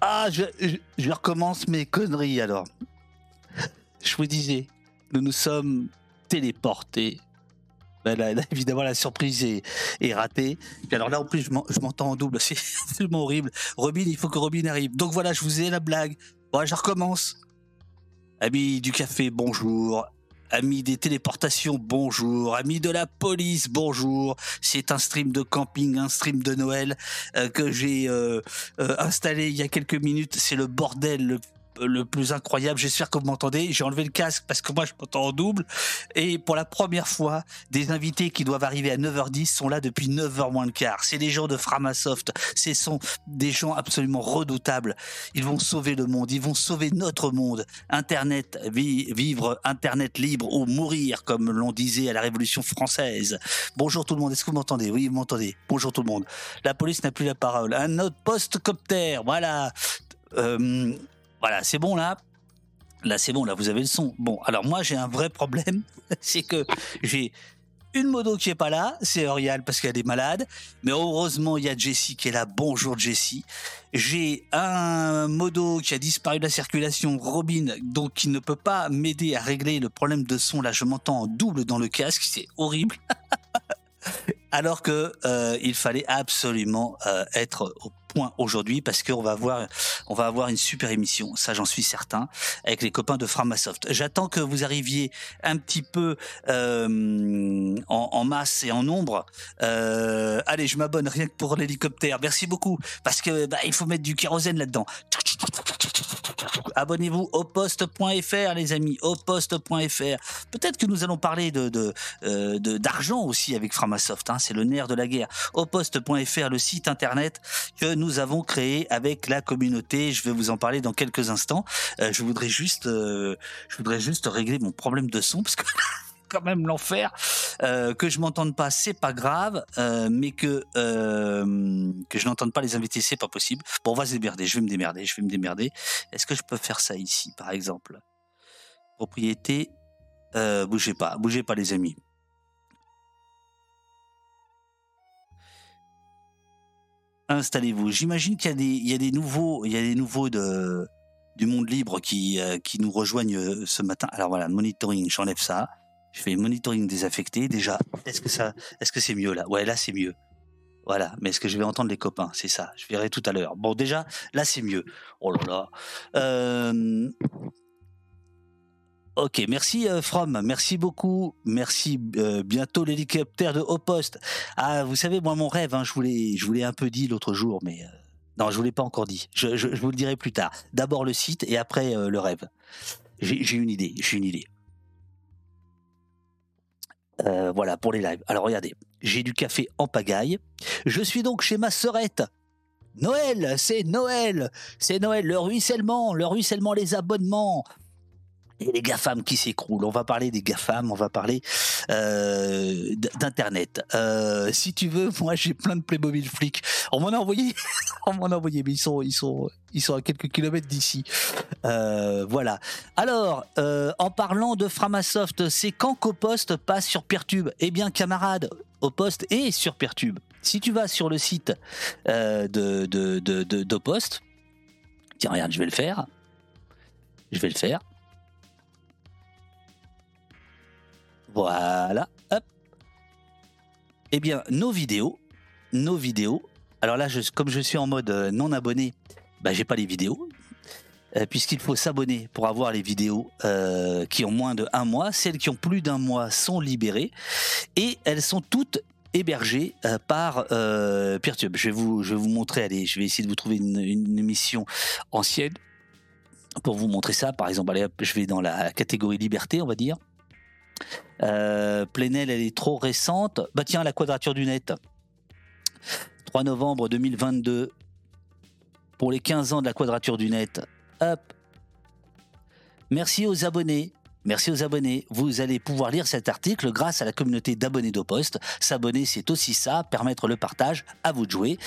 Ah, je, recommence mes conneries alors. Je vous disais, nous nous sommes téléportés. Là, évidemment, la surprise est, est ratée. Alors là, en plus, je m'entends en double. C'est tellement horrible. Robin, il faut que Robin arrive. Donc voilà, je vous ai la blague. Bon, je recommence. Amis du café, bonjour. Amis des téléportations, bonjour. Amis de la police, bonjour. C'est un stream de camping, un stream de Noël euh, que j'ai euh, euh, installé il y a quelques minutes. C'est le bordel le plus incroyable. J'espère que vous m'entendez. J'ai enlevé le casque parce que moi je m'entends en double. Et pour la première fois, des invités qui doivent arriver à 9h10 sont là depuis 9h moins le quart. C'est des gens de Framasoft. Ce sont des gens absolument redoutables. Ils vont sauver le monde. Ils vont sauver notre monde. Internet, vi- vivre Internet libre ou mourir, comme l'on disait à la Révolution française. Bonjour tout le monde. Est-ce que vous m'entendez? Oui, vous m'entendez. Bonjour tout le monde. La police n'a plus la parole. Un autre post-copter. Voilà. Euh, voilà, c'est bon là. Là, c'est bon, là, vous avez le son. Bon, alors moi, j'ai un vrai problème. c'est que j'ai une modo qui est pas là, c'est Orial parce qu'elle est malade. Mais heureusement, il y a Jessie qui est là. Bonjour Jessie. J'ai un modo qui a disparu de la circulation, Robin, donc qui ne peut pas m'aider à régler le problème de son. Là, je m'entends en double dans le casque, c'est horrible. Alors que euh, il fallait absolument euh, être au point aujourd'hui parce qu'on va avoir on va avoir une super émission, ça j'en suis certain, avec les copains de Framasoft. J'attends que vous arriviez un petit peu euh, en, masse et en nombre. Euh, allez, je m'abonne rien que pour l'hélicoptère. Merci beaucoup parce que bah, il faut mettre du kérosène là-dedans. Abonnez-vous au poste.fr les amis, au poste.fr. Peut-être que nous allons parler de de, euh, d'argent aussi avec Framasoft. Hein, c'est le nerf de la guerre. Au poste.fr, le site internet que nous avons créé avec la communauté. Je vais vous en parler dans quelques instants. Euh, je voudrais juste, euh, je voudrais juste régler mon problème de son parce que quand même l'enfer. Euh, que je m'entende pas, c'est pas grave, mais que que je n'entende pas les invités, c'est pas possible. Bon, on va se démerder. Je vais me démerder. Je vais me démerder. Est-ce que je peux faire ça ici, par exemple? Propriété. Bougez pas, bougez pas, les amis. Installez-vous. J'imagine qu'il y a des, nouveaux, il y a des nouveaux de du monde libre qui euh, qui nous rejoignent euh, ce matin. Alors voilà, monitoring, j'enlève ça. Je fais monitoring désaffecté. Déjà, est-ce que ça, est-ce que c'est mieux là? Ouais, là c'est mieux. Voilà, mais est-ce que je vais entendre les copains? C'est ça, je verrai tout à l'heure. Bon, déjà, là c'est mieux. Oh là là. Euh, Ok, merci euh, From, merci beaucoup, merci euh, bientôt l'hélicoptère de haut poste. Ah, vous savez, moi mon rêve, hein, je je voulais un peu dit l'autre jour, mais euh, non, je vous l'ai pas encore dit. Je, je, vous le dirai plus tard. D'abord le site et après le rêve. J'ai une idée, j'ai une idée. Voilà pour les lives. Alors regardez, j'ai du café en pagaille. Je suis donc chez ma sœurette. Noël, c'est Noël, c'est Noël, le ruissellement, le ruissellement, les abonnements. Et les GAFAM qui s'écroulent. On va parler des GAFAM, on va parler euh, d'Internet. Euh, si tu veux, moi j'ai plein de Playmobil flics. On m'en a envoyé, on m'en a envoyé, mais ils sont, ils sont, ils sont à quelques kilomètres d'ici. Euh, voilà. Alors, en parlant de Framasoft, c'est quand qu'Opost passe sur Peertube? Eh bien, camarades, Opost est sur Peertube. Si tu vas sur le site euh, de, de, d'Opost, tiens, regarde, je vais le faire. Je vais le faire. Voilà, hop. Eh bien, nos vidéos, nos vidéos. Alors là, comme je suis en mode euh, non abonné, bah, j'ai pas les vidéos. Euh, Puisqu'il faut s'abonner pour avoir les vidéos euh, qui ont moins de un mois. Celles qui ont plus d'un mois sont libérées. Et elles sont toutes hébergées par euh, Peertube. Je vais, vous, je vais montrer, allez, je vais essayer de vous trouver une, une émission ancienne pour vous montrer ça. Par exemple, allez, hop, je vais dans la catégorie liberté, on va dire. Euh, Plenel, elle est trop récente. Bah tiens, la quadrature du net. 3 novembre 2022. Pour les 15 ans de la quadrature du net. Hop. Merci aux abonnés. Merci aux abonnés. Vous allez pouvoir lire cet article grâce à la communauté d'abonnés d'Opost. S'abonner, c'est aussi ça, permettre le partage, à vous de jouer.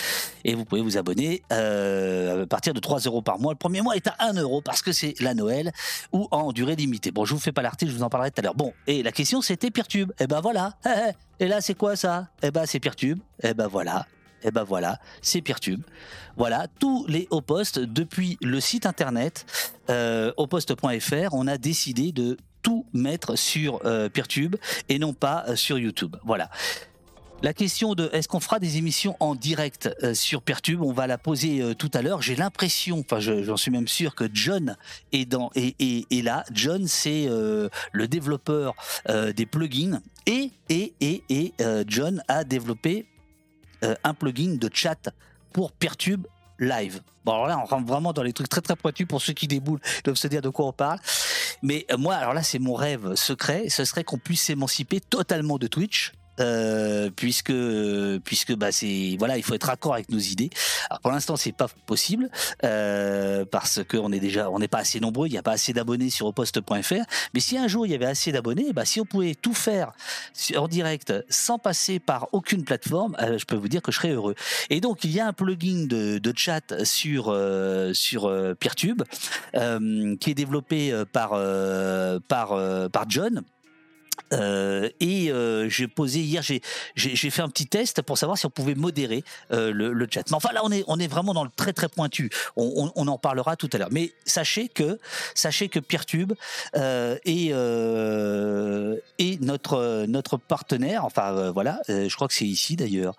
Et vous pouvez vous abonner euh, à partir de 3 euros par mois. Le premier mois est à 1 euro parce que c'est la Noël ou en durée limitée. Bon, je vous fais pas l'article, je vous en parlerai tout à l'heure. Bon, et la question c'était Peertube. Eh ben voilà. Et là, c'est quoi ça? Eh ben c'est Peertube. Eh ben voilà. et ben voilà, c'est Peertube. Voilà, tous les hauts depuis le site internet euh, hauposte.fr, on a décidé de tout mettre sur euh, Peertube et non pas euh, sur YouTube. Voilà. La question de est-ce qu'on fera des émissions en direct euh, sur Pertube, on va la poser tout à l'heure. J'ai l'impression, enfin j'en suis même sûr que John est dans et, et, là. John c'est le développeur des plugins et et et, et John a développé un plugin de chat pour Pertube live. Bon alors là on rentre vraiment dans les trucs très très pointus pour ceux qui déboulent, doivent se dire de quoi on parle. Mais moi alors là c'est mon rêve secret, ce serait qu'on puisse s'émanciper totalement de Twitch euh, puisque puisque bah c'est voilà il faut être accord avec nos idées. Alors pour l'instant c'est pas possible euh, parce qu'on est déjà on n'est pas assez nombreux, il n'y a pas assez d'abonnés sur oposte.fr. Mais si un jour il y avait assez d'abonnés, bah si on pouvait tout faire en direct sans passer par aucune plateforme, euh, je peux vous dire que je serais heureux. Et donc il y a un plugin de, chat sur sur Peertube qui est développé par par John euh, et euh, j'ai posé hier, j'ai fait un petit test pour savoir si on pouvait modérer euh, le, le, chat. Mais enfin là, on est on est vraiment dans le très très pointu. On, on, on en parlera tout à l'heure. Mais sachez que sachez que Peertube euh, est euh, est notre notre partenaire. Enfin euh, voilà, je crois que c'est ici d'ailleurs.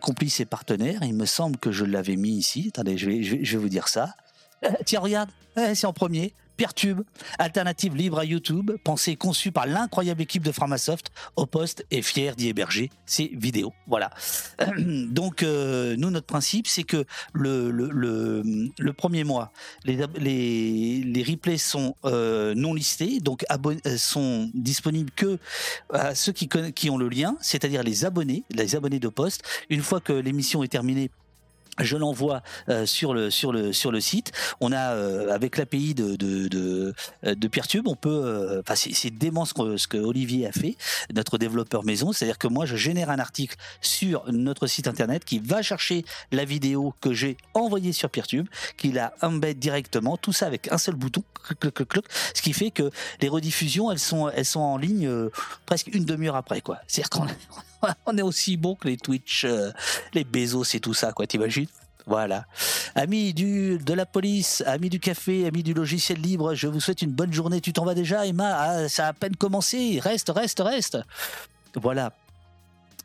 complice et partenaire. Il me semble que je l'avais mis ici. Attendez, je vais je vais, je vais vous dire ça. tiens, regarde, c'est en premier. Pertube, alternative libre à YouTube, pensée et conçue par l'incroyable équipe de Framasoft, au poste est fier d'y héberger ses vidéos. Voilà. Donc euh, nous notre principe c'est que le, premier mois les, les, les replays sont euh, non listés donc euh, sont disponibles que à ceux qui, qui ont le lien, c'est-à-dire les abonnés, les abonnés de poste. Une fois que l'émission est terminée je l'envoie euh, sur le sur le sur le site. On a euh, avec l'API de de de, euh, de Peertube, on peut. Enfin, c'est dément ce que, ce que Olivier a fait, notre développeur maison. C'est-à-dire que moi, je génère un article sur notre site internet qui va chercher la vidéo que j'ai envoyée sur Peertube, qui la embed directement. Tout ça avec un seul bouton, ce qui fait que les rediffusions, elles sont elles sont en ligne presque une demi-heure après, quoi. C'est-à-dire on est aussi bon que les Twitch, euh, les Bezos et tout ça, quoi, t'imagines? Voilà. Amis du, de la police, amis du café, amis du logiciel libre, je vous souhaite une bonne journée. Tu t'en vas déjà, Emma? Ah, Ça a à peine commencé. Reste, reste, reste. Voilà.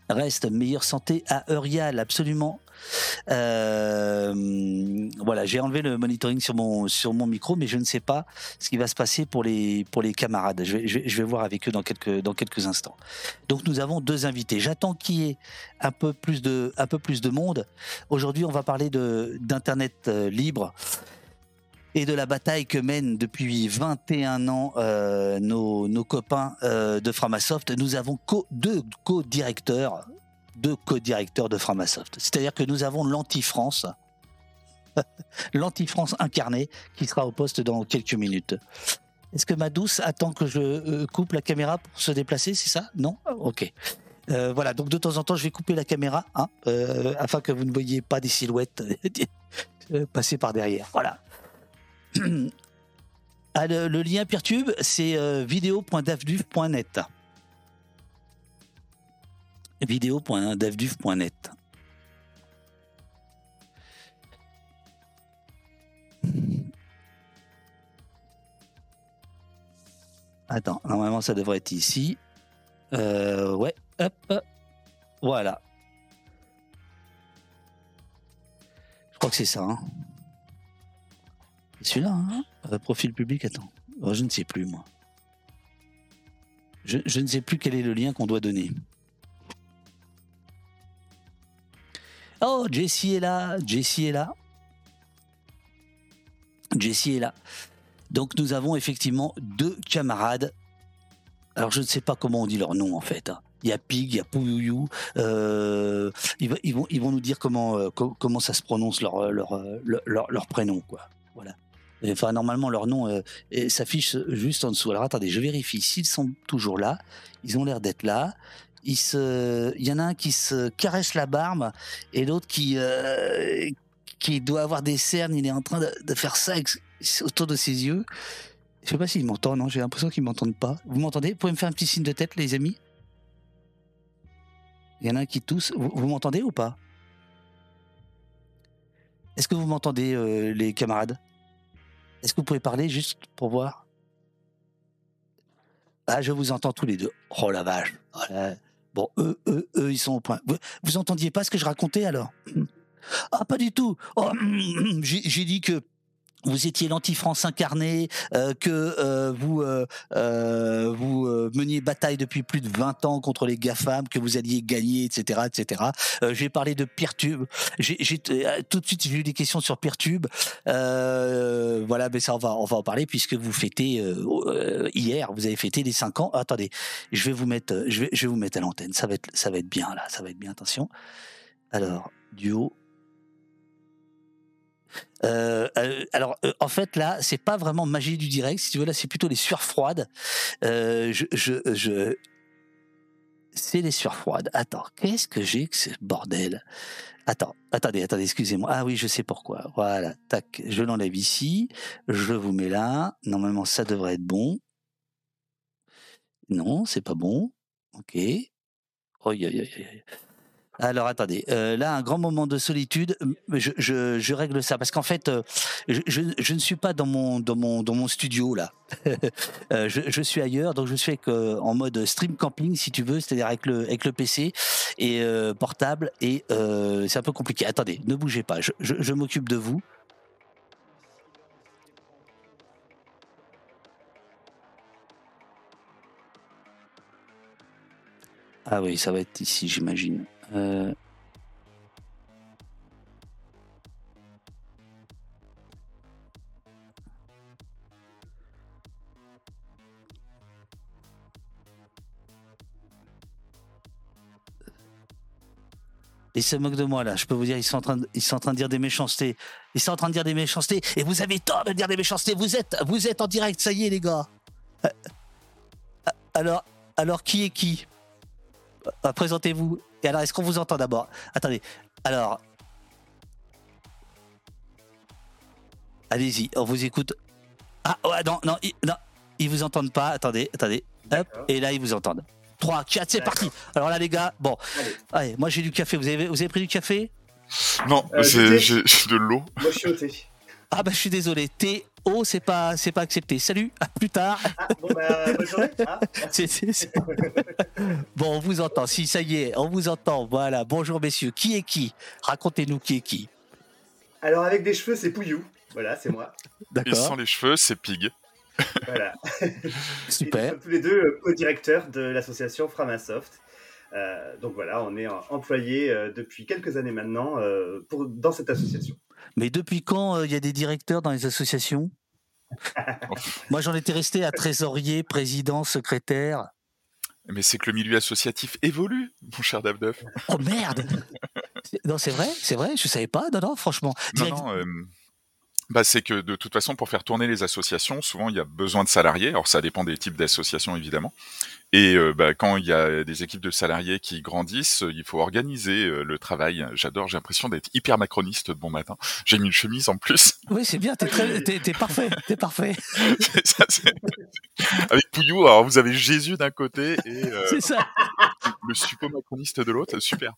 Reste, meilleure santé à Eurial, absolument. Euh, voilà, j'ai enlevé le monitoring sur mon sur mon micro, mais je ne sais pas ce qui va se passer pour les pour les camarades. Je vais, je vais, voir avec eux dans quelques dans quelques instants. Donc nous avons deux invités. J'attends qu'il y ait un peu plus de un peu plus de monde. Aujourd'hui, on va parler d'internet euh, libre et de la bataille que mènent depuis 21 ans euh, nos, nos, copains de Framasoft. Nous avons deux co-directeurs deux co-directeurs de Framasoft. C'est-à-dire que nous avons l'anti-France, l'anti-France incarné, qui sera au poste dans quelques minutes. Est-ce que ma douce attend que je euh, coupe la caméra pour se déplacer, c'est ça? Non? Ok. Euh, voilà, donc de temps en temps, je vais couper la caméra, hein, euh, afin que vous ne voyiez pas des silhouettes passer par derrière. Voilà. Ah, le, lien Peertube, c'est vidéo.davduv.net vidéo.davduv.net. Attends, normalement ça devrait être ici. Euh, ouais, hop, voilà. Je crois que c'est ça. Hein. Celui-là, hein euh, profil public, attends. Oh, je ne sais plus, moi. Je ne sais plus quel est le lien qu'on doit donner. Oh, Jessie est là, Jessie est là. Jessie est là. Donc nous avons effectivement deux camarades. Alors je ne sais pas comment on dit leur nom en fait. Hein. Il y a Pig, il y a Pouyouyou. Euh, ils, vont, nous dire comment, euh, comment ça se prononce leur, leur, leur, leur, prénom. Quoi. Voilà. Normalement, leur nom euh, s'affiche juste en dessous. Alors attendez, je vérifie s'ils sont toujours là. Ils ont l'air d'être là il y en a un qui se caresse la barbe et l'autre qui, euh, qui doit avoir des cernes. Il est en train de, faire ça autour de ses yeux. Je sais pas s'il m'entend, non, j'ai l'impression qu'ils m'entendent pas. Vous m'entendez? Vous pouvez me faire un petit signe de tête, les amis? Il y en a un qui tousse. Vous, m'entendez ou pas? Est-ce que vous m'entendez, euh, les camarades? Est-ce que vous pouvez parler juste pour voir? Ah, je vous entends tous les deux. Oh la vache. Voilà. Bon, eux, eux, eux, ils sont au point. Vous, vous entendiez pas ce que je racontais alors? Ah, pas du tout. Oh, j'ai j'ai dit que vous étiez l'anti-France incarné, euh, que euh, vous euh, vous meniez bataille depuis plus de 20 ans contre les GAFAM, que vous alliez gagner, etc., etc. J'ai parlé de Peertube. J'ai tout de suite j'ai eu des questions sur Peertube. Voilà, mais ça on va on va en parler puisque vous fêtez hier, vous avez fêté les 5 ans. attendez, je vais vous mettre je vais vous mettre à l'antenne. Ça va être ça va être bien là, ça va être bien. Attention. Alors duo. Euh, euh, alors, euh, en fait, là, c'est pas vraiment magie du direct. Si tu veux, là, c'est plutôt les sueurs froides. Je, je. C'est les sueurs froides. Attends, qu'est-ce que j'ai que ce bordel? Attends, attendez, attendez, excusez-moi. Ah oui, je sais pourquoi. Voilà, tac, je l'enlève ici. Je vous mets là. Normalement, ça devrait être bon. Non, c'est pas bon. Ok. Oh, aïe, aïe, aïe. Alors attendez, euh, là un grand moment de solitude, je, règle ça parce qu'en fait euh, je, ne suis pas dans mon studio là, Euh, je, suis ailleurs donc je suis en mode stream camping si tu veux, c'est-à-dire avec le avec le PC et portable et c'est un peu compliqué. Attendez, ne bougez pas, je m'occupe de vous. Ah oui, ça va être ici j'imagine. Euh, Ils se moquent de moi là, je peux vous dire, ils sont en train de, ils sont en train de dire des méchancetés. Ils sont en train de dire des méchancetés et vous avez tort de dire des méchancetés. Vous êtes, vous êtes en direct, ça y est les gars. Euh, euh, Alors, alors qui est qui? Présentez-vous. Et alors, est-ce qu'on vous entend d'abord? Attendez. Alors, allez-y, on vous écoute. Ah ouais, non, non, ils, non, ils vous entendent pas. Attendez, attendez. Hop, et là ils vous entendent. 3, 4, c'est parti. Alors là les gars, bon, Allez. allez, moi j'ai du café. Vous avez, vous avez pris du café? Non, Euh, thé j'ai de l'eau. Moi, je suis au thé. Ah bah je suis désolé. T O c'est pas c'est pas accepté. Salut, à plus tard. Ah, bon, bah, bonne journée. Ah, bon, on vous entend. Si ça y est, on vous entend. Voilà. Bonjour messieurs. Qui est qui? Racontez-nous qui est qui. Alors, avec des cheveux, c'est Pouillou. Voilà, c'est moi. Et D'accord. sans les cheveux, c'est Pig. Voilà. Super. Nous sommes tous les deux euh, co-directeurs de l'association Framasoft. Euh, donc voilà, on est employés euh, depuis quelques années maintenant euh, pour, dans cette association. Mais depuis quand euh, il y a des directeurs dans les associations? Moi, j'en étais resté à trésorier, président, secrétaire. Mais c'est que le milieu associatif évolue, mon cher Davdeuf. Oh merde Non, c'est vrai, c'est vrai. Je savais pas. Non, non, franchement. Non, Direct- non, euh, bah, c'est que de toute façon, pour faire tourner les associations, souvent il y a besoin de salariés. Alors ça dépend des types d'associations évidemment. Et euh, bah, quand il y a des équipes de salariés qui grandissent, il faut organiser euh, le travail. J'adore, j'ai l'impression d'être hyper macroniste de bon matin. J'ai mis une chemise en plus. Oui, c'est bien. T'es très, t'es, t'es parfait. T'es parfait. Ça, c'est- Avec Pouillou, alors vous avez Jésus d'un côté et euh, C'est ça. le suppo macroniste de l'autre, super.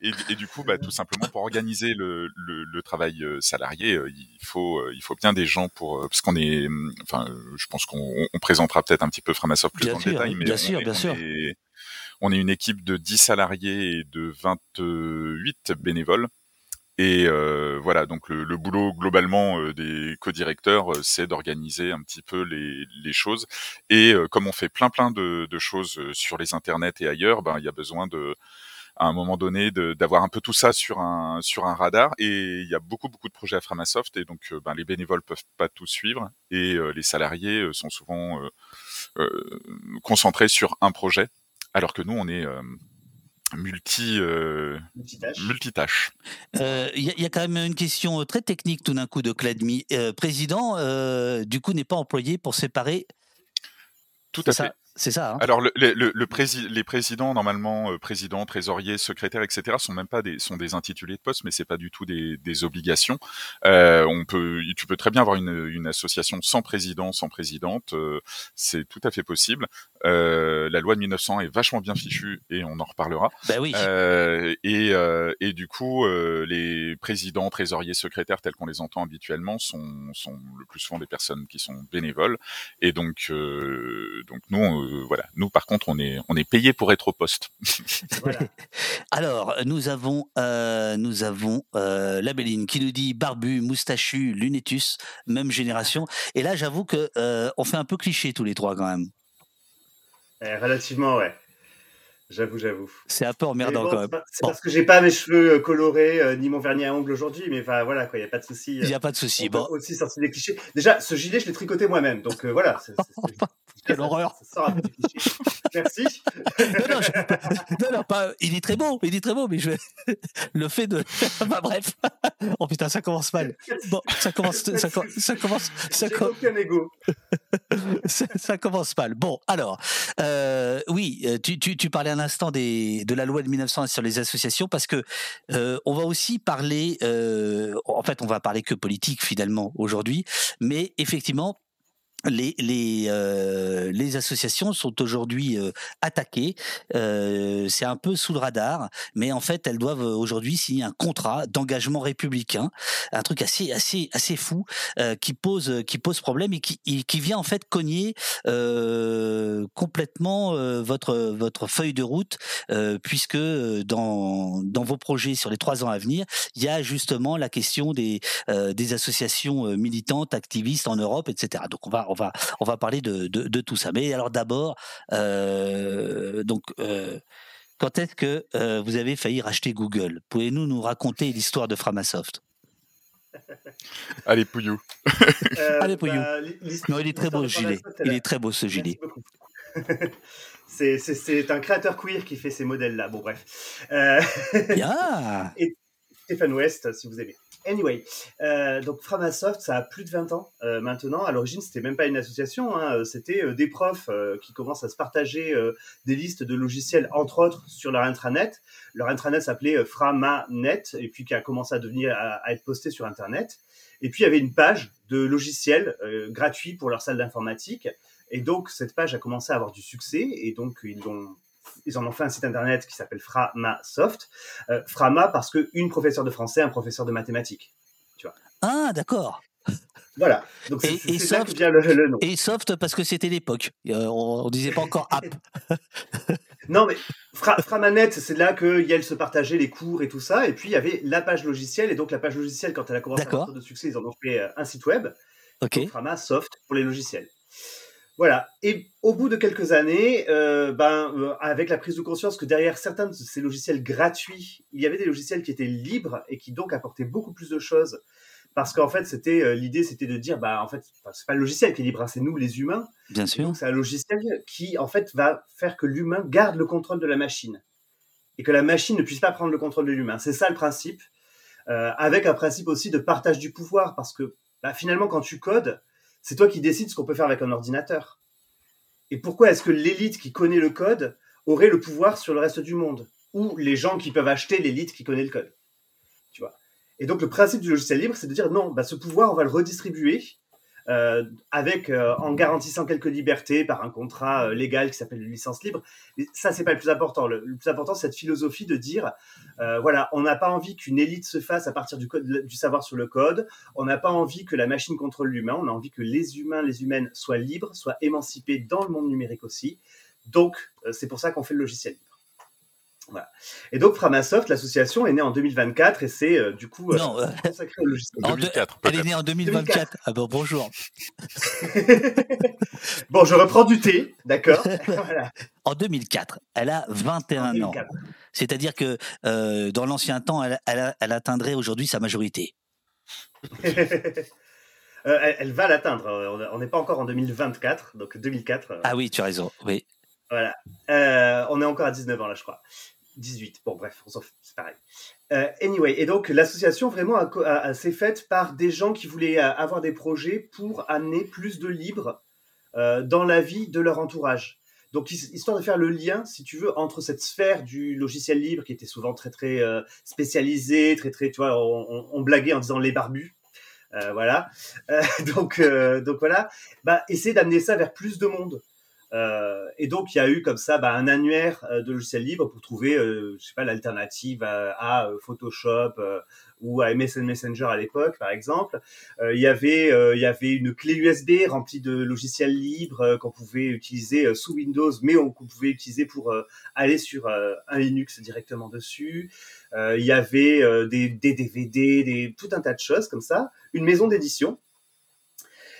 Et, et du coup, bah, tout simplement pour organiser le, le, le travail euh, salarié, euh, il faut euh, il faut bien des gens pour parce qu'on est, hum, enfin, je pense qu'on on présentera peut-être un petit peu Framasoft plus Bien dans sûr, le détail, mais bien on sûr, est- bien on sûr. est- on est une équipe de 10 salariés et de 28 bénévoles. Et euh, voilà, donc le, le boulot globalement euh, des co-directeurs, euh, c'est d'organiser un petit peu les, les choses. Et euh, comme on fait plein plein de, de choses sur les internets et ailleurs, ben il y a besoin de à un moment donné d'avoir un peu tout ça sur un sur un radar. Et il y a beaucoup beaucoup de projets à Framasoft et donc euh, ben, les bénévoles peuvent pas tout suivre et euh, les salariés euh, sont souvent euh, euh, concentrés sur un projet, alors que nous on est euh, multi euh, Multitâche. multitâche. Euh, Il y, a- il y a quand même une question très technique tout d'un coup de Cladmi. Euh, président, euh, du coup, n'est pas employé pour séparer. Tout à ça, fait. C'est ça. Hein. Alors le, le, le, les présidents normalement, euh, président, trésorier, secrétaire, etc. sont même pas des sont des intitulés de poste, mais c'est pas du tout des, des obligations. Euh, on peut, tu peux très bien avoir une, une association sans président, sans présidente. Euh, c'est tout à fait possible. Euh, la loi de 1900 est vachement bien fichue et on en reparlera. Ben oui. et et du coup, les présidents, trésoriers, secrétaires tels qu'on les entend habituellement sont sont le plus souvent des personnes qui sont bénévoles. Et donc donc nous euh, voilà. Nous, par contre, on est, on est payé pour être au poste. Alors, nous avons, euh, nous avons euh, la Béline qui nous dit barbu, moustachu, lunetus, même génération. Et là, j'avoue que on fait un peu cliché tous les trois quand même. Eh, relativement, ouais. J'avoue, j'avoue. C'est un peu emmerdant quand même. C'est parce que j'ai pas mes cheveux colorés ni mon vernis à ongles aujourd'hui, mais voilà, quoi, il n'y a pas de souci. Il n'y a pas de souci. Bon. aussi sortir des clichés. Déjà, ce gilet, je l'ai tricoté moi-même, donc voilà. Quelle horreur Merci. non, non, pas... il est très beau, il est très beau, mais je... le fait de. bah, bref. oh putain, ça commence mal. Bon, ça commence. Ça, ça commence. Ça, com... aucun ego. ça, ça, commence mal. Bon, alors, euh, oui, euh, tu, tu, tu, parlais un instant des, de la loi de 1901 sur les associations, parce que euh, on va aussi parler. Euh, en fait, on va parler que politique finalement aujourd'hui, mais effectivement les, les, euh, les associations sont aujourd'hui euh, attaquées. Euh, c'est un peu sous le radar, mais en fait, elles doivent aujourd'hui signer un contrat d'engagement républicain, un truc assez assez assez fou euh, qui pose qui pose problème et qui, qui vient en fait cogner euh, complètement votre votre feuille de route, puisque dans dans vos projets sur les trois ans à venir, il y a justement la question des des associations militantes, activistes en Europe, etc. Donc on va on va, on va parler de, de, tout ça. Mais alors d'abord, euh, donc, euh, quand est-ce que euh, vous avez failli racheter Google? Pouvez-nous nous raconter l'histoire de Framasoft? Allez, Pouillou. Allez, Pouillou. Bah, non, il est très beau ce gilet. Il est très beau ce gilet. C'est un créateur queer qui fait ces modèles-là. Bon, bref. Bien. Et Stéphane West, si vous aimez. Anyway, euh, donc Framasoft, ça a plus de 20 ans euh, maintenant. À l'origine, c'était même pas une association, hein, c'était euh, des profs qui commencent à se partager des listes de logiciels, entre autres, sur leur intranet. Leur intranet s'appelait Framanet, et puis qui a commencé à devenir à, être posté sur Internet. Et puis il y avait une page de logiciels gratuits pour leur salle d'informatique. Et donc cette page a commencé à avoir du succès, et donc ils ont ils en ont fait un site internet qui s'appelle Framasoft. Euh, Frama parce que une professeure de français, un professeur de mathématiques. Tu vois. Ah, d'accord. Voilà. Donc et, soft, vient le, nom. Et soft parce que c'était l'époque. Euh, on, ne disait pas encore app. non, mais Framanet, c'est là que Yale se partageait les cours et tout ça. Et puis il y avait la page logicielle. Et donc la page logicielle, quand elle a commencé à avoir de succès, ils en ont fait euh, un site web. Ok. Framasoft pour les logiciels. Voilà. Et au bout de quelques années, euh, ben, euh, avec la prise de conscience que derrière certains de ces logiciels gratuits, il y avait des logiciels qui étaient libres et qui donc apportaient beaucoup plus de choses. Parce qu'en fait, c'était euh, l'idée, c'était de dire, bah en fait, c'est pas le logiciel qui est libre, hein, c'est nous les humains. Bien sûr. C'est un logiciel qui en fait va faire que l'humain garde le contrôle de la machine et que la machine ne puisse pas prendre le contrôle de l'humain. C'est ça le principe, avec un principe aussi de partage du pouvoir, parce que bah, finalement, quand tu codes, c'est toi qui décides ce qu'on peut faire avec un ordinateur. Et pourquoi est-ce que l'élite qui connaît le code aurait le pouvoir sur le reste du monde? Ou les gens qui peuvent acheter l'élite qui connaît le code? Tu vois? Et donc le principe du logiciel libre, c'est de dire non, bah, ce pouvoir, on va le redistribuer euh, avec euh, en garantissant quelques libertés par un contrat euh, légal qui s'appelle une licence libre. Mais ça, c'est pas le plus important. Le, plus important, c'est cette philosophie de dire, voilà, on n'a pas envie qu'une élite se fasse à partir du, du savoir sur le code. On n'a pas envie que la machine contrôle l'humain. On a envie que les humains, les humaines soient libres, soient émancipés dans le monde numérique aussi. Donc, c'est pour ça qu'on fait le logiciel libre. Et donc Framasoft, l'association, est née en 2024 et c'est euh, du coup euh, non, euh, consacré au logiciel. 2004, elle est née en 2024. Ah bon, bonjour. bon, je reprends du thé, d'accord En 2004, elle a 21 ans. C'est-à-dire que dans l'ancien temps, elle, elle, atteindrait aujourd'hui sa majorité. elle, va l'atteindre. On n'est pas encore en 2024, donc 2004. Ah oui, tu as raison. Oui. Voilà. on est encore à 19 ans là, je crois. 18. Bon, bref, c'est pareil. Euh, anyway, et donc l'association vraiment s'est faite par des gens qui voulaient euh, avoir des projets pour amener plus de libre euh, dans la vie de leur entourage. donc histoire de faire le lien, si tu veux, entre cette sphère du logiciel libre qui était souvent très très spécialisée, très très, tu vois, on, blaguait en disant les barbus. Voilà. Donc, donc voilà. Bah, essayer d'amener ça vers plus de monde. Euh, et donc, il y a eu comme ça bah, un annuaire euh, de logiciels libres pour trouver, euh, je sais pas, l'alternative à, Photoshop ou à MSN Messenger à l'époque, par exemple. il y avait, y avait une clé USB remplie de logiciels libres qu'on pouvait utiliser sous Windows, mais qu'on pouvait utiliser pour aller sur un Linux directement dessus. il y avait des, DVD, tout un tas de choses comme ça. Une maison d'édition.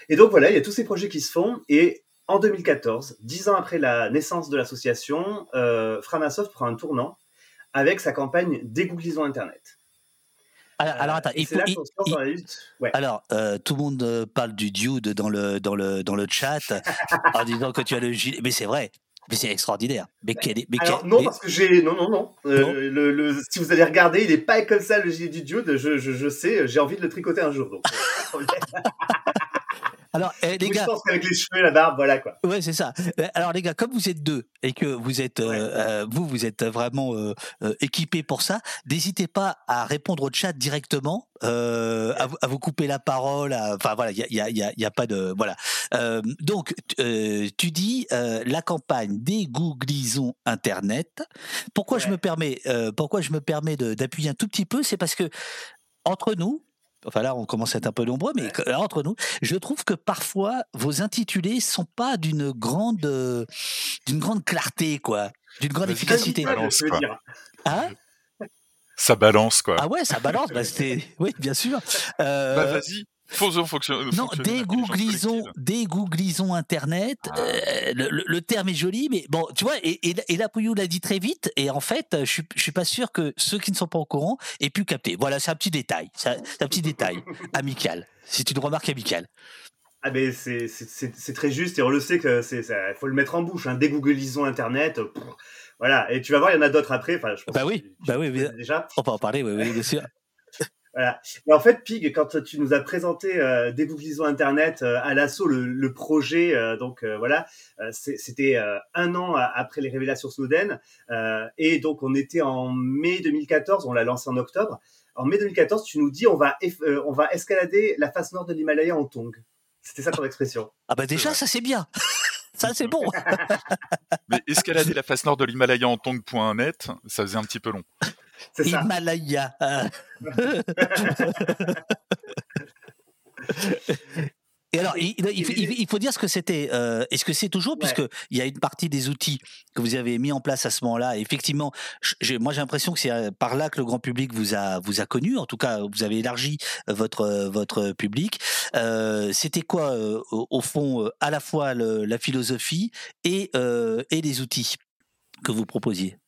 Et donc voilà, il y a tous ces projets qui se font et en 2014, dix ans après la naissance de l'association, euh, Framasoft prend un tournant avec sa campagne Dégooglisons Internet. Alors, alors attends, il faut, ouais. alors euh, tout le monde euh, parle du dude dans le dans le dans le chat en disant que tu as le gilet, mais c'est vrai. Mais c'est extraordinaire. Mais, quel, mais alors, non, parce que j'ai. Non, non, non. Euh, le, le, si vous allez regarder, il n'est pas comme ça, le gilet du Dude. Je, je, je sais, j'ai envie de le tricoter un jour. Donc, Alors, eh, les gars. Je pense qu'avec les cheveux la barbe, voilà quoi. Ouais, c'est ça. Eh, alors, les gars, comme vous êtes deux et que vous êtes, euh, euh, vous, vous êtes vraiment euh, équipés pour ça, n'hésitez pas à répondre au chat directement, à, à, vous couper la parole. Enfin, voilà, il y a, y, a, y a, pas de. Voilà. donc, tu dis la campagne Dégooglisons Internet. Pourquoi je me permets, pourquoi je me permets d'appuyer un tout petit peu, c'est parce que entre nous, enfin là on commence à être un peu nombreux, mais entre nous, je trouve que parfois vos intitulés sont pas d'une grande, euh, d'une grande clarté, quoi, d'une grande efficacité. Balance, quoi. Hein ça balance quoi. Ah ouais, ça balance. bah, oui, bien sûr. Euh... Bah, vas-y. Faisons fonctionner. Non, dégooglisons, dégooglisons Internet. Ah. Euh, le, le, terme est joli, mais bon, tu vois, et, et, et la Pouillou l'a dit très vite, et en fait, je suis, je suis pas sûr que ceux qui ne sont pas au courant aient pu capter. Voilà, c'est un petit détail, c'est un petit détail amical. C'est une remarque amicale. Ah ben c'est très juste et on le sait que c'est faut le mettre en bouche. Hein. Dégooglisons Internet. voilà et tu vas voir, il y en a d'autres après. Enfin, je pense bah oui, bah oui, déjà. On peut en parler, oui, oui bien sûr. Voilà. Et en fait, Pig, quand tu nous as présenté euh, Dégooglisons Internet euh, à l'assaut, le, le, projet, euh, donc euh, voilà, euh, c'était euh, un an après les révélations Snowden, et donc on était en mai 2014, on l'a lancé en octobre. En mai 2014, tu nous dis on va on va escalader la face nord de l'Himalaya en tong. C'était ça ton expression. Ah bah déjà, ça c'est bien. Ça, c'est bon. Mais escalader la face nord de l'Himalaya en tong.net, ça faisait un petit peu long. Himalaya. Et alors, il, il, faut dire ce que c'était. Euh, Est-ce que c'est toujours, puisque il y a une partie des outils que vous avez mis en place à ce moment-là. Effectivement, moi j'ai l'impression que c'est euh, par là que le grand public vous a vous a connu. En tout cas, vous avez élargi votre votre public. Euh, c'était quoi, euh, au, au, fond, à la fois le, la philosophie et et les outils que vous proposiez?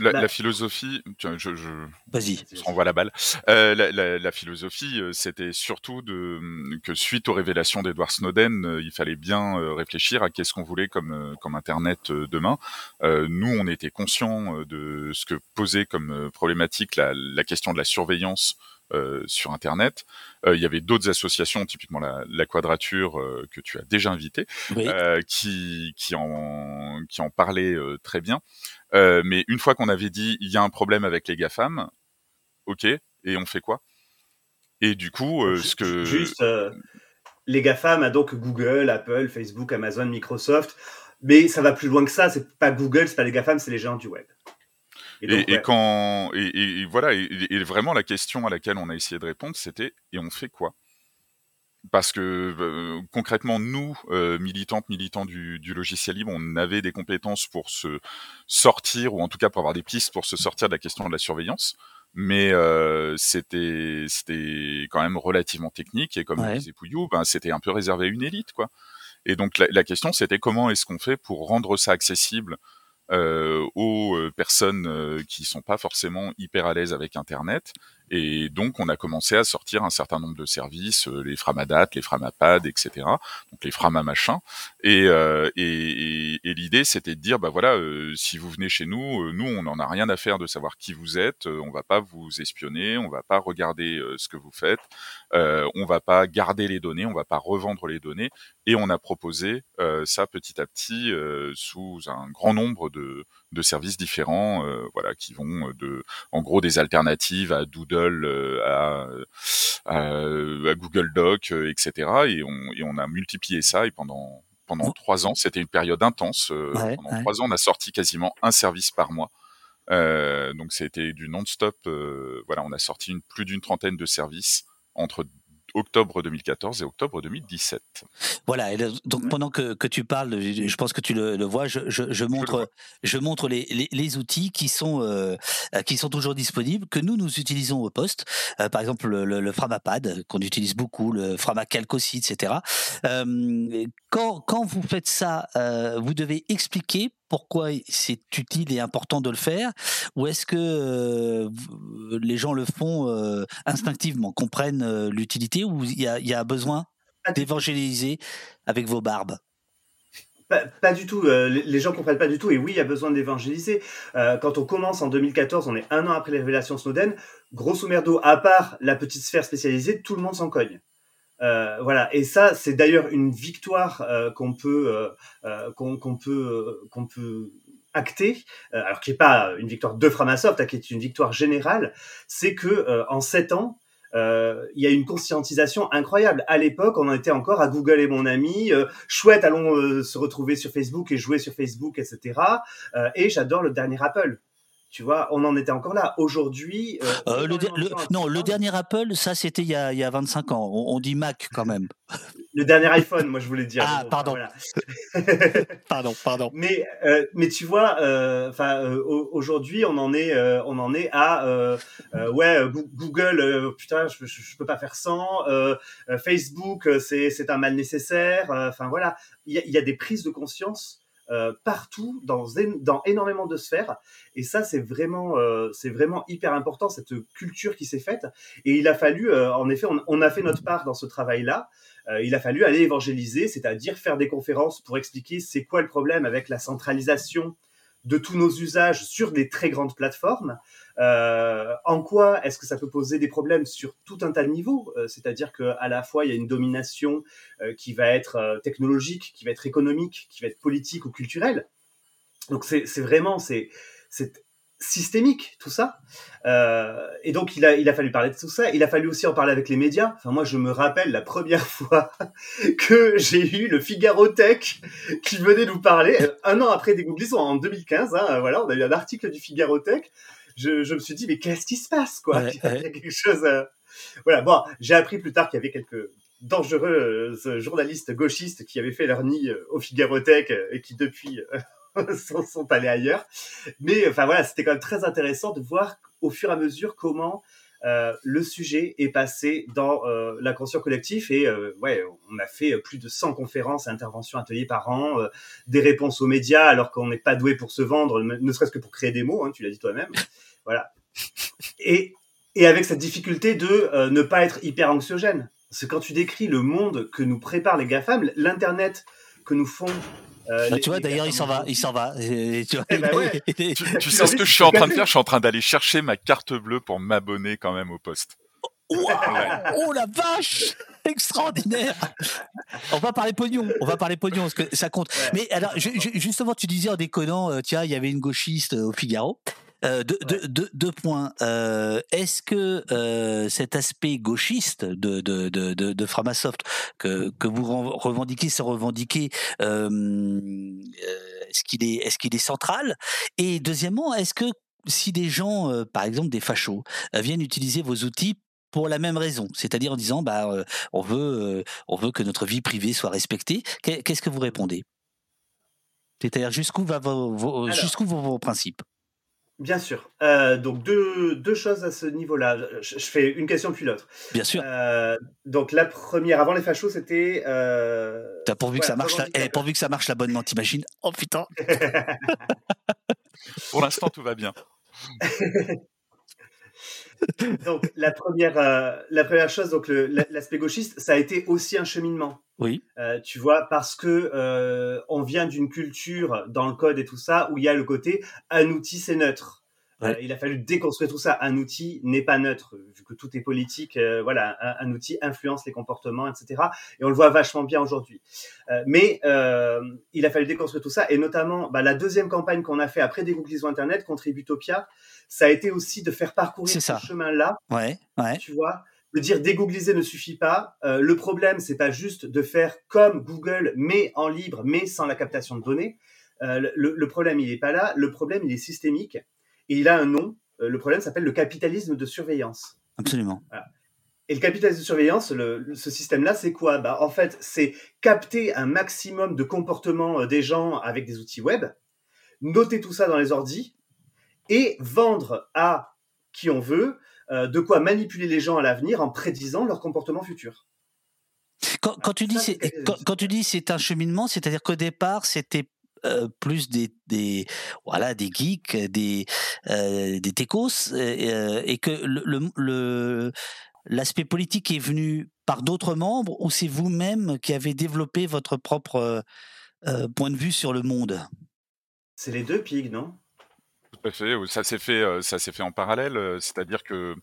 La, bah la, philosophie, je, je, je Vas-y. renvoie la balle. Euh, la, la, la, philosophie, euh, c'était surtout de, que suite aux révélations d'Edward Snowden, euh, il fallait bien euh, réfléchir à qu'est-ce qu'on voulait comme, comme Internet demain. Euh, nous, on était conscients de ce que posait comme problématique la, question de la surveillance euh, sur Internet. Euh, il y avait d'autres associations, typiquement la, la Quadrature euh, que tu as déjà invité, oui. qui, qui, en, qui en parlaient très bien. mais une fois qu'on avait dit il y a un problème avec les GAFAM, ok, et on fait quoi? Et du coup, ce que... Juste, les GAFAM, donc Google, Apple, Facebook, Amazon, Microsoft, mais ça va plus loin que ça, c'est pas Google, c'est pas les GAFAM, c'est les géants du web. Et, donc, et, ouais. et, quand et, voilà et, vraiment la question à laquelle on a essayé de répondre c'était et on fait quoi? Parce que euh, concrètement nous euh, militantes militants du, du, logiciel libre on avait des compétences pour se sortir ou en tout cas pour avoir des pistes pour se sortir de la question de la surveillance mais euh, c'était c'était quand même relativement technique et comme ouais. disait Pouillou ben c'était un peu réservé à une élite quoi et donc la, la question c'était comment est-ce qu'on fait pour rendre ça accessible aux personnes euh, qui sont pas forcément hyper à l'aise avec Internet Et donc, on a commencé à sortir un certain nombre de services, euh, les Framadat, les Framapad, etc. Donc les Framamachins. Et, euh, et, et, l'idée, c'était de dire, bah voilà, euh, si vous venez chez nous, nous, on n'en a rien à faire de savoir qui vous êtes. on va pas vous espionner, on va pas regarder ce que vous faites, on va pas garder les données, on va pas revendre les données. Et on a proposé ça petit à petit sous un grand nombre de, de services différents, voilà, qui vont de, en gros, des alternatives à Doodle, à, à, Google Doc, etc. Et on, et on a multiplié ça et pendant pendant trois ans, c'était une période intense. pendant trois ans, on a sorti quasiment un service par mois. Euh, donc c'était du non-stop. voilà, on a sorti une, plus d'une trentaine de services entre octobre 2014 et octobre 2017. Voilà, et donc pendant que, que, tu parles, je pense que tu le, le vois, je, je, je montre, je, montre les, les, les, outils qui sont, euh, qui sont toujours disponibles, que nous, nous utilisons au poste. Euh, par exemple, le, le, Framapad, qu'on utilise beaucoup, le Framacalc aussi, etc. Euh, quand, quand vous faites ça, euh, vous devez expliquer pourquoi c'est utile et important de le faire Ou est-ce que euh, les gens le font euh, instinctivement, comprennent l'utilité Ou il y a, y a, besoin d'évangéliser avec vos barbes? Pas, du tout. les gens comprennent pas du tout. Et oui, il y a besoin d'évangéliser. quand on commence en 2014, on est un an après les révélations Snowden. Grosso merdo, à part la petite sphère spécialisée, tout le monde s'en cogne. Euh, voilà, et ça, c'est d'ailleurs une victoire euh, qu'on peut euh, qu'on peut qu'on peut acter, alors qui n'est pas une victoire de Framasoft, hein, qui est une victoire générale, c'est que en sept ans, il y a une conscientisation incroyable. À l'époque, on en était encore à Google et mon ami, chouette, allons se retrouver sur Facebook et jouer sur Facebook, etc. et j'adore le dernier Apple. Tu vois, on en était encore là. Aujourd'hui. Euh, euh, non, le dernier Apple, ça c'était il, y a, il y a 25 ans. On, dit Mac quand même. le dernier iPhone, moi je voulais dire. Ah, pardon. pardon, pardon. Mais, euh, mais tu vois, enfin, aujourd'hui, on en est, on en est à, ouais, Google, putain, je, je, peux pas faire sans. Facebook, c'est, c'est un mal nécessaire. Enfin voilà, il y, y, a des prises de conscience euh, partout dans, dans énormément de sphères. Et ça c'est vraiment euh, c'est vraiment hyper important cette culture qui s'est faite. Et il a fallu euh, en effet on, on, a fait notre part dans ce travail là il a fallu aller évangéliser c'est-à-dire faire des conférences pour expliquer c'est quoi le problème avec la centralisation de tous nos usages sur des très grandes plateformes. Euh, en quoi est-ce que ça peut poser des problèmes sur tout un tas de niveaux? Euh, C'est-à-dire qu'à la fois, il y a une domination euh, qui va être technologique, qui va être économique, qui va être politique ou culturelle. Donc c'est vraiment, c'est systémique tout ça. Euh, et donc il a, il a fallu parler de tout ça. Il a fallu aussi en parler avec les médias. Enfin moi je me rappelle la première fois que j'ai eu le Figaro Tech qui venait nous parler un an après des Googlies en 2015. Hein, voilà, on a eu un article du Figaro Tech. Je, je me suis dit mais qu'est-ce qui se passe quoi? Il y a quelque chose. Euh, voilà bon j'ai appris plus tard qu'il y avait quelques dangereux euh, journalistes gauchistes qui avaient fait leur nid au Figaro Tech et qui depuis sont, sont, allés ailleurs. Mais enfin voilà, c'était quand même très intéressant de voir au fur et à mesure comment euh, le sujet est passé dans euh, l'inconscient collectif et euh, ouais, on a fait plus de 100 conférences, interventions, ateliers par an, euh, des réponses aux médias alors qu'on n'est pas doué pour se vendre, ne serait-ce que pour créer des mots, hein, tu l'as dit toi-même. Voilà. Et, et avec cette difficulté de euh, ne pas être hyper anxiogène. C'est quand tu décris le monde que nous préparent les GAFAM, l'Internet que nous font euh, bah, tu vois, d'ailleurs, il s'en va, il s'en va. tu, eh ben tu, sais ce que je suis en train de faire Je suis en train d'aller chercher ma carte bleue pour m'abonner quand même au poste. oh la vache Extraordinaire On va parler pognon, on va parler pognon, parce que ça compte. Mais alors, justement, tu disais en déconnant, euh, tiens, il y avait une gauchiste au Figaro. Euh, deux, points. Euh, est-ce que euh, cet aspect gauchiste de, Framasoft que, que vous revendiquez, se revendiquer, est-ce qu'il est, est, est central? Et deuxièmement, est-ce que si des gens, par exemple des fachos, viennent utiliser vos outils pour la même raison, c'est-à-dire en disant bah on veut on veut que notre vie privée soit respectée. Qu'est-ce que vous répondez? C'est-à-dire jusqu'où va jusqu'où vont vos principes? Bien sûr. Euh, donc deux, deux choses à ce niveau-là. Je, fais une question puis l'autre. Bien sûr. Euh, donc la première, avant les fachos, c'était. Euh... pourvu que ça marche, la... Eh, pourvu que ça marche l'abonnement, t'imagines? Oh putain. Pour l'instant, tout va bien. donc la première, euh, la première chose, donc l'aspect gauchiste, ça a été aussi un cheminement. Oui. Euh, tu vois, parce que euh, on vient d'une culture dans le code et tout ça où il y a le côté un outil c'est neutre. Euh, il a fallu déconstruire tout ça. Un outil n'est pas neutre, vu que tout est politique. Euh, voilà, un, outil influence les comportements, etc. Et on le voit vachement bien aujourd'hui. Euh, mais il a fallu déconstruire tout ça, et notamment bah, la deuxième campagne qu'on a fait après Dégooglisons Internet contre Ibutopia, ça a été aussi de faire parcourir ce chemin-là. Ouais, ouais. Tu vois, de dire dégoogliser ne suffit pas. le problème, c'est pas juste de faire comme Google, mais en libre, mais sans la captation de données. le, le, problème, il n'est pas là. Le problème, il est systémique. Et il a un nom. Euh, le problème s'appelle le capitalisme de surveillance. Absolument. Et le capitalisme de surveillance, ce système-là, c'est quoi? Bah, En fait, c'est capter un maximum de comportements euh, des gens avec des outils web, noter tout ça dans les ordis et vendre à qui on veut euh, de quoi manipuler les gens à l'avenir en prédisant leur comportement futur. Quand, tu dis, quand, quand, tu dis c'est un cheminement, c'est-à-dire qu'au départ, c'était euh, plus des, des, voilà des geeks, des euh, des techos, euh, et que le, le l'aspect politique est venu par d'autres membres ou c'est vous-même qui avez développé votre propre point de vue sur le monde? C'est les deux, Pig, non? Tout à fait. Ça s'est fait, ça s'est fait en parallèle. C'est-à-dire que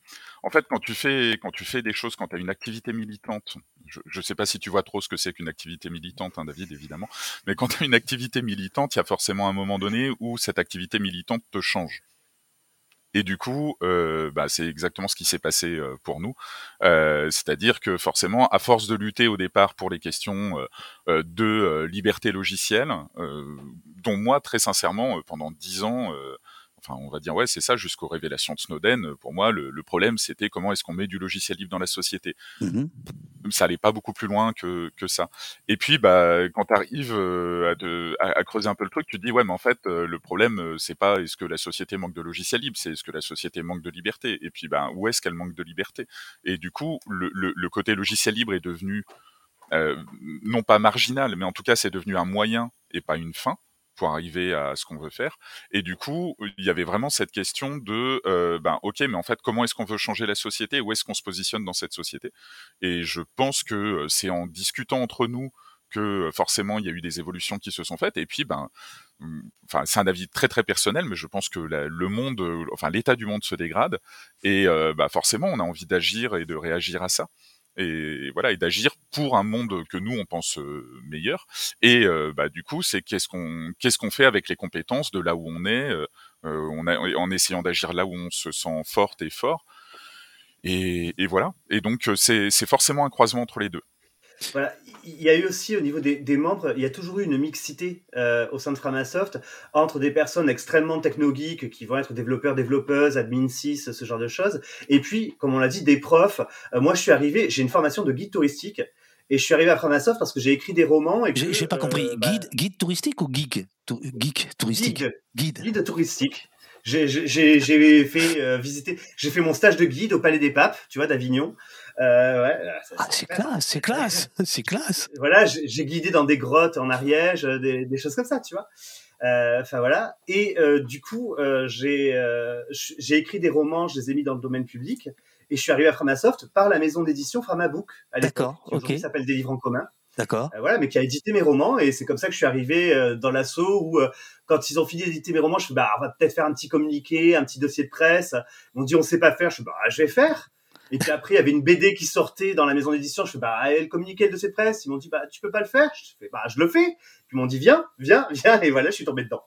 en fait, quand tu fais, quand tu fais des choses, quand tu as une activité militante, je ne sais pas si tu vois trop ce que c'est qu'une activité militante, hein, David, évidemment, mais quand tu as une activité militante, il y a forcément un moment donné où cette activité militante te change. Et du coup, euh, bah, c'est exactement ce qui s'est passé euh, pour nous. Euh, c'est-à-dire que forcément, à force de lutter au départ pour les questions de liberté logicielle, dont moi, très sincèrement, pendant dix ans, enfin on va dire ouais c'est ça jusqu'aux révélations de Snowden pour moi le, problème c'était comment est-ce qu'on met du logiciel libre dans la société. Mmh ça allait pas beaucoup plus loin que, que ça. Et puis bah quand tu arrives euh, à, à, creuser un peu le truc tu te dis ouais mais en fait euh, le problème euh, c'est pas est-ce que la société manque de logiciel libre c'est est-ce que la société manque de liberté. Et puis bah où est-ce qu'elle manque de liberté? Et du coup le, le, côté logiciel libre est devenu non pas marginal mais en tout cas c'est devenu un moyen et pas une fin arriver à ce qu'on veut faire. Et du coup, il y avait vraiment cette question de, euh, ben ok, mais en fait, comment est-ce qu'on veut changer la société? Où est-ce qu'on se positionne dans cette société? Et je pense que euh, c'est en discutant entre nous que euh, forcément il y a eu des évolutions qui se sont faites. Et puis, ben, hum, enfin, c'est un avis très très personnel, mais je pense que le monde, enfin l'état du monde se dégrade, et bah, forcément on a envie d'agir et de réagir à ça et voilà et d'agir pour un monde que nous on pense euh, meilleur. Et euh, bah, du coup c'est qu'est-ce qu'on qu'est-ce qu'on fait avec les compétences de là où on est euh, on a, en essayant d'agir là où on se sent forte et fort. Et, et voilà. Et donc c'est c'est forcément un croisement entre les deux. Voilà. Il y a eu aussi au niveau des, membres, il y a toujours eu une mixité euh, au sein de Framasoft entre des personnes extrêmement techno-geeks qui vont être développeurs, développeuses, admin 6, ce genre de choses. Et puis, comme on l'a dit, des profs. Euh, moi, je suis arrivé, j'ai une formation de guide touristique. Et je suis arrivé à Framasoft parce que j'ai écrit des romans. et J'ai pas compris. Euh, bah guide, guide touristique ou geek? Geek touristique Guide. Guide touristique. J'ai fait visiter, j'ai fait mon stage de guide au Palais des Papes, tu vois, d'Avignon. Euh, ah, c'est classe, c'est classe, c'est classe. Voilà, j'ai guidé dans des grottes en Ariège, euh, des, des choses comme ça, tu vois. Euh, enfin voilà. Et du coup, j'ai j'ai écrit des romans, je les ai mis dans le domaine public, et je suis arrivé à Framasoft par la maison d'édition Framabook à l'époque, qui s'appelle Des livres en commun. D'accord. voilà, mais qui a édité mes romans, et c'est comme ça que je suis arrivé dans l'assaut où quand ils ont fini d'éditer mes romans, je fais bah on va peut-être faire un petit communiqué, un petit dossier de presse. M'ont dit on sait pas faire, je fais bah je vais faire. Et puis après, il y avait une BD qui sortait dans la maison d'édition. Je fais, bah, elle communiquait de cette presse. Ils m'ont dit, bah, tu peux pas le faire? Je fais, bah, je le fais. Puis ils m'ont dit, viens, viens, viens. Et voilà, je suis tombé dedans.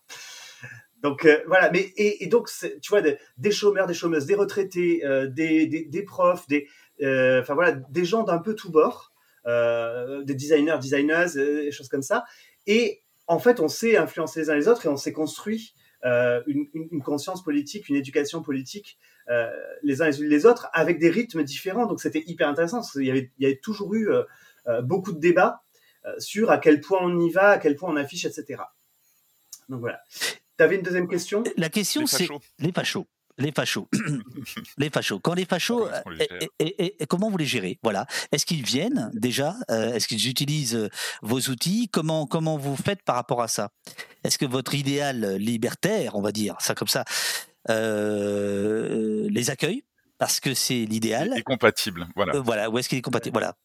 Donc euh, voilà, mais et, donc tu vois des, chômeurs, des chômeuses, des retraités, euh, des, des, des, profs, des euh, enfin voilà, des gens d'un peu tout bord, des designers, designers, des choses comme ça. Et en fait, on s'est influencé les uns les autres et on s'est construit une, une, une, conscience politique, une éducation politique euh, les uns les autres avec des rythmes différents. Donc c'était hyper intéressant. Parce il, y avait, il y avait toujours eu euh, euh, beaucoup de débats sur à quel point on y va, à quel point on affiche, etc. Donc voilà. Tu avais une deuxième question? La question, c'est les fachos. Les fachos. les fachos. Quand les fachos, et, comment vous les gérez? Voilà. Est-ce qu'ils viennent déjà Est-ce qu'ils utilisent vos outils? Comment comment vous faites par rapport à ça? Est-ce que votre idéal libertaire, on va dire ça comme ça, euh, les accueille? Parce que c'est l'idéal. Et compatible, voilà. Euh, voilà, où est-ce qu'il est compatible Voilà.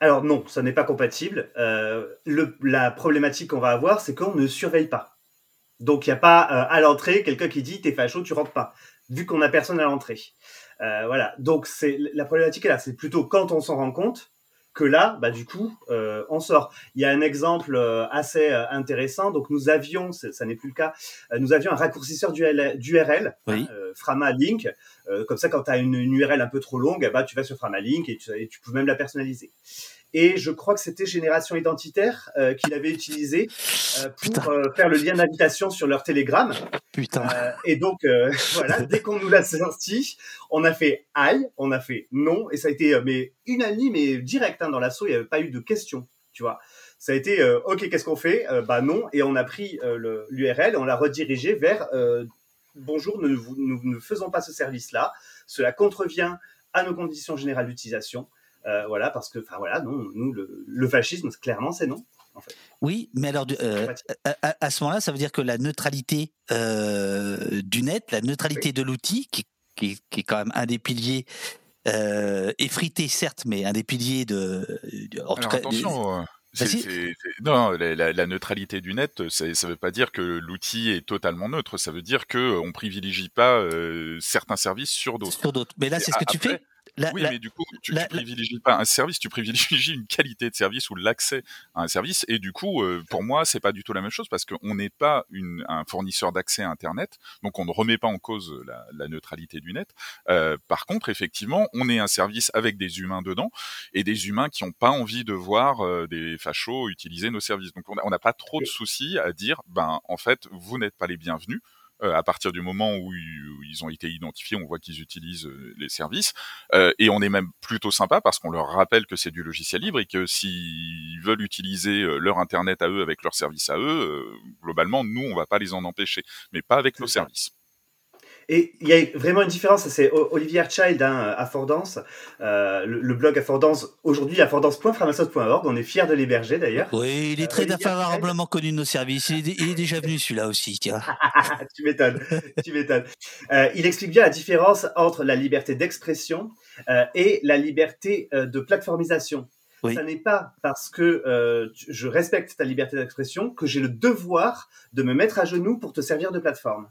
Alors non, ça n'est pas compatible. Euh, le, la problématique qu'on va avoir, c'est qu'on ne surveille pas. Donc il n'y a pas euh, à l'entrée quelqu'un qui dit t'es facho, tu rentres pas, vu qu'on a personne à l'entrée. Euh, voilà. Donc c'est la problématique est là. C'est plutôt quand on s'en rend compte que là, bah du coup, euh, on sort. Il y a un exemple euh, assez euh, intéressant. Donc nous avions, ça, n'est plus le cas, euh, nous avions un raccourcisseur d'URL, Oui. euh, Frama Link. Euh, comme ça, quand tu as une, une URL un peu trop longue, bah tu vas sur Frama Link et tu, et tu peux même la personnaliser. Et je crois que c'était Génération Identitaire euh, qui l'avait utilisé euh, pour euh, faire le lien d'invitation sur leur Telegram. Putain. Euh, et donc, voilà, dès qu'on nous l'a sorti, on a fait aïe, on a fait non, et ça a été mais unanime et direct hein, dans l'assaut, il n'y avait pas eu de question, tu vois. Ça a été euh, ok, qu'est-ce qu'on fait? Euh, Bah non, et on a pris euh, l'URL et on l'a redirigé vers bonjour, nous, ne faisons pas ce service-là, cela contrevient à nos conditions générales d'utilisation. Euh, voilà, parce que, enfin voilà, non, nous, le, le fascisme, clairement, c'est non. Oui, mais alors, du- euh, à, à- à ce moment-là, ça veut dire que la neutralité euh, du net, la neutralité de l'outil, qui, qui- qui est quand même un des piliers euh, effrité, certes, mais un des piliers de. de- en tout Alors cas, attention. c'est- Vas-y. c'est- c'est- non, la, la- la neutralité du net, c'est- ça ne veut pas dire que l'outil est totalement neutre. Ça veut dire que on privilégie pas euh, certains services sur d'autres. sur d'autres. Mais là, c'est ce que tu fais. La- oui, la- mais du coup, tu, tu privilégies pas un service, tu privilégies une qualité de service ou l'accès à un service. Et du coup, euh, pour moi, c'est pas du tout la même chose parce qu'on n'est pas une, un fournisseur d'accès à Internet, donc on ne remet pas en cause la, la neutralité du net. Euh, par contre, effectivement, on est un service avec des humains dedans et des humains qui n'ont pas envie de voir euh, des fachos utiliser nos services. Donc, on n'a pas trop de soucis à dire, ben, en fait, vous n'êtes pas les bienvenus. Euh, à partir du moment où ils, ont été identifiés, on voit qu'ils utilisent euh, les services. Euh, et on est même plutôt sympa parce qu'on leur rappelle que c'est du logiciel libre et que s'ils veulent utiliser leur internet à eux avec leur service à eux, euh, globalement, nous, on va pas les en empêcher, mais pas avec nos ça. services. Et il y a vraiment une différence, c'est Olivier Child hein, à Fordance, euh, le, le blog Affordance, aujourd'hui affordance.framasoft.org, on est fiers de l'héberger d'ailleurs. Oui, il est Euh, très Olivier favorablement connu de nos services. Il est, il est déjà venu celui-là aussi, tiens. tu m'étonnes, tu m'étonnes. Euh, il explique bien la différence entre la liberté d'expression euh, et la liberté euh, de plateformisation. Oui. Ça n'est pas parce que euh, je respecte ta liberté d'expression que j'ai le devoir de me mettre à genoux pour te servir de plateforme.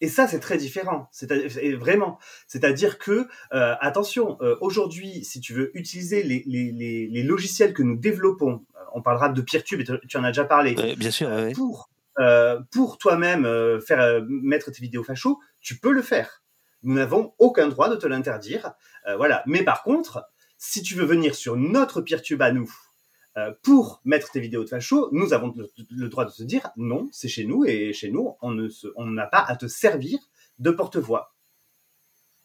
Et ça, c'est très différent. C'est vraiment. C'est-à-dire que, euh, attention, euh, aujourd'hui, si tu veux utiliser les, les, les, les logiciels que nous développons, euh, on parlera de Peertube, et tu- en as déjà parlé, bien sûr, ouais. pour, euh, pour toi-même euh, faire euh, mettre tes vidéos facho, tu peux le faire. Nous n'avons aucun droit de te l'interdire. Euh, voilà. Mais par contre, si tu veux venir sur notre Peertube à nous pour mettre tes vidéos de facho, nous avons le, le droit de te dire non, c'est chez nous et chez nous, on ne se- on n'a pas à te servir de porte-voix.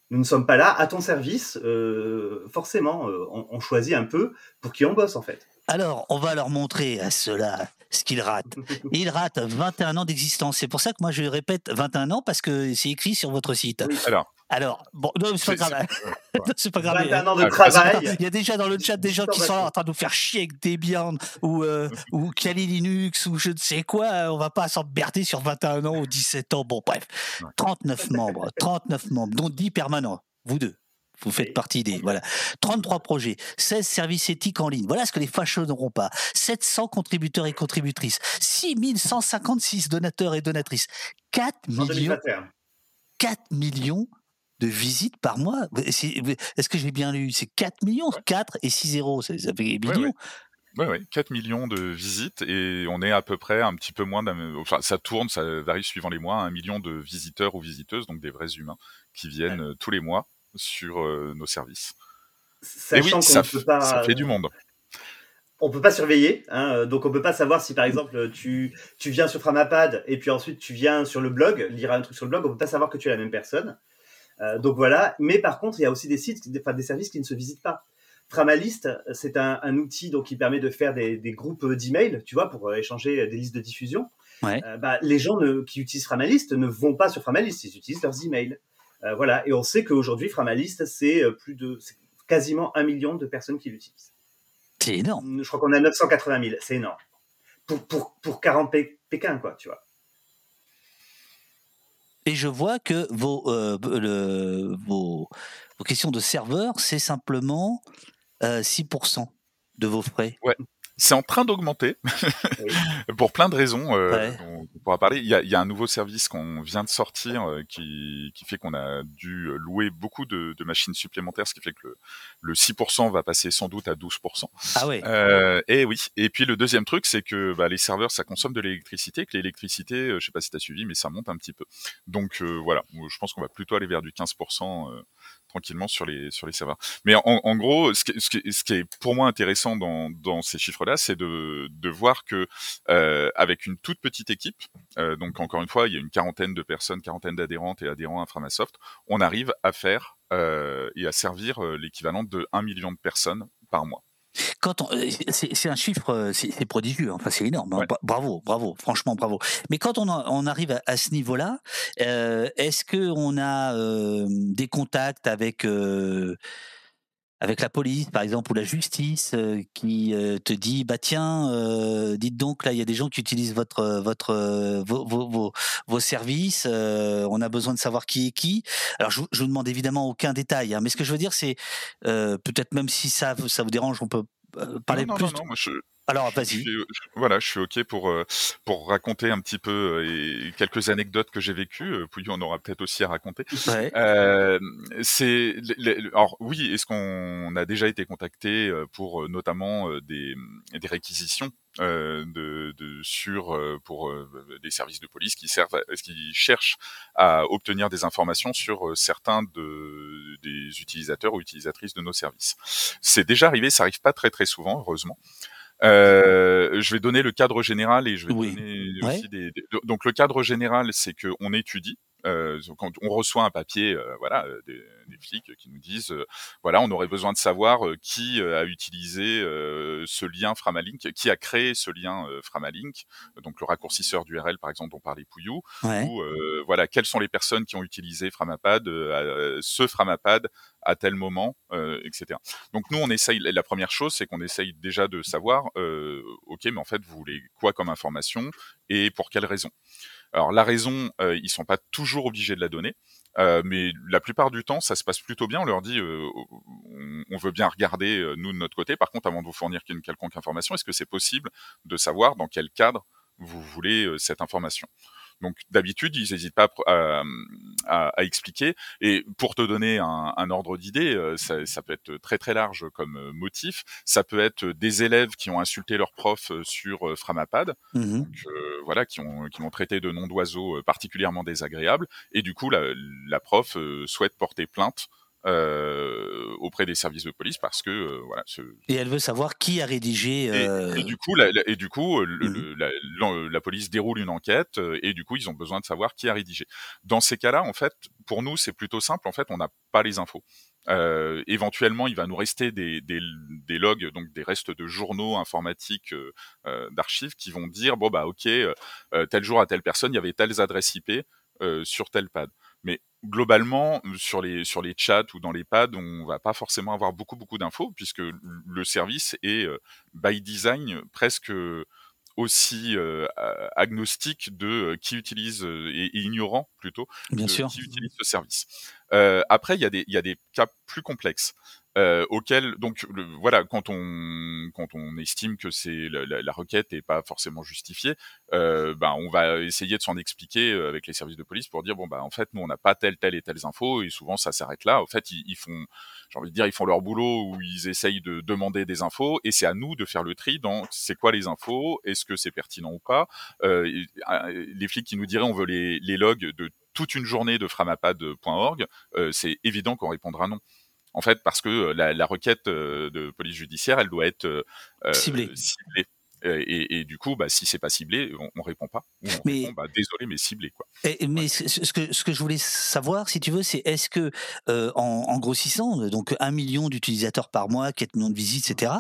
Nous ne sommes pas là à ton service. euh, forcément, euh, on, on choisit un peu pour qui on bosse en fait. Alors, on va leur montrer à ceux-là ce qu'ils ratent. Ils ratent 21 ans d'existence. C'est pour ça que moi, je répète 21 ans parce que c'est écrit sur votre site. Oui. Alors, Alors, bon, non, c'est pas C'est- grave. c'est pas grave. 21 ans de Ah, travail. Il y a déjà dans le chat des gens qui sont là en train de nous faire chier avec Debian ou, euh, ou Kali Linux ou je ne sais quoi. On va pas s'emmerder sur 21 ans ou 17 ans. Bon, bref. Ouais. 39 membres, 39 membres, dont 10 permanents. Vous deux. Vous faites partie des. Voilà. 33 projets, 16 services éthiques en ligne. Voilà ce que les fachos n'auront pas. 700 contributeurs et contributrices. 6156 donateurs et donatrices. 4 En millions 2021. 4 millions de visites par mois. C'est- Est-ce que j'ai bien lu? C'est 4 millions? 4 et 6 zéros, ça, ça fait millions. ouais, ouais, 4 millions de visites et on est à peu près un petit peu moins d'un, enfin, ça tourne, ça varie suivant les mois, un million de visiteurs ou visiteuses, donc des vrais humains qui viennent euh, tous les mois sur euh, nos services. Et Sachant oui, qu'on ça, ne peut pas, ça fait du monde. on peut pas surveiller, hein, euh, donc on peut pas savoir si par exemple tu tu viens sur Framapad et puis ensuite tu viens sur le blog lire un truc sur le blog, on peut pas savoir que tu es la même personne. Euh, donc voilà. Mais par contre, il y a aussi des sites, qui- enfin des services qui ne se visitent pas. Framalist, c'est un, un outil donc qui permet de faire des, des groupes d'emails, tu vois, pour euh, échanger des listes de diffusion. Ouais. Euh, bah, les gens ne- qui utilisent Framalist ne vont pas sur Framalist, ils utilisent leurs emails. Euh, voilà. Et on sait qu'aujourd'hui, Framalist, c'est euh, plus de quasiment un million de personnes qui l'utilisent. C'est énorme. Je crois qu'on a 980 000, c'est énorme. Pour, pour, pour 40 P- Pékin, quoi, tu vois. Et je vois que vos, euh, vos, questions de serveur, c'est simplement euh, 6% de vos frais. C'est en train d'augmenter pour plein de raisons. Euh, Ouais. on, on pourra parler. Il y, a, y a un nouveau service qu'on vient de sortir euh, qui, qui fait qu'on a dû louer beaucoup de, de machines supplémentaires, ce qui fait que le, le 6% va passer sans doute à 12%. Ah ouais. Euh, et oui. Et puis le deuxième truc, c'est que bah, les serveurs, ça consomme de l'électricité. Que l'électricité, euh, je sais pas si tu as suivi, mais ça monte un petit peu. Donc euh, voilà, je pense qu'on va plutôt aller vers du 15% euh, tranquillement sur les sur les serveurs. Mais en, en gros, ce qui, ce, qui, ce qui est pour moi intéressant dans, dans ces chiffres-là, c'est de, de voir que euh, avec une toute petite équipe, euh, donc encore une fois, il y a une quarantaine de personnes, quarantaine d'adhérentes et adhérents à Framasoft, on arrive à faire euh, et à servir euh, l'équivalent de 1 million de personnes par mois. Quand on- euh, c'est un chiffre, euh, c'est prodigieux, hein. enfin c'est énorme. hein. Ouais. Bravo, bravo, franchement bravo. Mais quand on, arrive à, à ce niveau-là, euh, est-ce que on a euh, des contacts avec avec la police, par exemple, ou la justice, euh, qui euh, te dit, bah tiens, euh, dites donc là, il y a des gens qui utilisent votre votre vos, vos, services. on a besoin de savoir qui est qui. Alors je, je vous demande évidemment aucun détail, hein, mais ce que je veux dire, c'est peut-être même si ça vous- ça vous dérange, on peut parler non, non, plus. non, non, moi je, Alors vas-y. voilà, je suis ok pour euh, pour raconter un petit peu euh, et quelques anecdotes que j'ai vécues. Euh, Pouillou en aura peut-être aussi à raconter. Ouais. Euh, c'est alors oui, est-ce qu'on a déjà été contacté euh, pour euh, notamment euh, des, des réquisitions euh, de, de sur euh, pour euh, des services de police qui servent, à- qui cherchent à obtenir des informations sur euh, certains de des utilisateurs ou utilisatrices de nos services. C'est déjà arrivé, ça arrive pas très très souvent, heureusement. Euh, je vais donner le cadre général et je vais Oui. donner Ouais. aussi des, des- donc le cadre général, c'est que on étudie. Euh, quand on reçoit un papier, euh, voilà, euh, des, des flics qui nous disent, euh, voilà, on aurait besoin de savoir euh, qui euh, a utilisé euh, ce lien Framalink, qui a créé ce lien euh, Framalink, donc le raccourcisseur d'URL par exemple dont parlait Pouillou, Ouais. ou euh, voilà, quelles sont les personnes qui ont utilisé Framapad, euh, ce Framapad à tel moment, euh, etc. Donc nous, on essaye. La première chose, c'est qu'on essaye déjà de savoir, euh, ok, mais en fait, vous voulez quoi comme information et pour quelle raison? Alors la raison, euh, ils sont pas toujours obligés de la donner. Euh, mais la plupart du temps, ça se passe plutôt bien. On leur dit, euh, on, veut bien regarder euh, nous de notre côté. Par contre, avant de vous fournir une quelconque information, est-ce que c'est possible de savoir dans quel cadre vous voulez cette information? Donc d'habitude, ils n'hésitent pas à, à, à, expliquer. Et pour te donner un, un ordre d'idée, euh, ça, ça, peut être très très large comme euh, motif. Ça peut être des élèves qui ont insulté leur prof euh, sur Framapad, donc, euh, voilà, qui ont qui m'ont traité de nom d'oiseau particulièrement désagréable. Et du coup, la, la prof souhaite porter plainte euh, auprès des services de police parce que euh, voilà. Ce... Et elle veut savoir qui a rédigé. Et, euh, et du coup, la, la- et du coup, euh, Mhm. le- la, police déroule une enquête euh, et du coup, ils ont besoin de savoir qui a rédigé. Dans ces cas-là, en fait, pour nous, c'est plutôt simple. En fait, on n'a pas les infos. Euh, éventuellement, il va nous rester des, des, des logs, donc des restes de journaux informatiques euh, euh, d'archives qui vont dire bon bah ok, euh, euh, tel jour à telle personne, il y avait telles adresses IP euh, sur tel pad. Mais globalement, sur les sur les chats ou dans les pads, on va pas forcément avoir beaucoup beaucoup d'infos puisque le service est euh, by design presque aussi euh, a- agnostique de euh, qui utilise euh, et, et ignorant plutôt Bien de sûr. qui utilise ce service. Euh, après, il y a des il y a des cas plus complexes euh, auxquels donc le, voilà quand on quand on estime que c'est la, la, la requête est pas forcément justifiée, euh, ben on va essayer de s'en expliquer euh, avec les services de police pour dire bon bah en fait nous on n'a pas telle telle et telles infos et souvent ça s'arrête là. En fait ils, ils font j'ai envie de dire ils font leur boulot où ils essayent de demander des infos et c'est à nous de faire le tri dans c'est quoi les infos, est-ce que c'est pertinent ou pas. Euh, euh, les flics qui nous diraient on veut les, les logs de toute une journée de framapad.org, euh, c'est évident qu'on répondra non. En fait, parce que la, la requête de police judiciaire, elle doit être Ciblée. ciblée. Et, et, du coup, bah, si c'est pas ciblé, on, on répond pas. Ou on Mais- répond, bah, désolé, mais ciblé quoi. Et- mais ce, ce que, ce que je voulais savoir, si tu veux, c'est est-ce que euh, en, en grossissant, donc un million d'utilisateurs par mois, 4 millions de visites, etc.,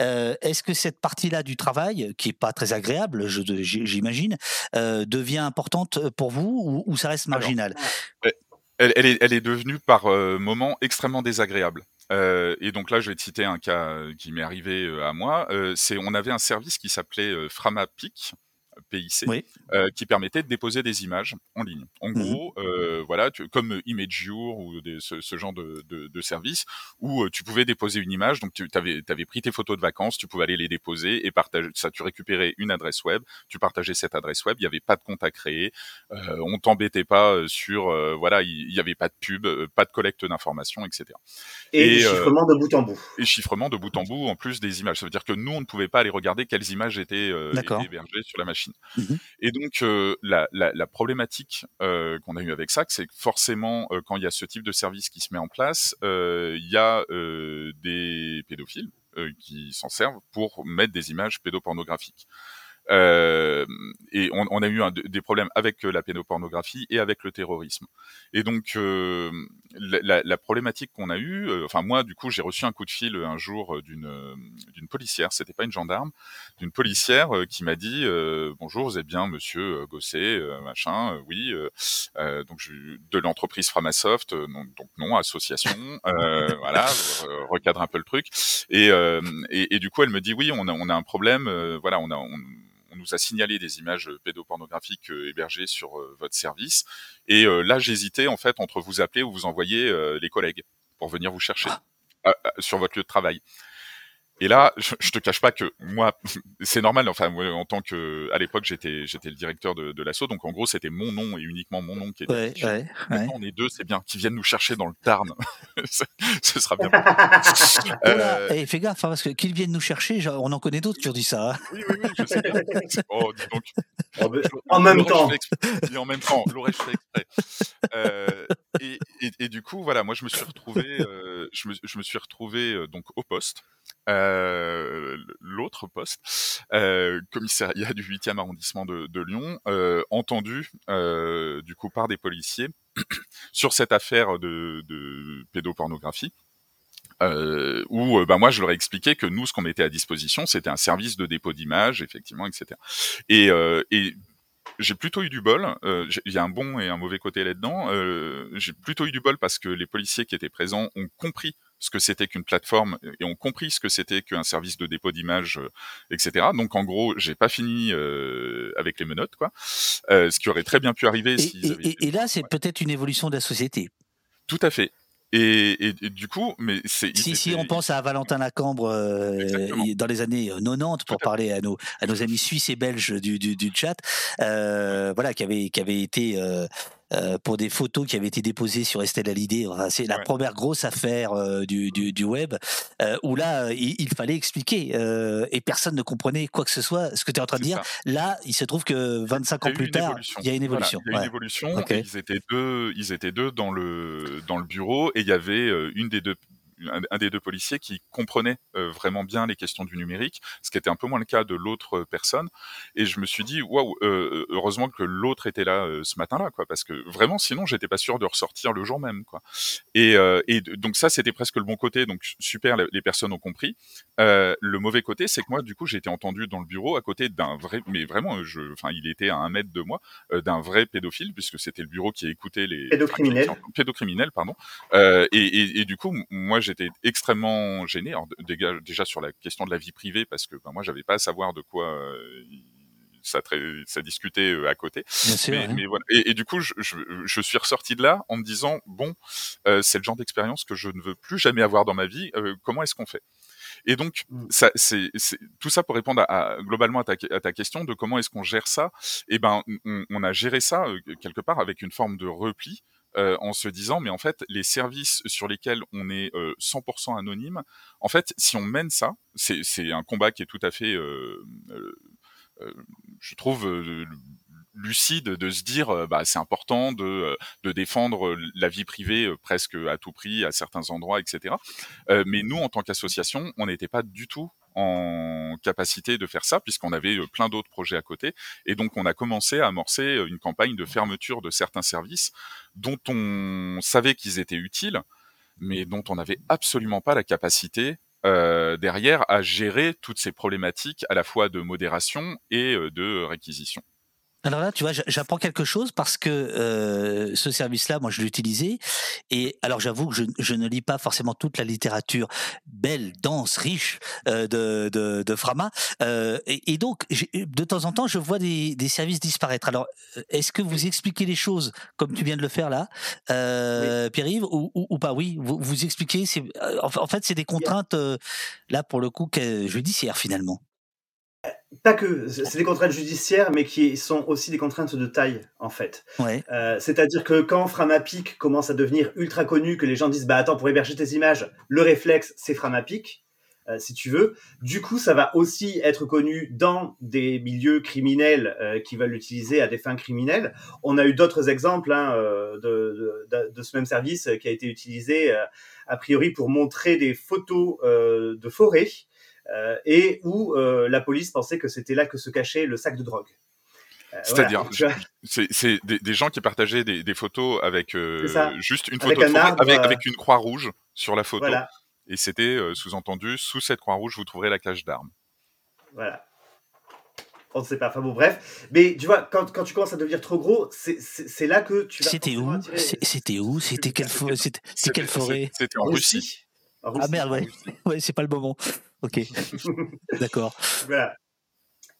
euh, est-ce que cette partie-là du travail, qui est pas très agréable, j'imagine, euh, devient importante pour vous ou, ou ça reste Alors, marginal? Elle, est, devenue par euh, moments extrêmement désagréable. Euh, et donc là, je vais te citer un cas qui m'est arrivé euh, à moi. Euh, c'est on avait un service qui s'appelait euh, Framapic. PIC, euh, qui permettait de déposer des images en ligne. En mmh gros, euh, voilà, tu, comme ImageViewer ou des, ce, ce, genre de, de, de service, où euh, tu pouvais déposer une image, donc tu avais, avais, pris tes photos de vacances, tu pouvais aller les déposer et partager. Ça, tu récupérais une adresse web, tu partageais cette adresse web, il n'y avait pas de compte à créer, euh, on t'embêtait pas sur, voilà, il n'y avait pas de pub, pas de collecte d'informations, etc. Et, et chiffrement de bout en bout. Et chiffrement de bout en bout, en plus des images. Ça veut dire que nous, on ne pouvait pas aller regarder quelles images étaient, étaient hébergées sur la machine. Mmh et donc euh, la, la, la, problématique euh, qu'on a eu avec ça, c'est que forcément euh, quand il y a ce type de service qui se met en place, il y a des pédophiles qui s'en servent pour mettre des images pédopornographiques. Euh, et on, on, a eu un, des problèmes avec la pédopornographie et avec le terrorisme. Et donc euh, la, la, problématique qu'on a eue, euh, enfin moi du coup j'ai reçu un coup de fil un jour d'une d'une policière, c'était pas une gendarme, d'une policière qui m'a dit bonjour vous êtes bien Monsieur Gosset machin, oui donc je, de l'entreprise Framasoft, donc, donc non association, voilà recadre un peu le truc et, et, et, du coup elle me dit oui on a on a un problème, voilà on a on, on nous a signalé des images pédopornographiques euh, hébergées sur euh, votre service. Et euh, là, j'hésitais en fait entre vous appeler ou vous envoyer les collègues pour venir vous chercher ah. sur votre lieu de travail. Et là, je, je, te cache pas que moi, c'est normal. Enfin, moi, en tant que, à l'époque, j'étais, j'étais le directeur de, de l'assaut, donc en gros, c'était mon nom et uniquement mon nom qui était. Ouais, ouais, Maintenant, on est deux, c'est bien. Qui viennent nous chercher dans le Tarn, ce sera bien. euh... et fais gaffe, hein, parce que qu'ils viennent nous chercher, genre, on en connaît d'autres qui ont dit ça. Hein. Oui, oui, oui, je sais bien. Oh, dis donc. en même temps. Et en même temps, l'aurais-je fait exprès. Euh, et, et, et, du coup, voilà, moi, je me suis retrouvé, euh, je, me, je me suis retrouvé euh, donc au poste. Euh, l'autre poste, euh, commissariat du 8e arrondissement de, Lyon, euh, entendu euh, du coup par des policiers sur cette affaire de, pédopornographie. Où bah, moi je leur ai expliqué que nous ce qu'on mettait à disposition c'était un service de dépôt d'images effectivement etc et, j'ai plutôt eu du bol. Il y a un bon et un mauvais côté là-dedans. J'ai plutôt eu du bol parce que les policiers qui étaient présents ont compris ce que c'était qu'une plateforme et ont compris ce que c'était qu'un service de dépôt d'images, euh, etc. Donc en gros, j'ai pas fini euh, avec les menottes, quoi. Euh, ce qui aurait très bien pu arriver. Et, et, et là, c'est peut-être une évolution de la société. Tout à fait. Et, du coup, mais c'est si, si on pense à Valentin Lacambre euh, dans les années 90 pour parler à nos à nos amis suisses et belges du, du, du chat, voilà, qui avait qui avait été euh, pour des photos qui avaient été déposées sur Estelle Hallyday. Enfin, c'est la ouais. première grosse affaire euh, du, du, du, web euh, où là, il, il fallait expliquer et personne ne comprenait quoi que ce soit. Ce que tu es en train de dire, ça. là, il se trouve que 25 ans plus tard, il y a une évolution. Voilà, il y a une évolution. Okay. Ils étaient deux, ils étaient deux dans le dans le bureau et il y avait une des deux un, des deux policiers qui comprenait euh, vraiment bien les questions du numérique, ce qui était un peu moins le cas de l'autre personne. Et je me suis dit, waouh, euh, heureusement que l'autre était là euh, ce matin-là, quoi, parce que vraiment, sinon, j'étais pas sûr de ressortir le jour même, quoi. Et, euh, et donc ça, c'était presque le bon côté. Donc super, les personnes ont compris. Euh, le mauvais côté, c'est que moi, du coup, j'ai été entendu dans le bureau à côté d'un vrai, mais vraiment, je, enfin, il était à un mètre de moi, d'un vrai pédophile, puisque c'était le bureau qui écoutait les pédocriminels, pédocriminels, pardon. Et, et, et, du coup, moi, j'étais extrêmement gêné. Alors, déjà, déjà, sur la question de la vie privée, parce que ben, moi, j'avais pas à savoir de quoi euh, ça, ça discutait euh, à côté. Sûr, mais, hein. mais, voilà. Et, et du coup, je, je, je, suis ressorti de là en me disant bon, euh, c'est le genre d'expérience que je ne veux plus jamais avoir dans ma vie. Euh, comment est-ce qu'on fait? Et donc, ça, c'est, tout ça pour répondre à, à globalement à ta, à ta, question de comment est-ce qu'on gère ça? Eh ben, on, on, a géré ça euh, quelque part avec une forme de repli euh, en se disant mais en fait les services sur lesquels on est euh, 100% anonyme, en fait si on mène ça, c'est un combat qui est tout à fait, euh, euh, euh je trouve lucide de se dire bah, c'est important de, défendre la vie privée presque à tout prix à certains endroits etc euh, mais nous en tant qu'association on n'était pas du tout en capacité de faire ça puisqu'on avait plein d'autres projets à côté et donc on a commencé à amorcer une campagne de fermeture de certains services dont on savait qu'ils étaient utiles mais dont on n'avait absolument pas la capacité euh, derrière à gérer toutes ces problématiques à la fois de modération et euh, de réquisition. Alors là, tu vois, j'apprends quelque chose parce que euh, ce service-là, moi, je l'ai utilisé. Et alors, j'avoue que je, je, ne lis pas forcément toute la littérature belle, dense, riche euh, de, de, de, Frama. Euh, et, et, donc, de temps en temps, je vois des, des services disparaître. Alors, est-ce que vous expliquez les choses comme tu viens de le faire là, oui. Pierre-Yves, ou, ou, ou, pas? Oui, vous, vous expliquez. En fait, c'est des contraintes, là, pour le coup, judiciaires finalement pas que, c'est des contraintes judiciaires, mais qui sont aussi des contraintes de taille, en fait. Ouais. Euh, C'est-à-dire que quand Framapic commence à devenir ultra connu, que les gens disent, bah attends, pour héberger tes images, le réflexe, c'est Framapic, euh, si tu veux. Du coup, ça va aussi être connu dans des milieux criminels euh, qui veulent l'utiliser à des fins criminelles. On a eu d'autres exemples hein, de, de, de, ce même service qui a été utilisé, a priori, pour montrer des photos de forêt euh, et où euh, la police pensait que c'était là que se cachait le sac de drogue. Euh, C'est-à-dire, voilà. c'est des, des, gens qui partageaient des, des photos avec juste une photo avec, de arbre, avec, avec, une croix rouge sur la photo. Voilà. Et c'était sous-entendu, sous cette croix rouge, vous trouverez la cache d'armes. Voilà on ne sait pas. Enfin bon, bref. Mais tu vois, quand, quand tu commences à devenir trop gros, c'est là que tu vas. C'était où C'était où C'était quelle, forêt C'était quelle forêt C'était en Russie. En Russie. Ah merde, ouais. ouais c'est pas le moment. Ok. D'accord. Voilà.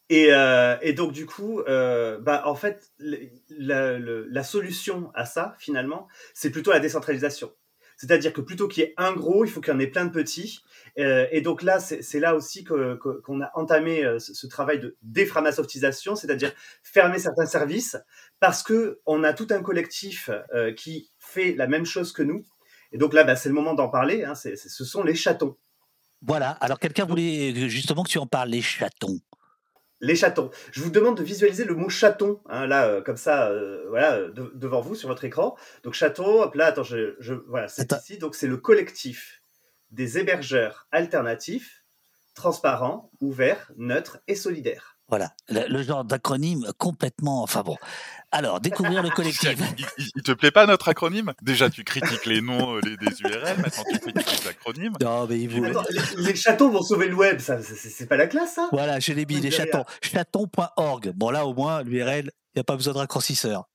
Et, euh, et, donc du coup, euh, bah en fait, la, la, la, solution à ça finalement, c'est plutôt la décentralisation. C'est-à-dire que plutôt qu'il y ait un gros, il faut qu'il y en ait plein de petits. Euh, et donc là, c'est là aussi qu'on que, a entamé ce, ce, travail de déframasoftisation, c'est-à-dire fermer certains services, parce que on a tout un collectif qui fait la même chose que nous. Et donc là, bah, c'est le moment d'en parler. Hein, c est, c est, ce sont les chatons. Voilà. Alors quelqu'un voulait justement que tu en parles, les chatons. Les chatons. Je vous demande de visualiser le mot chaton, hein, là, euh, comme ça, euh, voilà, de, devant vous sur votre écran. Donc chaton, hop là, attends, je, je voilà, c'est ici. Donc c'est le collectif des hébergeurs alternatifs, transparents, ouverts, neutres et solidaires. Voilà, le, le genre d'acronyme complètement. Enfin bon. Alors, découvrir le collectif. il, il, te plaît pas notre acronyme? Déjà, tu critiques les noms euh, les, des URL, maintenant tu critiques les acronymes. Non, mais il vous... Attends, les, les, chatons vont sauver le web, ça, c'est pas la classe, ça Voilà, je l'ai mis, les chatons. Chaton.org. Bon, là, au moins, l'URL, il n'y a pas besoin de raccourcisseur.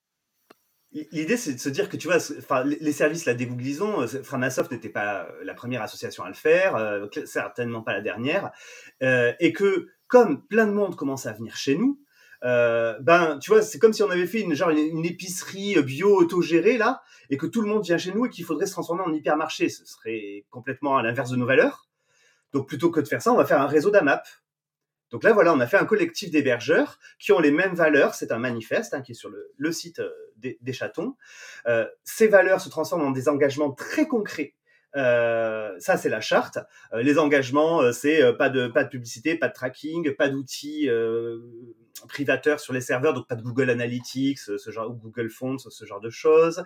L'idée, c'est de se dire que tu vois, enfin, les services, la dégooglisons, Framasoft n'était pas la première association à le faire, euh, certainement pas la dernière, euh, et que comme plein de monde commence à venir chez nous, euh, ben, tu vois, c'est comme si on avait fait une épicerie bio autogérée là, et que tout le monde vient chez nous et qu'il faudrait se transformer en hypermarché. Ce serait complètement à l'inverse de nos valeurs. Donc plutôt que de faire ça, on va faire un réseau d'AMAP. Donc là, voilà, on a fait un collectif d'hébergeurs qui ont les mêmes valeurs. C'est un manifeste hein, qui est sur le, site euh, des, des, chatons. Euh, ces valeurs se transforment en des engagements très concrets euh, ça, c'est la charte. Euh, les engagements, euh, c'est pas de pas de publicité, pas de tracking, pas d'outils privateurs sur les serveurs, donc pas de Google Analytics, ce genre ou Google Fonts, ce genre de choses.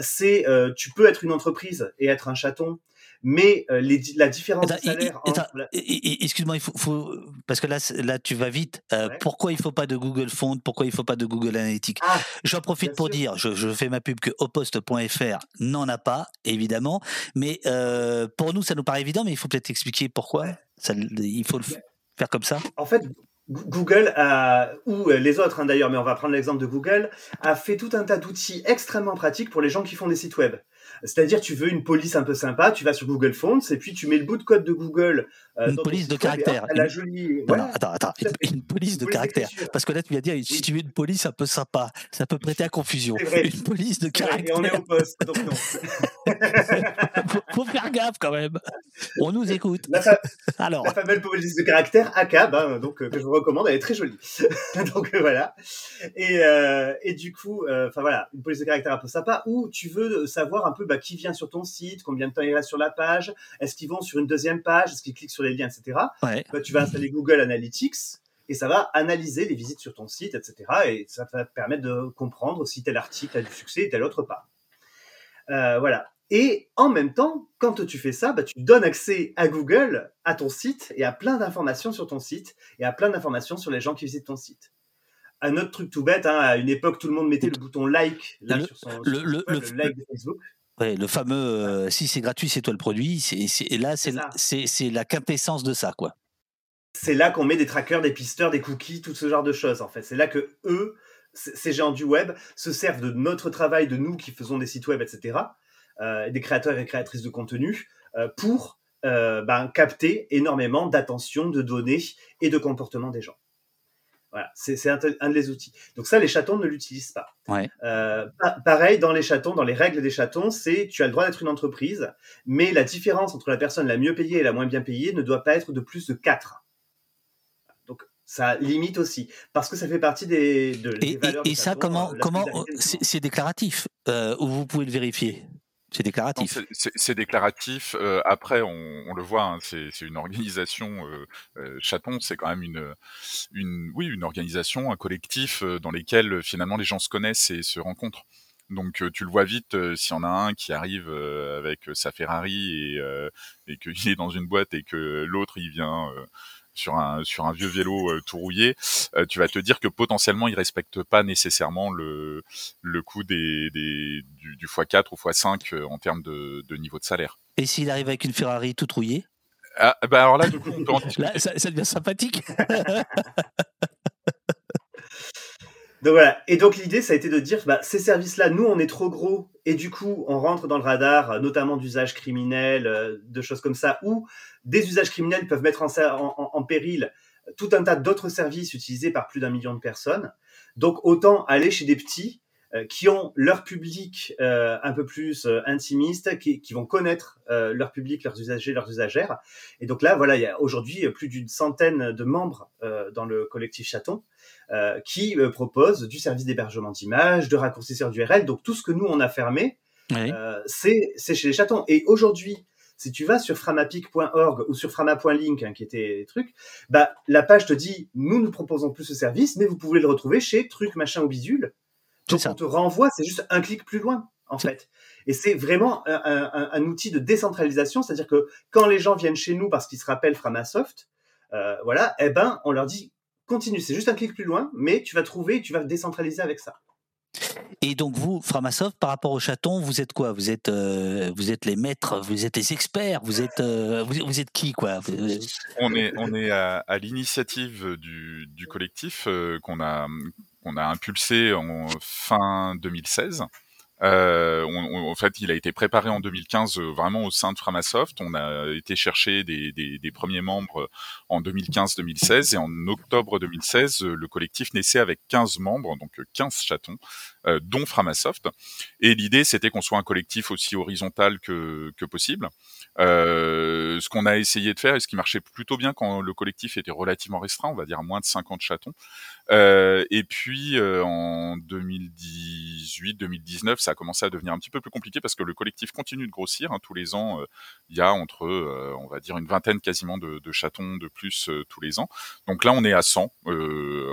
c'est tu peux être une entreprise et être un chaton mais euh, les, la différence attends, de salaire. La... Excuse-moi, il faut, faut, parce que là, là, tu vas vite. Euh, ouais. Pourquoi il faut pas de Google Fonts? Pourquoi il faut pas de Google Analytics? Ah, J'en profite pour sûr. dire, je, je, fais ma pub que oposte.fr n'en a pas, évidemment, mais euh, pour nous, ça nous paraît évident, mais il faut peut-être expliquer pourquoi. Ça, il faut le faire comme ça. En fait, Google a, ou les autres hein, d'ailleurs, mais on va prendre l'exemple de Google, a fait tout un tas d'outils extrêmement pratiques pour les gens qui font des sites web. C'est-à-dire, tu veux une police un peu sympa, tu vas sur Google Fonts et puis tu mets le bout de code de Google. Euh, une police de caractère. Une... La jolie. Non, voilà. non, attends, attends. Une, une police de caractère. Parce que là, tu viens dire, si tu veux une police un peu sympa, ça peut prêter à confusion. Une police de caractère. Et on est au poste, donc non. faut, faut, faire gaffe quand même. On nous écoute. La, fa... Alors. la fameuse police de caractère ACAB, hein, donc, euh, que je vous recommande, elle est très jolie. donc euh, voilà. Et, euh, et du coup, enfin voilà, une police de caractère un peu sympa, où tu veux savoir un peu bah, qui vient sur ton site, combien de temps il reste sur la page, est-ce qu'ils vont sur une deuxième page, est-ce qu'ils cliquent sur les liens, etc. Ouais. Bah, tu vas installer Google Analytics et ça va analyser les visites sur ton site, etc. Et ça va te permettre de comprendre si tel article a du succès et tel autre pas. Euh, voilà. Et en même temps, quand tu fais ça, bah, tu donnes accès à Google, à ton site et à plein d'informations sur ton site et à plein d'informations sur les gens qui visitent ton site. Un autre truc tout bête, hein, à une époque, tout le monde mettait le bouton like là, le, sur son, le, sur le, le, le like de Facebook. Ouais, le fameux euh, si c'est gratuit, c'est toi le produit. C'est, c'est, et là, c'est, c'est, c'est la quintessence de ça, quoi. C'est là qu'on met des trackers, des pisteurs, des cookies, tout ce genre de choses, en fait. C'est là que eux ces géants du web se servent de notre travail, de nous qui faisons des sites web, etc., euh, des créateurs et créatrices de contenu, euh, pour ben, capter énormément d'attention, de données et de comportement des gens. Voilà, c'est un, un, des outils. Donc ça, les chatons ne l'utilisent pas. Ouais. Euh, pareil, dans les chatons, dans les règles des chatons, c'est tu as le droit d'être une entreprise, mais la différence entre la personne la mieux payée et la moins bien payée ne doit pas être de plus de 4. Donc ça limite aussi, parce que ça fait partie des, de, et, des valeurs. Et, et ça, comment, comment c'est déclaratif, euh, ou vous pouvez le vérifier? C'est déclaratif. C'est déclaratif. Euh, après, on, on, le voit, hein, c'est une organisation. Euh, euh, Chaton, c'est quand même une, une, oui, une organisation, un collectif euh, dans lesquels finalement les gens se connaissent et se rencontrent. Donc tu le vois vite s'il y en a un qui arrive avec sa Ferrari et, et qu'il est dans une boîte et que l'autre il vient sur un sur un vieux vélo euh, tout rouillé, euh, tu vas te dire que potentiellement il respecte pas nécessairement le le coût des, des du, du x4 ou x5 euh, en termes de, de niveau de salaire. Et s'il arrive avec une Ferrari tout rouillée? Ah, bah alors là, du coup, on peut en là, ça, ça devient sympathique. Donc voilà. Et donc l'idée, ça a été de dire, bah, ces services-là, nous, on est trop gros, et du coup, on rentre dans le radar, notamment d'usages criminels, de choses comme ça, où des usages criminels peuvent mettre en, péril tout un tas d'autres services utilisés par plus d'un million de personnes. Donc autant aller chez des petits euh, qui ont leur public euh, un peu plus euh, intimiste, qui, qui, vont connaître euh, leur public, leurs usagers, leurs usagères. Et donc là, voilà, il y a aujourd'hui plus d'une centaine de membres euh, dans le collectif Chaton qui proposent du service d'hébergement d'images, de raccourcisseurs d'URL. Donc tout ce que nous on a fermé, oui. c'est chez les chatons. Et aujourd'hui, si tu vas sur framapic.org ou sur frama.link, hein, qui était des trucs, bah, la page te dit, nous ne proposons plus ce service, mais vous pouvez le retrouver chez truc, machin ou bidule. Donc on te renvoie, c'est juste un clic plus loin, en fait. Et c'est vraiment un, un, un, outil de décentralisation, c'est-à-dire que quand les gens viennent chez nous parce qu'ils se rappellent Framasoft, euh, voilà, eh ben, on leur dit, continue, c'est juste un clic plus loin, mais tu vas trouver, tu vas décentraliser avec ça. Et donc vous, Framasoft, par rapport au chaton, vous êtes quoi? Vous êtes, euh, vous êtes les maîtres, vous êtes les experts, vous êtes, euh, vous, vous, êtes qui quoi? On est, on est à, à l'initiative du, du, collectif euh, qu'on a, qu'on a impulsé en fin 2016. Euh, en fait, il a été préparé en 2015 euh, vraiment au sein de Framasoft. On a été chercher des, premiers membres en 2015-2016 et en octobre 2016, euh, le collectif naissait avec 15 membres, donc 15 chatons, euh, dont Framasoft. Et l'idée, c'était qu'on soit un collectif aussi horizontal que, possible. Euh, ce qu'on a essayé de faire et ce qui marchait plutôt bien quand le collectif était relativement restreint, on va dire moins de 50 chatons. Euh, et puis en 2018-2019, ça a commencé à devenir un petit peu plus compliqué parce que le collectif continue de grossir. Hein. Tous les ans, euh, il y a entre, euh, on va dire, une vingtaine quasiment de, de chatons de plus euh, tous les ans. Donc là, on est à 100,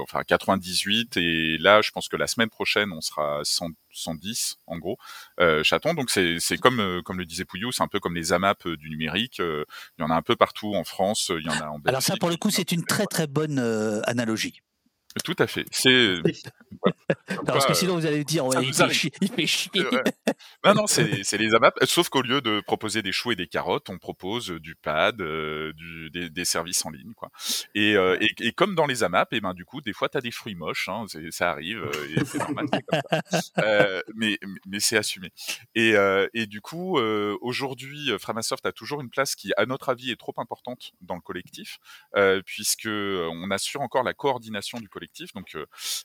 enfin 98, et là, je pense que la semaine prochaine, on sera à 100, 110 en gros euh, chatons. Donc c'est comme euh, comme le disait Pouillou, c'est un peu comme les AMAP du numérique. Euh, il y en a un peu partout en France, il y en a en Belgique. Alors ça pour le coup c'est une très très bonne analogie. Tout à fait. C'est parce que sinon vous allez dire ouais, il, fait chier, il, fait chier, non non, c'est les AMAP. Sauf qu'au lieu de proposer des choux et des carottes, on propose du pad, euh, du, des, des, services en ligne, quoi. Et, euh, et, et, comme dans les AMAP, et eh ben du coup, des fois, tu as des fruits moches, hein, ça arrive, et c'est normal, comme ça. Euh, mais mais c'est assumé. Et, et du coup, aujourd'hui, Framasoft a toujours une place qui, à notre avis, est trop importante dans le collectif, puisque on assure encore la coordination du collectif collectif. Donc,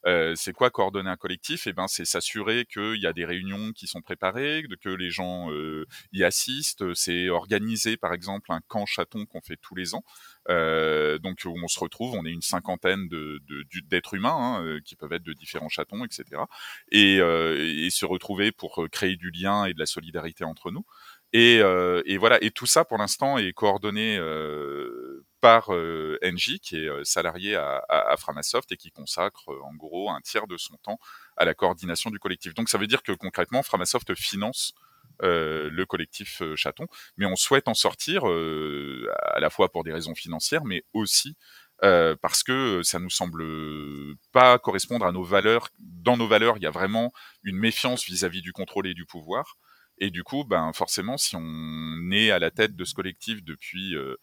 euh, c'est quoi coordonner un collectif? Eh ben, c'est s'assurer qu'il y a des réunions qui sont préparées, que les gens euh, y assistent. C'est organiser, par exemple, un camp chaton qu'on fait tous les ans. Euh, donc où on se retrouve, on est une cinquantaine de, d'êtres humains hein, qui peuvent être de différents chatons, etc. Et, et, se retrouver pour créer du lien et de la solidarité entre nous. Et, euh, et, voilà, et tout ça pour l'instant est coordonné euh, par euh, NJ, qui est salarié à, Framasoft et qui consacre en gros un tiers de son temps à la coordination du collectif. Donc ça veut dire que concrètement, Framasoft finance euh, le collectif euh, Chaton, mais on souhaite en sortir euh, à la fois pour des raisons financières, mais aussi parce que ça nous semble pas correspondre à nos valeurs. Dans nos valeurs, il y a vraiment une méfiance vis-à-vis -vis du contrôle et du pouvoir. Et du coup, ben forcément, si on est à la tête de ce collectif depuis euh,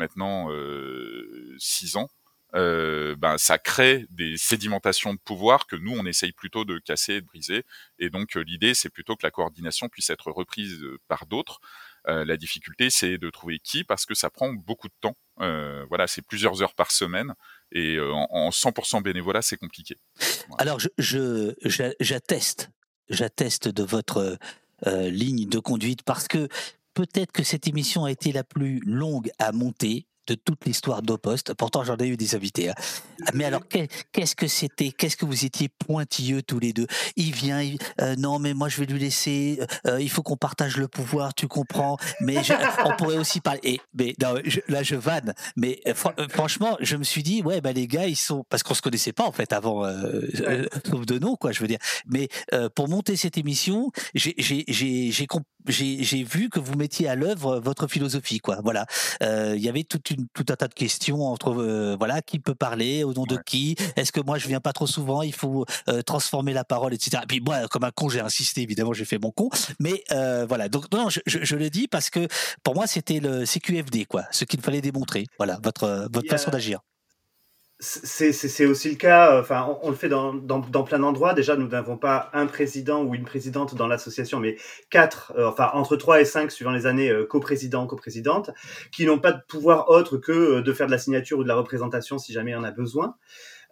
maintenant euh, six ans, euh, ben, ça crée des sédimentations de pouvoir que nous, on essaye plutôt de casser et de briser. Et donc, euh, l'idée, c'est plutôt que la coordination puisse être reprise par d'autres. la difficulté, c'est de trouver qui, parce que ça prend beaucoup de temps. voilà, c'est plusieurs heures par semaine. Et en, 100% bénévolat, c'est compliqué. Alors, je, j'atteste, j'atteste de votre ligne de conduite parce que peut-être que cette émission a été la plus longue à monter de toute l'histoire d'Opost. Pourtant, j'en ai eu des invités. Hein. Mais alors, qu'est-ce que c'était? Qu'est-ce que vous étiez pointilleux tous les deux? Il vient, euh, non, mais moi, je vais lui laisser. Euh, euh, il faut qu'on partage le pouvoir, tu comprends Mais on pourrait aussi parler. Et, mais là, je vanne. Mais franchement, je me suis dit, ouais, bah, les gars, ils sont. Parce qu'on se connaissait pas, en fait, avant, sauf de nom, quoi, je veux dire. Mais pour monter cette émission, j'ai j'ai vu que vous mettiez à l'œuvre votre philosophie, quoi. Voilà, il y avait toute une, tout un tas de questions entre voilà qui peut parler, au nom de qui, est-ce que moi je viens pas trop souvent, il faut transformer la parole, etc. Et puis moi, comme un con, j'ai insisté, évidemment, j'ai fait mon con, mais voilà. Donc non, je, je, le dis parce que pour moi c'était le CQFD, quoi, ce qu'il fallait démontrer. Voilà, votre votre façon d'agir. C'est aussi le cas, enfin, on, le fait dans, dans, dans plein d'endroits. Déjà, nous n'avons pas un président ou une présidente dans l'association, mais quatre, euh, enfin, entre trois et cinq, suivant les années, euh, coprésidents, coprésidentes, qui n'ont pas de pouvoir autre que euh, de faire de la signature ou de la représentation si jamais il y en a besoin.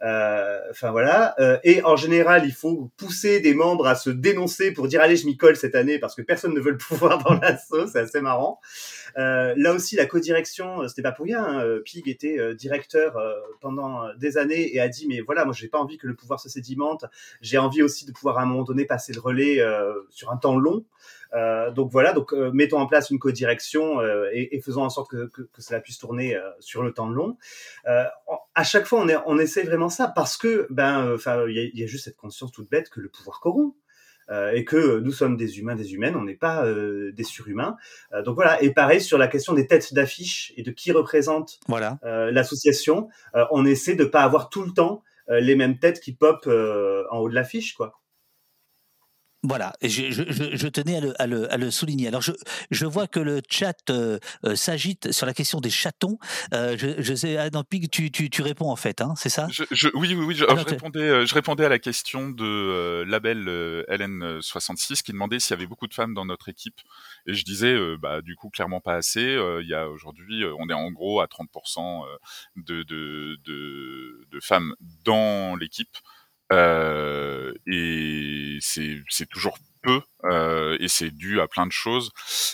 Euh, enfin voilà. Euh, et en général, il faut pousser des membres à se dénoncer pour dire allez, je m'y colle cette année parce que personne ne veut le pouvoir dans l'assaut. C'est assez marrant. Euh, là aussi, la codirection, c'était pas pour rien. Hein. Pig était directeur pendant des années et a dit mais voilà, moi j'ai pas envie que le pouvoir se sédimente. J'ai envie aussi de pouvoir à un moment donné passer le relais sur un temps long. Euh, donc voilà, donc euh, mettons en place une codirection euh, et, et, faisons en sorte que, que, que cela puisse tourner sur le temps long. à chaque fois, on, est, on essaie vraiment ça parce que ben, enfin, il y, y, a juste cette conscience toute bête que le pouvoir corrompt. et que nous sommes des humains, des humaines, on n'est pas des surhumains. donc voilà. Et pareil sur la question des têtes d'affiche et de qui représente voilà. l'association, on essaie de pas avoir tout le temps les mêmes têtes qui pop en haut de l'affiche, quoi. Voilà, je, je, je, tenais à le, à, le, à le, souligner. Alors, je, je vois que le chat euh, euh, s'agite sur la question des chatons. Euh, je, sais, ah, Pig, tu, tu, tu, réponds en fait, hein, c'est ça? Oui, oui, oui. Je, répondais, je répondais à la question de label LN66 qui demandait s'il y avait beaucoup de femmes dans notre équipe. Et je disais, bah, du coup, clairement pas assez. Il y a aujourd'hui, on est en gros à 30% de, de, de, de femmes dans l'équipe. Euh, et c'est toujours peu euh, et c'est dû à plein de choses,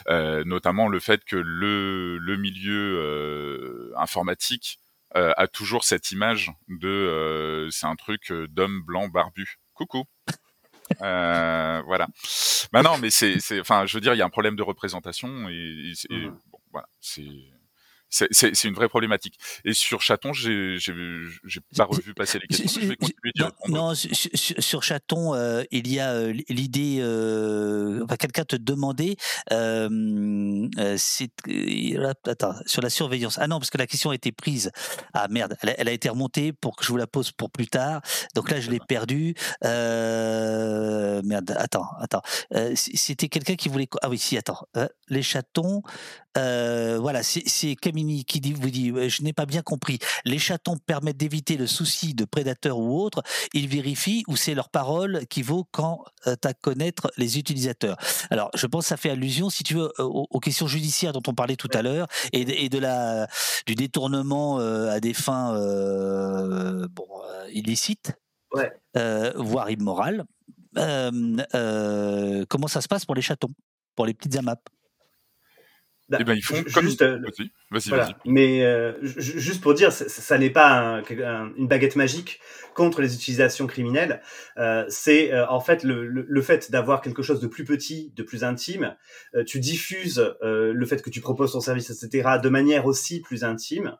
euh, notamment le fait que le, le milieu euh, informatique euh, a toujours cette image de c'est un truc d'homme blanc barbu. Coucou. voilà. Bah non, mais c'est, enfin, je veux dire, il y a un problème de représentation et, et, mmh. bon, voilà, c'est c'est une vraie problématique. Et sur Chaton, j'ai pas revu passer les questions. Je vais continuer non, non, sur, Chaton, euh, il y a euh, l'idée. Euh, Quelqu'un te demandait. Euh, attends, sur la surveillance. Ah non, parce que la question a été prise. Ah merde, elle a, été remontée pour que je vous la pose pour plus tard. Donc là, je l'ai perdue. merde, attends, attends. C'était quelqu'un qui voulait. Ah oui, si, attends. les chatons. Voilà, c'est Camille qui dit, vous dit, je n'ai pas bien compris. Les chatons permettent d'éviter le souci de prédateurs ou autres. Ils vérifient ou c'est leur parole qui vaut quand euh, à connaître les utilisateurs. Alors, je pense que ça fait allusion, si tu veux, aux, questions judiciaires dont on parlait tout à l'heure et, de la du détournement euh, à des fins euh, bon, illicites, voire immorales. comment ça se passe pour les chatons, pour les petites AMAP bah, eh ben, ils font comme juste, euh, vas-y, vas-y, Mais euh, juste pour dire, ça, n'est pas une baguette magique contre les utilisations criminelles. Euh, c'est euh, en fait le, le, le fait d'avoir quelque chose de plus petit, de plus intime. Tu diffuses le fait que tu proposes ton service, etc., de manière aussi plus intime.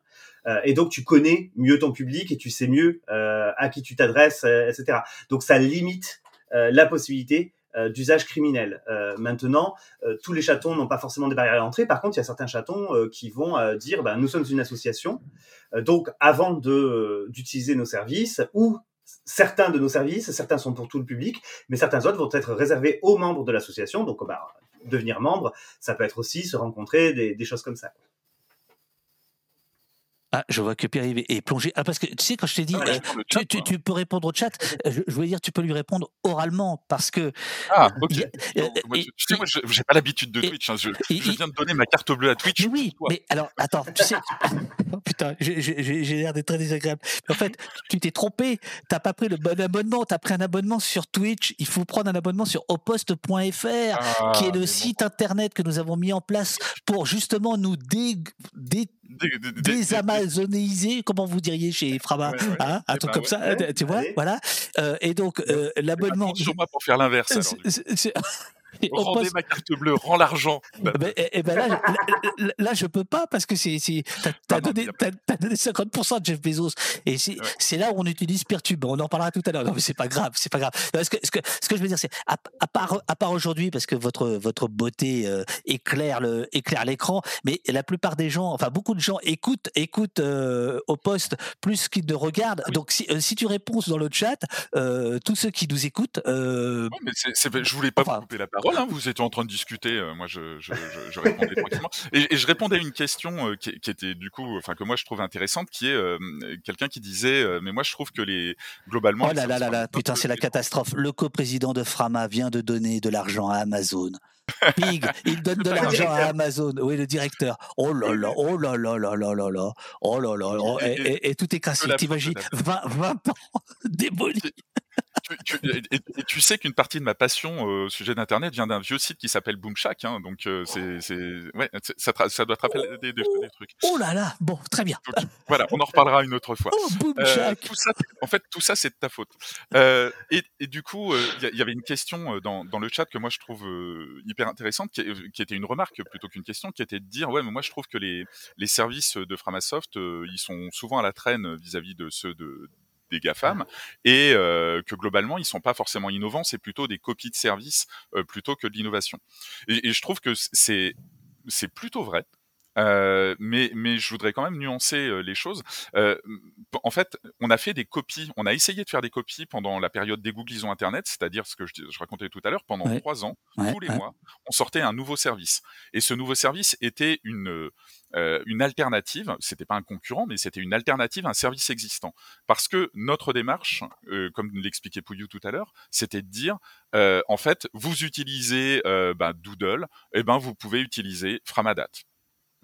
et donc tu connais mieux ton public et tu sais mieux à qui tu t'adresses, etc. Donc ça limite la possibilité euh, d'usage criminel. Euh, maintenant, euh, tous les chatons n'ont pas forcément des barrières à l'entrée. Par contre, il y a certains chatons qui vont dire ben, nous sommes une association, donc avant de d'utiliser nos services ou certains de nos services, certains sont pour tout le public, mais certains autres vont être réservés aux membres de l'association. Donc, bah, devenir membre, ça peut être aussi se rencontrer, des choses comme ça. Ah, je vois que Pierre est plongé. Ah, parce que tu sais, quand je t'ai dit, euh, tu, tu, peux répondre au chat, euh, je, voulais dire, tu peux lui répondre oralement parce que. Ah, ok. Euh, tu sais, moi, j'ai pas l'habitude de Twitch. Hein, je, viens de donner ma carte bleue à Twitch. oui, mais alors, attends, tu sais. oh, putain, j'ai l'air d'être très désagréable. en fait, tu t'es trompé. T'as pas pris le bon abonnement. T'as pris un abonnement sur Twitch. Il faut prendre un abonnement sur opost.fr, qui est le ah, site internet que nous avons mis en place pour justement nous dé, dé désamazoniser, comment vous diriez chez Frama, hein, un eh truc ben comme ça, tu vois, voilà. Euh, et donc euh, l'abonnement. Sur moi pour faire l'inverse. Rendez ma carte bleue, rends l'argent. Bah, et, eh, eh ben là, là, je peux pas parce que c'est, t'as, donné, donné 50% de Jeff Bezos et c'est, là où on utilise Peertube. On en parlera tout à l'heure. Non, mais c'est pas grave, c'est pas grave. ce, que, ce, que, ce, que, je veux dire, c'est à, part, à part aujourd'hui, parce que votre, votre beauté euh, éclaire, le, éclaire l'écran, mais la plupart des gens, enfin beaucoup de gens écoutent, écoutent euh, au poste plus qu'ils ne regardent. Donc si, euh, si tu réponds dans le chat, tous ceux qui nous écoutent. Non, mais je voulais pas vous couper la parole Hein, vous étiez en train de discuter, euh, moi je, je, je, répondais tranquillement. Et, je répondais à une question euh, qui, était du coup, enfin que moi je trouve intéressante, qui est euh, quelqu'un qui disait, mais moi je trouve que les globalement. Oh là là là là, putain c'est la catastrophe. Le coprésident de Frama vient de donner de l'argent à Amazon. Pig, il donne de l'argent à Amazon. Oui, le directeur. Oh là là, oh là là là là là là. Oh là là. Oh, et, et, tout est cassé. T'imagines 20, 20 ans démolis tu, et, tu sais qu'une partie de ma passion euh, au sujet d'Internet vient d'un vieux site qui s'appelle Boomshack, hein, donc euh, c'est, ouais, ça, ça, doit te rappeler des, des, trucs. Oh là là, bon, très bien. voilà, on en reparlera une autre fois. Oh, Boomshack. Euh, tout ça, en fait, tout ça, c'est de ta faute. Et, et, du coup, il y, avait une question dans, dans, le chat que moi je trouve hyper intéressante, qui, qui, était une remarque plutôt qu'une question, qui était de dire, ouais, mais moi je trouve que les, les services de Framasoft, ils sont souvent à la traîne vis-à-vis -vis de ceux de GAFAM et euh, que globalement ils sont pas forcément innovants, c'est plutôt des copies de services euh, plutôt que de l'innovation. Et, et, je trouve que c'est c'est plutôt vrai. Euh, mais, mais je voudrais quand même nuancer euh, les choses. Euh, en fait, on a fait des copies, on a essayé de faire des copies pendant la période des Googlisons Internet, c'est-à-dire ce que je, je, racontais tout à l'heure, pendant trois ans, tous les mois, on sortait un nouveau service. Et ce nouveau service était une, euh, une alternative, c'était pas un concurrent, mais c'était une alternative à un service existant. Parce que notre démarche, euh, comme l'expliquait Pouillou tout à l'heure, c'était de dire, euh, en fait, vous utilisez bah, Doodle, et eh ben vous pouvez utiliser Framadat.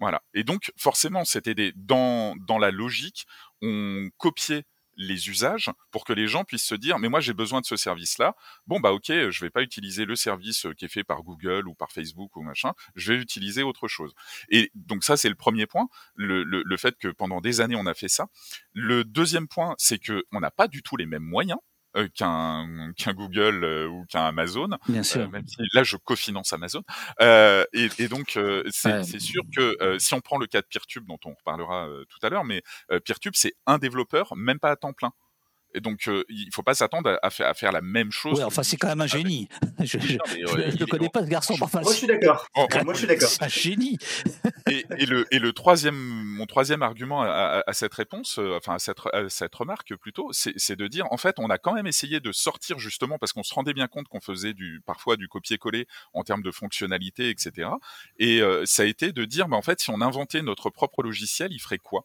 Voilà. Et donc, forcément, c'était des, dans, dans la logique, on copiait les usages pour que les gens puissent se dire mais moi j'ai besoin de ce service là bon bah ok je vais pas utiliser le service qui est fait par Google ou par Facebook ou machin. Je vais utiliser autre chose. Et donc ça c'est le premier point le, le, le fait que pendant des années on a fait ça. Le deuxième point c'est que on n'a pas du tout les mêmes moyens euh, qu'un qu'un Google euh, ou qu'un Amazon. Bien euh, sûr. même si là je cofinance Amazon. Et, et, donc c'est sûr que si on prend le cas de Peertube dont on reparlera tout à l'heure, mais Peertube c'est un développeur, même pas à temps plein. Et donc, euh, il faut pas s'attendre à, faire, à, faire, la même chose. Ouais, enfin, c'est quand même un génie. je ne connais pas ce garçon. Enfin, moi, je suis d'accord. moi, je suis d'accord. Un génie. et, et, le, et le troisième, mon troisième argument à, à cette réponse, euh, enfin à cette, à cette remarque plutôt, c'est de dire, en fait, on a quand même essayé de sortir justement parce qu'on se rendait bien compte qu'on faisait du, parfois du copier-coller en termes de fonctionnalité, etc. Et euh, ça a été de dire, mais en fait, si on inventait notre propre logiciel, il ferait quoi?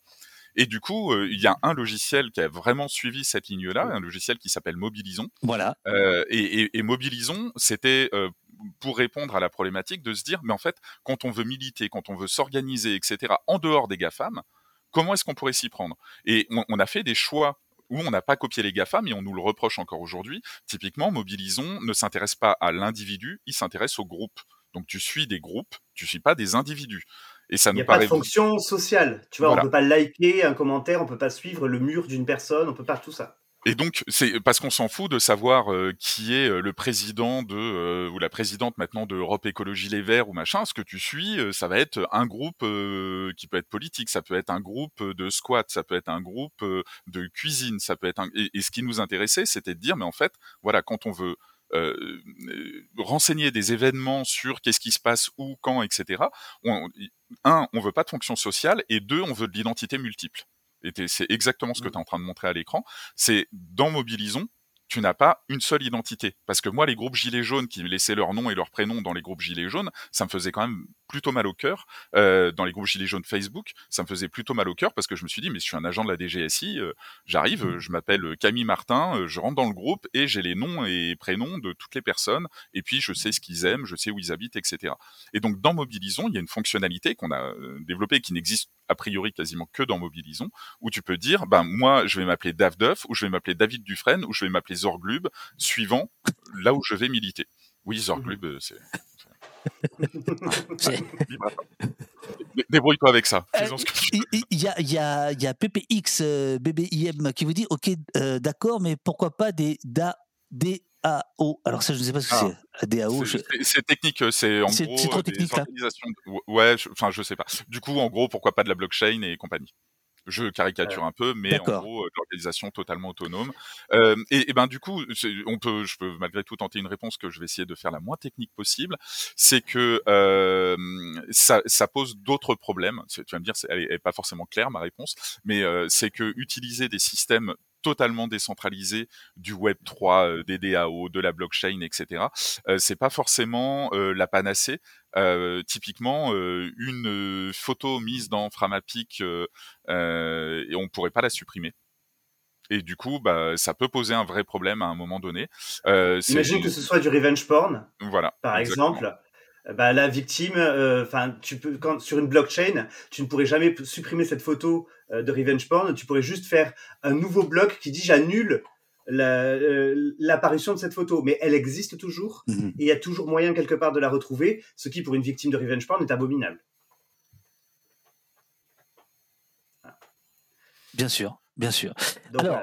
Et du coup, euh, il y a un logiciel qui a vraiment suivi cette ligne-là, un logiciel qui s'appelle Mobilison. Voilà. Euh, et, et, et, Mobilison, c'était euh, pour répondre à la problématique de se dire, mais en fait, quand on veut militer, quand on veut s'organiser, etc., en dehors des GAFAM, comment est-ce qu'on pourrait s'y prendre? Et on, on, a fait des choix où on n'a pas copié les GAFAM et on nous le reproche encore aujourd'hui. Typiquement, Mobilison ne s'intéresse pas à l'individu, il s'intéresse au groupe. Donc tu suis des groupes, tu suis pas des individus. Et ça Il n'y a pas de fonction sociale. Tu vois, on peut pas liker un commentaire, on peut pas suivre le mur d'une personne, on peut pas tout ça. Et donc, c'est parce qu'on s'en fout de savoir euh, qui est euh, le président de euh, ou la présidente maintenant de Europe Écologie Les Verts ou machin. Ce que tu suis, ça va être un groupe qui peut être politique, ça peut être un groupe de squat, ça peut être un groupe de cuisine, ça peut être un... et, et ce qui nous intéressait, c'était de dire, mais en fait, voilà, quand on veut euh, renseigner des événements sur qu'est-ce qui se passe où, quand, etc. On, un, on veut pas de fonction sociale, et deux, on veut de l'identité multiple. Et c'est exactement ce que mmh. tu es en train de montrer à l'écran. C'est dans Mobilisons, tu n'as pas une seule identité. Parce que moi, les groupes gilets jaunes qui laissaient leur nom et leur prénom dans les groupes gilets jaunes, ça me faisait quand même plutôt mal au cœur. Euh, dans les groupes gilets jaunes Facebook, ça me faisait plutôt mal au cœur parce que je me suis dit, mais je suis un agent de la DGSI, euh, j'arrive, mmh. je m'appelle Camille Martin, euh, je rentre dans le groupe et j'ai les noms et prénoms de toutes les personnes, et puis je sais ce qu'ils aiment, je sais où ils habitent, etc. Et donc dans Mobilisons, il y a une fonctionnalité qu'on a développée qui n'existe a priori quasiment que dans Mobilisons, où tu peux dire, ben moi je vais m'appeler Davdeuf, ou je vais m'appeler David Dufresne, ou je vais m'appeler Zorglub, suivant là où je vais militer. Oui, Zorglub, mmh. c'est Débrouille-toi avec ça. Euh, il y, a, y, a, y a PPX euh, BBIM qui vous dit Ok, euh, d'accord, mais pourquoi pas des DAO Alors, ça, je ne sais pas ce que ah. c'est. DAO. C'est technique, c'est en gros. C'est trop technique, là. Ouais, enfin, je sais pas. Du coup, en gros, pourquoi pas de la blockchain et compagnie je caricature un peu, mais en gros, euh, l'organisation totalement autonome. Euh, et, et, ben du coup, on peut, je peux malgré tout tenter une réponse que je vais essayer de faire la moins technique possible. C'est que euh, ça, ça, pose d'autres problèmes. Tu vas me dire, elle est pas forcément claire ma réponse, mais euh, c'est que utiliser des systèmes totalement décentralisé du Web 3, euh, des DAO, de la blockchain, etc. Euh, c'est pas forcément euh, la panacée. typiquement, une photo mise dans Framapic, et on pourrait pas la supprimer. Et du coup, bah, ça peut poser un vrai problème à un moment donné. Imagine que ce soit du revenge porn, voilà, par exemple bah, la victime, enfin, tu peux quand sur une blockchain, tu ne pourrais jamais supprimer cette photo euh, de revenge porn, tu pourrais juste faire un nouveau bloc qui dit j'annule euh, l'apparition de cette photo, mais elle existe toujours mhm. et il y a toujours moyen quelque part de la retrouver, ce qui pour une victime de revenge porn est abominable. Bien sûr, bien sûr. alors,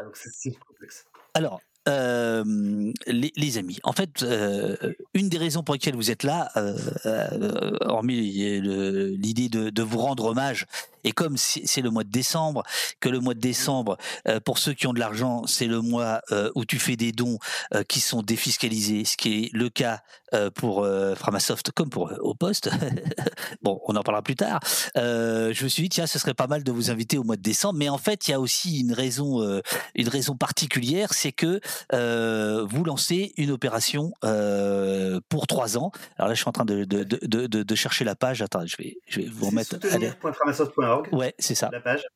alors euh, les, amis, en fait, euh, une des raisons pour lesquelles vous êtes là, euh, hormis l'idée de, de, vous rendre hommage, et comme c'est le mois de décembre, que le mois de décembre, pour ceux qui ont de l'argent, c'est le mois où tu fais des dons qui sont défiscalisés, ce qui est le cas pour Framasoft comme pour Au Poste. bon, on en parlera plus tard. je me suis dit, tiens, ce serait pas mal de vous inviter au mois de décembre, mais en fait, il y a aussi une raison, une raison particulière, c'est que euh, vous lancez une opération euh, pour trois ans. Alors là, je suis en train de, de, de, de chercher la page. Attends, je vais, je vais vous remettre. Soutenir.framasoft.org. Ouais, c'est ça. La page.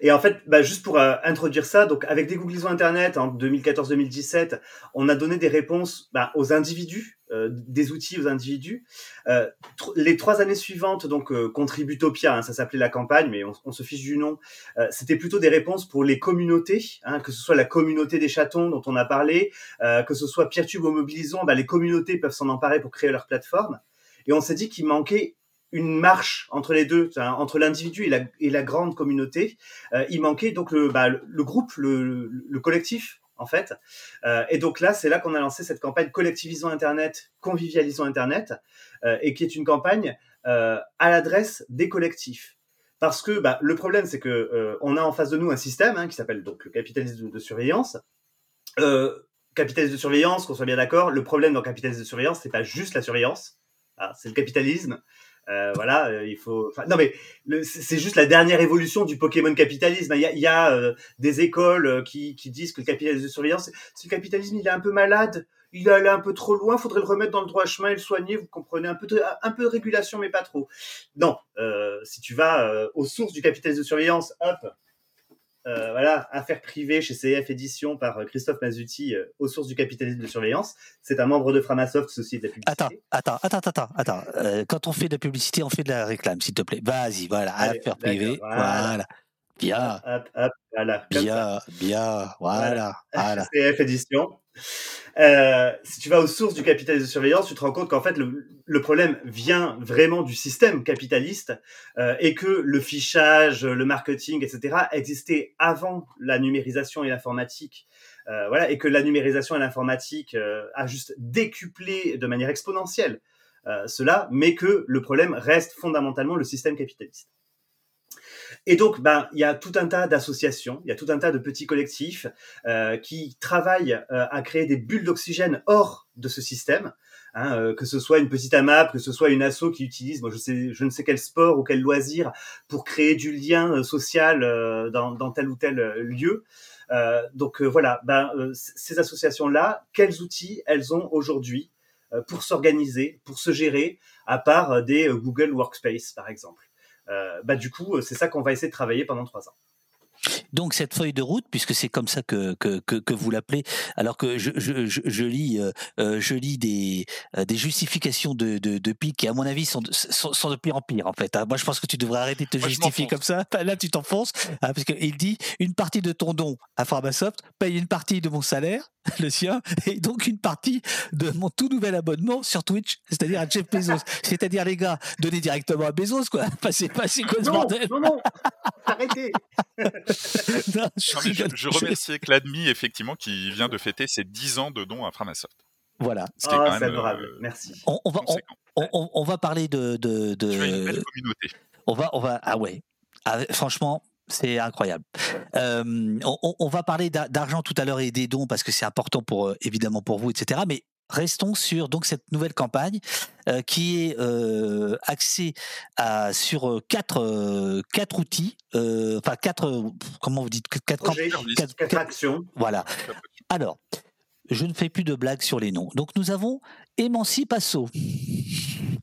Et en fait, bah, juste pour euh, introduire ça, donc avec dégooglisons Internet en 2014-2017, on a donné des réponses bah, aux individus euh, des outils aux individus. Euh, les trois années suivantes, donc Contributopia, hein, ça s'appelait la campagne, mais on, se fiche du nom. C'était plutôt des réponses pour les communautés, hein, que ce soit la communauté des chatons dont on a parlé, que ce soit PeerTube ou Mobilisons, bah, les communautés peuvent s'en emparer pour créer leur plateforme. Et on s'est dit qu'il manquait une marche entre les deux, entre l'individu et la, grande communauté. il manquait donc le, bah, le, groupe, le, le collectif en fait. Euh, et donc là, c'est là qu'on a lancé cette campagne Collectivisons Internet, Convivialisons Internet, euh, et qui est une campagne euh, à l'adresse des collectifs. Parce que bah, le problème, c'est que on a en face de nous un système hein, qui s'appelle donc le capitalisme de, surveillance. capitalisme de surveillance, qu'on soit bien d'accord, le problème dans le capitalisme de surveillance, c'est pas juste la surveillance, ah, c'est le capitalisme, euh, voilà, euh, il faut. non, mais c'est juste la dernière évolution du Pokémon capitalisme. Il y a, euh, des écoles qui, qui, disent que le capitalisme de surveillance, si le capitalisme il est un peu malade, il est allé un peu trop loin, faudrait le remettre dans le droit chemin et le soigner. Vous comprenez un peu de, un peu de régulation, mais pas trop. Non, si tu vas aux sources du capitalisme de surveillance, hop, euh, voilà, affaires privées chez CF Édition par euh, Christophe Mazuti euh, aux sources du capitalisme de surveillance. C'est un membre de Framasoft, ceci de la publicité. Attends, attends, attends, attends, attends. quand on fait de la publicité, on fait de la réclame, s'il te plaît. Vas-y, voilà, affaires privées, voilà. Bien. voilà. Bien, bien, voilà, voilà. CF Édition. Euh, si tu vas aux sources du capitalisme de surveillance, tu te rends compte qu'en fait le, problème vient vraiment du système capitaliste euh, et que le fichage, le marketing, etc. existait avant la numérisation et l'informatique. Euh, voilà, et que la numérisation et l'informatique a juste décuplé de manière exponentielle cela, mais que le problème reste fondamentalement le système capitaliste. Et donc, ben, il y a tout un tas d'associations, il y a tout un tas de petits collectifs euh, qui travaillent euh, à créer des bulles d'oxygène hors de ce système. Hein, euh, que ce soit une petite AMAP, que ce soit une asso qui utilise, moi je sais, je ne sais quel sport ou quel loisir pour créer du lien social dans, dans, tel ou tel lieu. donc voilà, ben, ces associations-là, quels outils elles ont aujourd'hui pour s'organiser, pour se gérer, à part des Google Workspace par exemple? Bah du coup, c'est ça qu'on va essayer de travailler pendant trois ans. Donc cette feuille de route, puisque c'est comme ça que, que, que, vous l'appelez, alors que je, je, je, lis, euh, euh, je lis des, euh, des justifications de, de, de pic qui, à mon avis, sont de, sont, de pire en pire, en fait. Hein. Moi, je pense que tu devrais arrêter de te justifier comme ça. Là, tu t'enfonces, hein, parce qu'il dit une partie de ton don à Pharmasoft paye une partie de mon salaire, le sien, et donc une partie de mon tout nouvel abonnement sur Twitch, c'est-à-dire à Jeff Bezos. c'est-à-dire, les gars, donnez directement à Bezos, quoi. Passez, passez quoi ce bordel Non, non, arrêtez je, remercie Cladmi, effectivement, qui vient de fêter ses 10 ans de don à Framasoft. Voilà. Ce qui est ah, adorable. Euh, Merci. On, va, on, va parler de. de, de... Tu as une belle communauté. On va, on va. Ah ouais. Ah, franchement, c'est incroyable. Euh, on, va parler d'argent tout à l'heure et des dons parce que c'est important pour euh, évidemment pour vous, etc. Mais restons sur donc cette nouvelle campagne euh, qui est euh, axée à, sur euh, quatre, quatre outils, enfin quatre, comment vous dites, quatre, quatre, actions. Voilà. Alors, je ne fais plus de blagues sur les noms. Donc nous avons Emancipasso.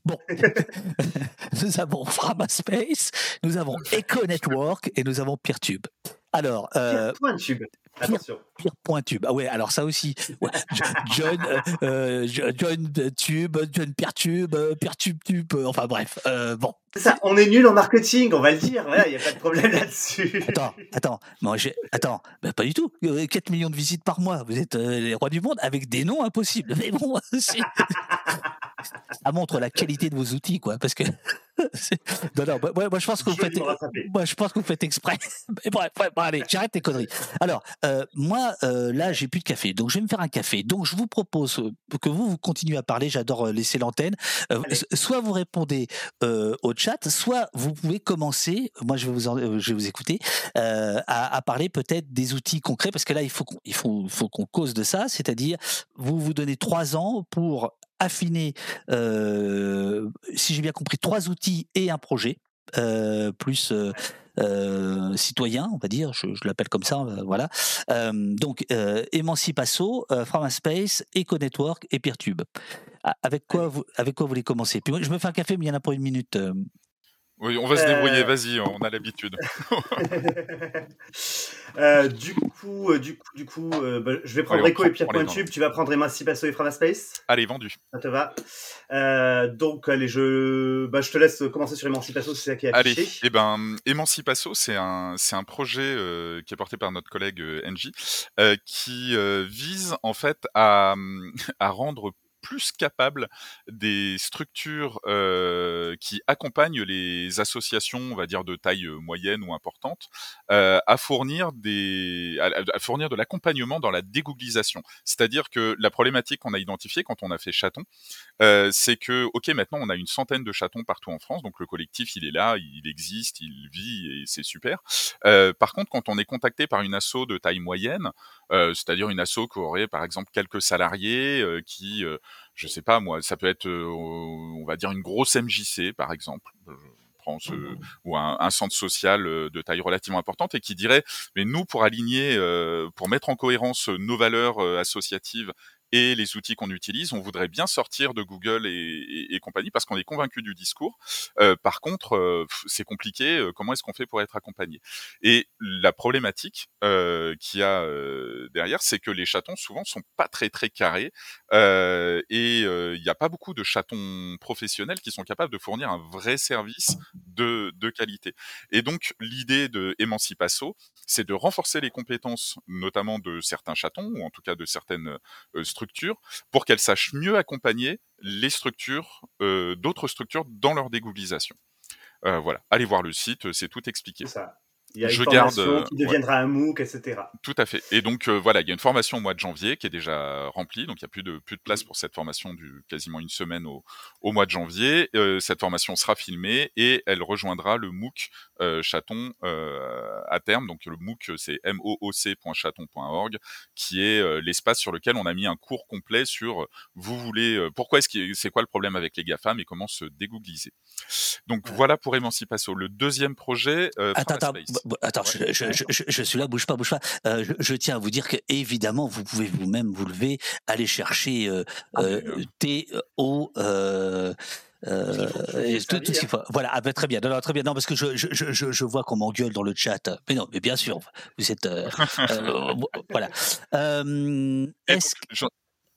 Bon, nous avons Framaspace, nous avons Eco Network et nous avons Peertube. Alors, euh, Attention. Pire, point tube. Ah ouais, alors ça aussi. John, euh, John Tube, John Pierre Tube, Pierre Tube Tube, enfin bref. Euh, bon. Ça, on est nul en marketing, on va le dire. Voilà, il n'y a pas de problème là-dessus. Attends, attends, moi, attends, ben, pas du tout. 4 millions de visites par mois, vous êtes les rois du monde avec des noms impossibles. Mais bon, ça montre la qualité de vos outils, quoi. Parce que non, non, moi, je pense que vous faites, moi, je pense que vous faites exprès. bref, bref, allez, j'arrête tes conneries. Alors, euh, moi, euh, là, j'ai plus de café, donc je vais me faire un café. Donc, je vous propose que vous, vous continuez à parler. J'adore euh, laisser l'antenne. soit vous répondez au chat, soit vous pouvez commencer. Moi, je vais vous, je vais vous écouter à, à, parler peut-être des outils concrets, parce que là, il faut qu'on, il faut, faut qu'on cause de ça. C'est-à-dire, vous vous donnez trois ans pour affiner, euh, si j'ai bien compris, trois outils et un projet, euh, plus euh, citoyen, on va dire, je, l'appelle comme ça, voilà. donc, Emancipasso, Framaspace, EcoNetwork et Peertube. Avec quoi, vous, avec quoi vous voulez commencer? Puis moi, je me fais un café, mais il y en a pour une minute. Oui, on va se débrouiller, vas-y, on a l'habitude. Euh, du coup, euh, du coup, du coup euh, bah, je vais prendre Echo et Pierre Pointube, tu vas prendre Emancipasso et Framaspace Allez, vendu. Ça te va Donc, allez, je, bah, je te laisse commencer sur Emancipasso, c'est ça qui est affiché. Allez, eh ben, Emancipasso, c'est un, c'est un projet qui est porté par notre collègue NJ, qui vise en fait à, à rendre plus capable des structures qui accompagnent les associations, on va dire de taille moyenne ou importante, à fournir des, à, fournir de l'accompagnement dans la dégooglisation. C'est-à-dire que la problématique qu'on a identifiée quand on a fait Chaton, c'est que ok maintenant on a une centaine de chatons partout en France, donc le collectif il est là, il existe, il vit et c'est super. Par contre, quand on est contacté par une asso de taille moyenne, c'est-à-dire une asso qui aurait par exemple quelques salariés, qui je sais pas moi, ça peut être, euh, on va dire une grosse MJC par exemple. Ce, mmh ou un, un, centre social euh, de taille relativement importante et qui dirait mais nous pour aligner euh, pour mettre en cohérence nos valeurs associatives et les outils qu'on utilise, on voudrait bien sortir de Google et, et, compagnie parce qu'on est convaincu du discours. Euh, par contre, euh, c'est compliqué. Euh, comment est-ce qu'on fait pour être accompagné? Et la problématique euh, qu'il y a euh, derrière, c'est que les chatons souvent sont pas très très carrés et il n'y a pas beaucoup de chatons professionnels qui sont capables de fournir un vrai service de, de qualité. Et donc l'idée de Emancipasso, c'est de renforcer les compétences, notamment de certains chatons ou en tout cas de certaines structures pour qu'elles sachent mieux accompagner les structures, euh, d'autres structures dans leur dégooglisation. Euh, voilà, allez voir le site, c'est tout expliqué. Il y a une je formation garde, qui deviendra un MOOC, etc. Tout à fait. Et donc euh, voilà, il y a une formation au mois de janvier qui est déjà remplie, donc il n'y a plus de plus de place pour cette formation du quasiment une semaine au, au mois de janvier. Euh, cette formation sera filmée et elle rejoindra le MOOC euh, Chaton euh, à terme. Donc le MOOC c'est mooc.chaton.org, qui est euh, l'espace sur lequel on a mis un cours complet sur vous voulez pourquoi est-ce que c'est quoi le problème avec les GAFAM et comment se dégoogliser. Donc voilà pour Emancipation. Le deuxième projet. attends, attends bah, attends, je, je, je, je, suis là, bouge pas, bouge pas. Euh, je, tiens à vous dire que évidemment, vous pouvez vous-même vous lever, aller chercher euh, ah, euh, T O. Euh, euh, tout, tout ce qu'il faut. Voilà, ah, bah, très bien, non, très bien. Non, parce que je, je, je, je vois qu'on m'engueule dans le chat. Mais non, mais bien sûr, vous êtes. Euh, euh, voilà. Est-ce que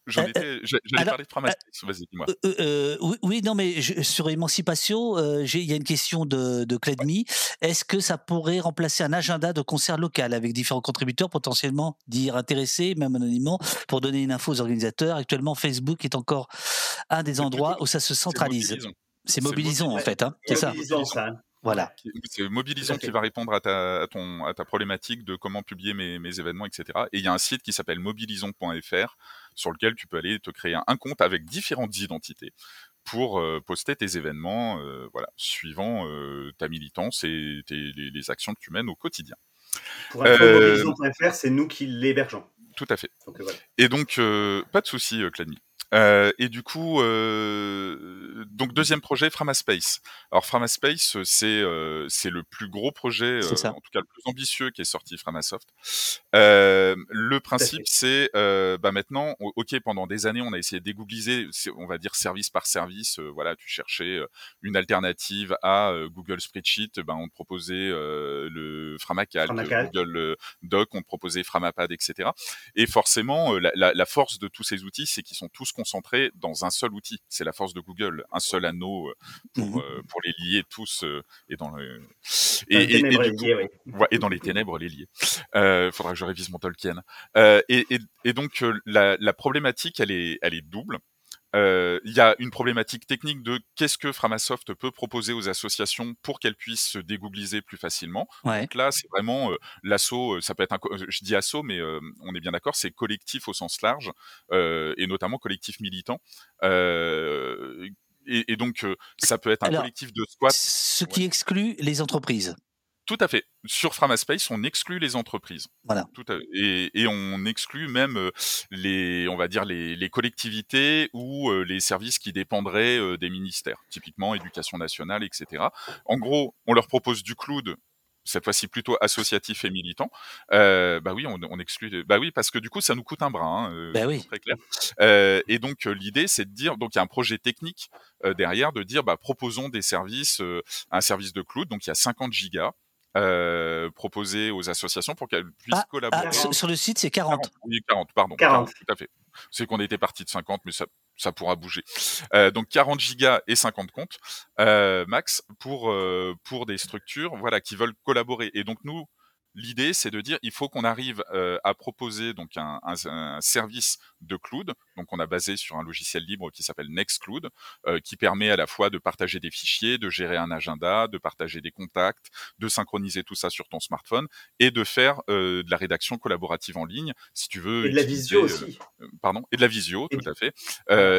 J'en euh, euh, j'allais parler de Framaspace. Vas-y, dis-moi. Euh, oui, non, mais sur émancipation, il y a une question de, de Clédmi. Est-ce que ça pourrait remplacer un agenda de concert local avec différents contributeurs potentiellement dire intéressés, même anonymement, pour donner une info aux organisateurs? Actuellement, Facebook est encore un des endroits où ça se centralise. C'est mobilisant, en fait, hein, c'est ça. Voilà. C'est Mobilisons qui va répondre à ta, à, ton, à ta problématique de comment publier mes, mes événements, etc. Et il y a un site qui s'appelle mobilisons.fr sur lequel tu peux aller te créer un compte avec différentes identités pour euh, poster tes événements, euh, voilà, suivant euh, ta militance et tes, les, actions que tu mènes au quotidien. Pour mobilisons.fr, c'est nous qui l'hébergeons. Tout à fait. Et donc, pas de souci, Cladmy. Euh, et du coup, euh, donc deuxième projet, Framaspace. Alors Framaspace, c'est euh, c'est le plus gros projet, euh, en tout cas le plus ambitieux qui est sorti Framasoft. Euh, le principe, c'est bah maintenant, ok, pendant des années, on a essayé d'égoogler, on va dire service par service. voilà, tu cherchais une alternative à Google Spreadsheet, ben on te proposait le Framacal, Google Doc, on te proposait Framapad, etc. Et forcément, la, la, la force de tous ces outils, c'est qu'ils sont tous concentré dans un seul outil. C'est la force de Google, un seul anneau euh, pour, mmh euh, pour les lier tous euh, et dans le et, et, dans les ténèbres les lier. Il faudra que je révise mon Tolkien. et, et, donc la, la problématique, elle est, elle est double. Euh, il y a une problématique technique de qu'est-ce que Framasoft peut proposer aux associations pour qu'elles puissent se dégoogliser plus facilement. Donc là, c'est vraiment euh, l'assaut, euh, ça peut être un, je dis assaut, mais on est bien d'accord, c'est collectif au sens large, et notamment collectif militant. Et, et, donc, ça peut être un collectif de squat. Ce qui exclut les entreprises. Tout à fait. Sur Framaspace, on exclut les entreprises. Voilà. Tout et, et, on exclut même euh, les, on va dire les, les collectivités ou euh, les services qui dépendraient euh, des ministères, typiquement éducation nationale, etc. En gros, on leur propose du cloud cette fois-ci plutôt associatif et militant, euh, bah oui, on, on, exclut. Bah oui, parce que du coup, ça nous coûte un bras. Hein, bah oui. Très clair. Euh, et donc l'idée, c'est de dire, donc il y a un projet technique derrière, de dire, bah proposons des services, un service de cloud. Donc il y a 50 gigas euh, proposé aux associations pour qu'elles puissent ah, collaborer. Ah, sur le site, c'est 40. 40. Oui, 40, pardon. 40. tout à fait. C'est qu'on était parti de 50, mais ça, ça pourra bouger. Euh, donc 40 gigas et 50 comptes euh, max pour euh, pour des structures voilà qui veulent collaborer. Et donc nous, L'idée, c'est de dire, il faut qu'on arrive euh, à proposer donc un, un, service de cloud. Donc, on a basé sur un logiciel libre qui s'appelle Nextcloud, euh, qui permet à la fois de partager des fichiers, de gérer un agenda, de partager des contacts, de synchroniser tout ça sur ton smartphone et de faire euh, de la rédaction collaborative en ligne, si tu veux. Et de la visio aussi. pardon, et de la visio, tout à fait.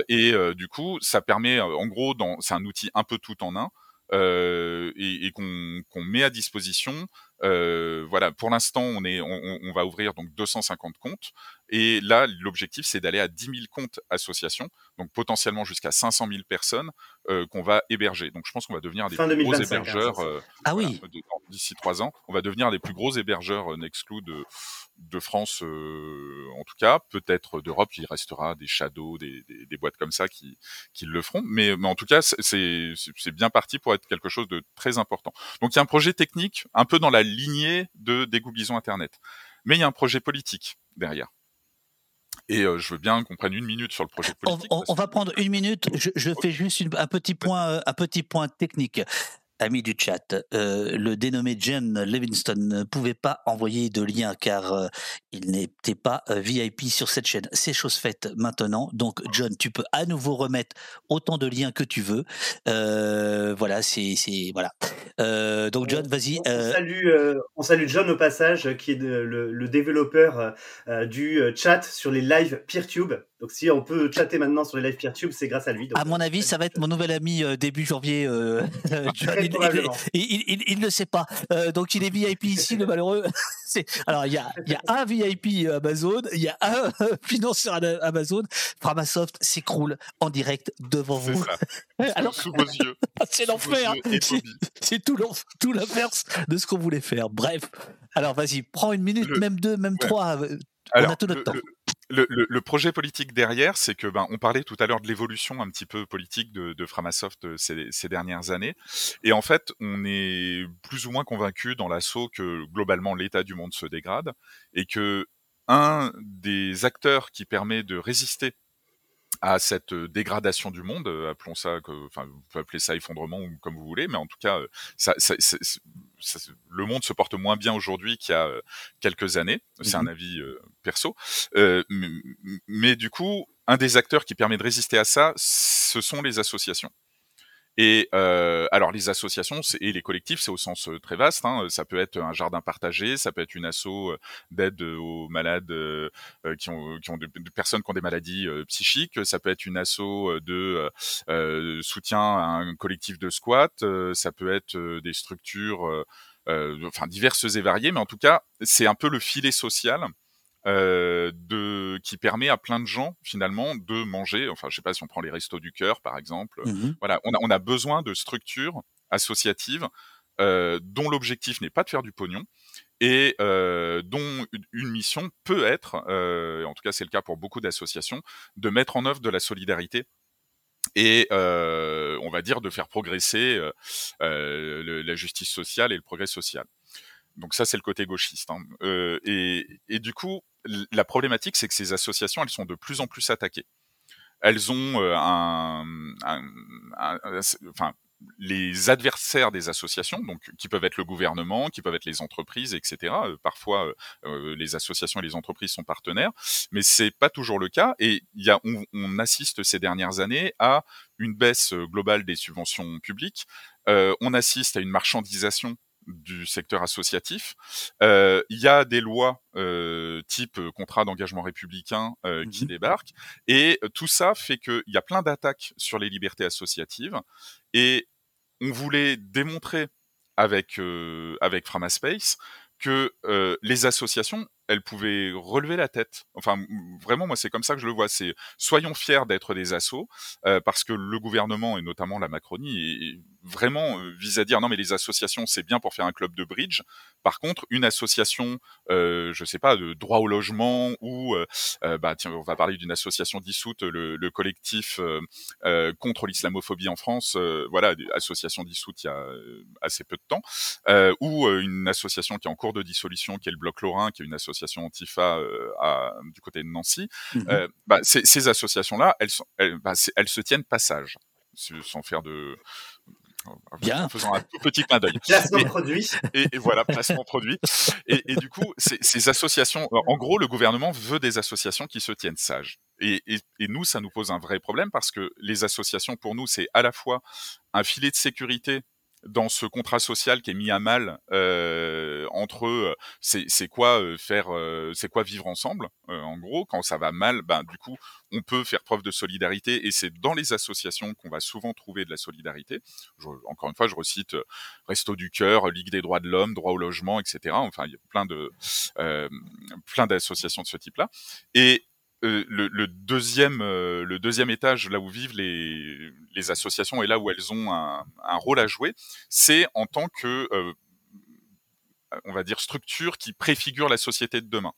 et du coup, ça permet, en gros, c'est un outil un peu tout en un. et, et qu'on met à disposition euh, voilà, pour l'instant, on, est, on, on, va ouvrir donc 250 comptes. Et là, l'objectif, c'est d'aller à 10 000 comptes associations, donc potentiellement jusqu'à 500 000 personnes euh, qu'on va héberger. Donc je pense qu'on va devenir des plus gros hein, hébergeurs. Euh, ah oui. D'ici trois ans, on va devenir des plus gros hébergeurs euh, Nextcloud de, de France, en tout cas, peut-être d'Europe. Il restera des shadows, des, des, des, boîtes comme ça qui, qui le feront. Mais, mais en tout cas, c'est bien parti pour être quelque chose de très important. Donc il y a un projet technique un peu dans la lignée de dégooglisons Internet. Mais il y a un projet politique derrière. Et euh, je veux bien qu'on prenne une minute sur le projet politique. On, va prendre une minute. Je, je fais juste un petit point, euh, un petit point technique amis du chat, euh, le dénommé Jen Livingston ne pouvait pas envoyer de lien car euh, il n'était pas euh, VIP sur cette chaîne. C'est chose faite maintenant. Donc, John, tu peux à nouveau remettre autant de liens que tu veux. voilà, c'est voilà. donc, John, vas-y. On, salue, on salue John au passage, qui est le, le, développeur du chat sur les lives PeerTube. Donc si on peut chatter maintenant sur les live PeerTube, c'est grâce à lui. Donc, à mon avis, ça va être mon nouvel ami euh, début janvier. Euh, il, il, il- il ne le sait pas. Euh, donc il est VIP ici, le malheureux. Alors il y a, il y a un VIP Amazon, il y a un financeur Amazon. Framasoft s'écroule en direct devant vous. ça. Alors Sous vos yeux. c'est l'enfer. C'est- tout l'inverse de ce qu'on voulait faire. Bref. Alors vas-y, prends une minute, Le- même deux, même Ouais. trois. euh, Alors, a tout notre le, temps. le- le- le- le projet politique derrière, c'est que ben on parlait tout à l'heure de l'évolution un petit peu politique de, de Framasoft euh, ces, ces dernières années, et en fait, on est plus ou moins convaincu dans l'assaut que globalement l'état du monde se dégrade et que un des acteurs qui permet de résister à cette dégradation du monde, appelons ça, que, enfin, vous pouvez appeler ça effondrement ou comme vous voulez, mais en tout cas, ça, ça- ça- le monde se porte moins bien aujourd'hui qu'il y a quelques années. C'est un avis euh, perso, Euh, mais du coup, un des acteurs qui permet de résister à ça, ce sont les associations. Et euh, alors les associations et les collectifs, c'est au sens euh, très vaste. Hein. Ça peut être un jardin partagé, ça peut être une asso euh, d'aide aux malades euh, euh, qui ont, qui ont personnes qui ont des maladies psychiques. Ça peut être une asso de soutien à un collectif de squat. Ça peut être des structures, enfin diverses et variées. Mais en tout cas, c'est un peu le filet social euh, de qui permet à plein de gens finalement de manger. Enfin, je sais pas si on prend les restos du cœur par exemple. Mhm. Voilà, on a, on a besoin de structures associatives euh, dont l'objectif n'est pas de faire du pognon et euh, dont une- mission peut être, euh, en tout cas c'est le cas pour beaucoup d'associations, de mettre en œuvre de la solidarité et euh, on va dire de faire progresser euh, le- la justice sociale et le progrès social. Donc ça c'est le côté gauchiste. hein. Euh, et, et du coup, la problématique c'est que ces associations elles sont de plus en plus attaquées elles ont euh, enfin les adversaires des associations, donc qui peuvent être le gouvernement, qui peuvent être les entreprises, etc. Euh, parfois, euh, les associations et les entreprises sont partenaires, mais c'est pas toujours le cas. Et y a, on, assiste ces dernières années à une baisse globale des subventions publiques. On assiste à une marchandisation du secteur associatif. Euh, Il y a des lois euh, type euh, contrat d'engagement républicain euh, qui débarquent. Et tout ça fait qu'il y a plein d'attaques sur les libertés associatives. Et on voulait démontrer avec, avec Framaspace que les associations, elles pouvaient relever la tête. Enfin, vraiment, moi, c'est comme ça que je le vois. C'est soyons fiers d'être des assos, parce que le gouvernement et notamment la Macronie est vraiment euh, vise à dire non, mais les associations, c'est bien pour faire un club de bridge. Par contre, une association, euh, je sais pas, de droit au logement ou, euh, euh, bah tiens, on va parler d'une association dissoute, le, le collectif euh, euh, contre l'islamophobie en France, euh, voilà, des associations dissoutes il y a assez peu de temps, euh, ou euh, une association qui est en cours de dissolution, qui est le Bloc Lorrain, qui est une association antifa euh, à, du côté de Nancy. Euh, bah, ces, ces associations-là, elles, sont- elles, bah, elles se tiennent passage, sans faire de Bien. en faisant un tout petit clin d'œil. Placement Et- produit. et, et voilà, placement produit. Et, et du coup, ces, ces associations, en gros, le gouvernement veut des associations qui se tiennent sages. Et, et, et nous, ça nous pose un vrai problème parce que les associations, pour nous, c'est à la fois un filet de sécurité dans ce contrat social qui est mis à mal euh, entre eux, c'est quoi euh, faire, euh, c'est quoi vivre ensemble. euh, en gros, quand ça va mal, ben du coup, on peut faire preuve de solidarité et c'est dans les associations qu'on va souvent trouver de la solidarité. Je- encore une fois, je recite Resto du cœur, Ligue des droits de l'homme, droit au logement, etc. Enfin, il y a plein de plein d'associations de ce type-là. Et euh, le, deuxième euh, le deuxième étage là où vivent les associations et là où elles ont un, rôle à jouer, c'est en tant que euh, on va dire structure qui préfigure la société de demain.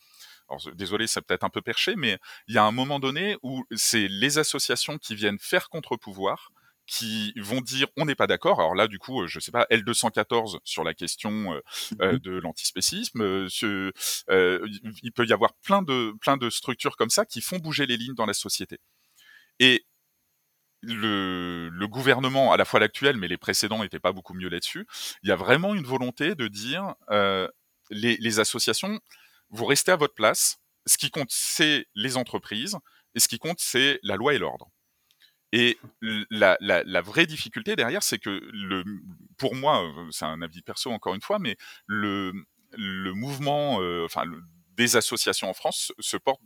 Alors, désolé, c'est peut-être un peu perché, mais il y a un moment donné où c'est les associations qui viennent faire contre-pouvoir, qui vont dire on n'est pas d'accord. Alors là, du coup, euh, je sais pas, L214 sur la question euh, euh, de l'antispécisme. euh, euh, il- il peut y avoir plein de plein de structures comme ça qui font bouger les lignes dans la société. Et le, le gouvernement, à la fois l'actuel, mais les précédents n'étaient pas beaucoup mieux là-dessus. Il y a vraiment une volonté de dire euh, les, les associations, vous restez à votre place. Ce qui compte, c'est les entreprises, et ce qui compte, c'est la loi et l'ordre. Et la, vraie difficulté derrière, c'est que pour moi, c'est un avis perso encore une fois, mais le, mouvement, euh, enfin, des associations en France se porte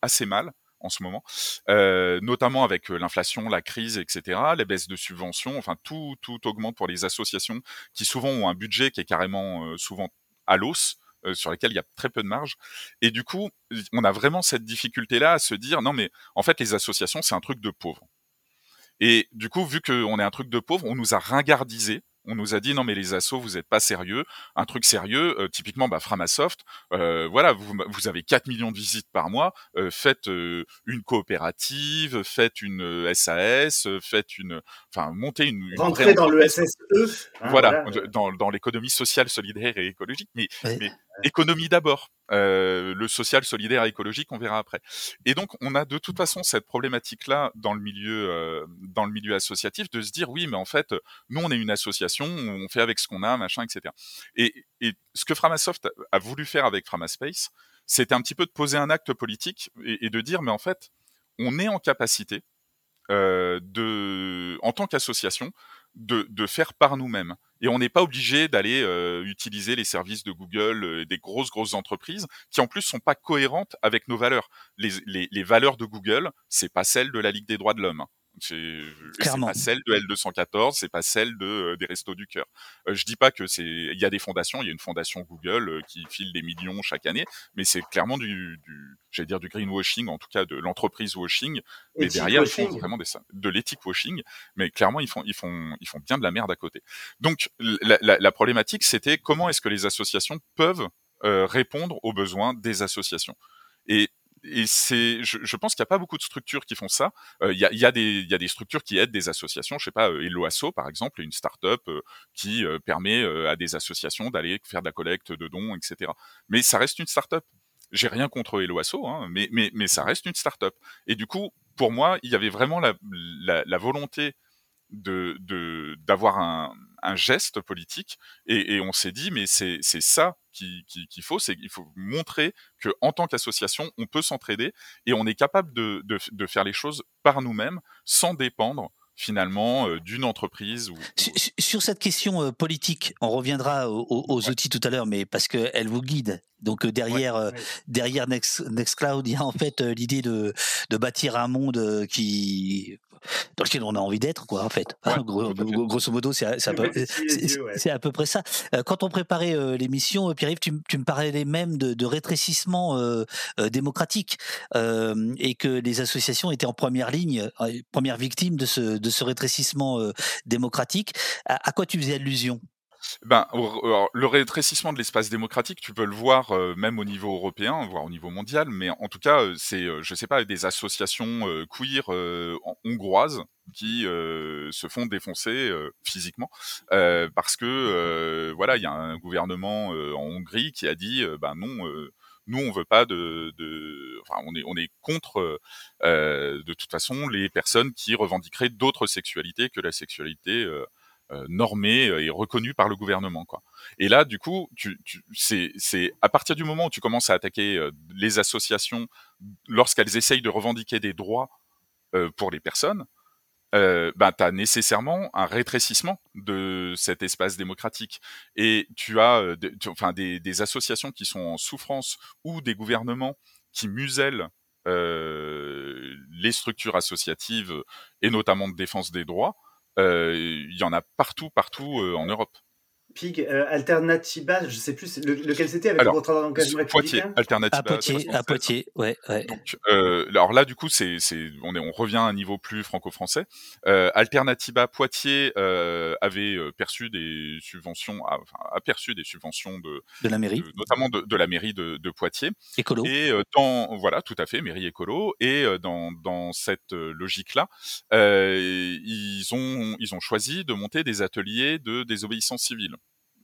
assez mal en ce moment, euh, notamment avec l'inflation, la crise, etc., les baisses de subventions, enfin tout tout augmente pour les associations qui souvent ont un budget qui est carrément souvent à l'os. sur lesquels il y a très peu de marge. Et du coup, on a vraiment cette difficulté-là à se dire, non mais en fait, les associations, c'est un truc de pauvre. Et du coup, vu qu'on est un truc de pauvre, on nous a ringardisé on nous a dit non mais les assos vous êtes pas sérieux. Un truc sérieux euh, typiquement bah Framasoft euh, voilà vous, vous avez 4 millions de visites par mois euh, faites une coopérative faites une SAS faites une enfin montez une, une rentrez dans le SSE hein, voilà, dans, dans l'économie sociale solidaire et écologique. Mais, mais économie d'abord euh, le social, solidaire, écologique, on verra après. Et donc, on a de toute façon cette problématique-là dans le milieu, euh, dans le milieu associatif, de se dire oui, mais en fait, nous, on est une association, on fait avec ce qu'on a, machin, etc. Et, et ce que Framasoft a voulu faire avec Framaspace, c'était un petit peu de poser un acte politique et, de dire, mais en fait, on est en capacité euh, de, en tant qu'association, de, faire par nous-mêmes et on n'est pas obligé d'aller euh, utiliser les services de Google, euh, des grosses grosses entreprises qui en plus sont pas cohérentes avec nos valeurs. Les, les, les valeurs de Google, c'est pas celles de la Ligue des droits de l'homme. C'est pas celle de L214, c'est pas celle de euh, des Restos du Cœur. Euh, je dis pas que c'est, il y a des fondations, il y a une fondation Google euh, qui file des millions chaque année, mais c'est clairement du, du j'allais dire du greenwashing, en tout cas de l'entreprise washing. Mais derrière, ils font vraiment des, de l'éthique washing, mais clairement ils font, ils font, ils font bien de la merde à côté. Donc la, la, la problématique, c'était comment est-ce que les associations peuvent répondre aux besoins des associations. Et et c'est, je, je, pense qu'il n'y a pas beaucoup de structures qui font ça. Euh, il y, a, y, a des, y a des structures qui aident des associations. Je sais pas, euh, Eloasso par exemple, une start-up euh, qui permet à des associations d'aller faire de la collecte de dons, etc. Mais ça reste une start-up. J'ai rien contre Eloasso, hein, mais, mais, mais ça reste une start-up. Et du coup, pour moi, il y avait vraiment la, la, la volonté de d'avoir un, un, geste politique et, et on s'est dit mais c'est ça qu'il qui, faut c'est qu'il faut montrer que en tant qu'association on peut s'entraider et on est capable de, de, de faire les choses par nous-mêmes sans dépendre finalement euh, d'une entreprise ou... sur, cette question euh, politique on reviendra aux, outils tout à l'heure mais parce que elle vous guide. Donc euh, derrière derrière Next, Nextcloud il y a en fait l'idée de, de bâtir un monde qui dans lequel on a envie d'être, quoi, en fait. Hein, grosso modo, c'est à, peu, à, peu près ça. Euh, quand on préparait euh, l'émission, euh, Pierre-Yves, tu, tu, me parlais même de, de rétrécissement euh, démocratique et que les associations étaient en première ligne, première victime de ce, de ce rétrécissement démocratique. À, à quoi tu faisais allusion? Ben, le rétrécissement de l'espace démocratique, tu peux le voir euh, même au niveau européen, voire au niveau mondial, mais en tout cas, euh, c'est, euh, je sais pas, des associations queer hongroises qui se font défoncer physiquement parce que voilà, il y a un gouvernement en Hongrie qui a dit, ben non nous on veut pas de, de enfin on est on est contre euh, de toute façon les personnes qui revendiqueraient d'autres sexualités que la sexualité euh, normé euh, et reconnu par le gouvernement quoi. Et là du coup c'est à partir du moment où tu commences à attaquer euh, les associations lorsqu'elles essayent de revendiquer des droits pour les personnes euh, ben, tu as nécessairement un rétrécissement de cet espace démocratique. Et tu as enfin, des, associations qui sont en souffrance ou des gouvernements qui musellent euh, les structures associatives et notamment de défense des droits. Euh, il y en a partout, partout euh, en Europe. Pig, euh, Alternativa, je sais plus lequel c'était avec alors, votre engagement Poitiers, Alternativa. À Poitiers, à Poitiers, ouais. ouais. Donc, euh, alors là, du coup, c'est, c'est, on, est, on revient à un niveau plus franco-français. Euh, Alternativa Poitiers euh, avait euh, perçu des subventions, a, enfin, a perçu des subventions de, de la mairie, de, notamment de, de, la mairie de, de Poitiers. Écolo. Et euh, dans, voilà, tout à fait, mairie écolo. Et euh, dans, dans cette logique-là, ils ont, ils ont choisi de monter des ateliers de désobéissance civile.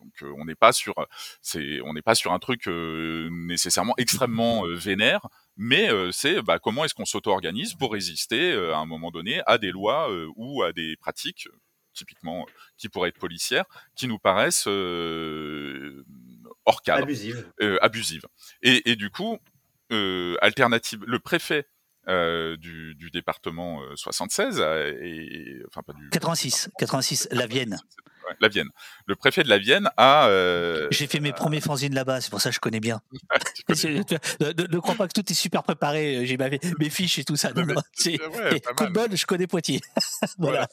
Donc euh, on n'est pas sur c'est on n'est pas sur un truc euh, nécessairement extrêmement euh, vénère, mais c'est bah, comment est-ce qu'on s'auto-organise pour résister à un moment donné à des lois ou à des pratiques typiquement qui pourraient être policières qui nous paraissent hors cadre, abusives. abusives. Et, et, du coup alternative le préfet euh, du, du, département 76 et enfin pas du 86 86 la Vienne la Vienne. Le préfet de la Vienne a. Euh, J'ai fait mes premiers fanzines là-bas, c'est pour ça que je connais bien. ne, crois pas que tout est super préparé. J'ai mes, fiches et tout ça. Non, non, ouais, coup de bol, je connais Poitiers. voilà.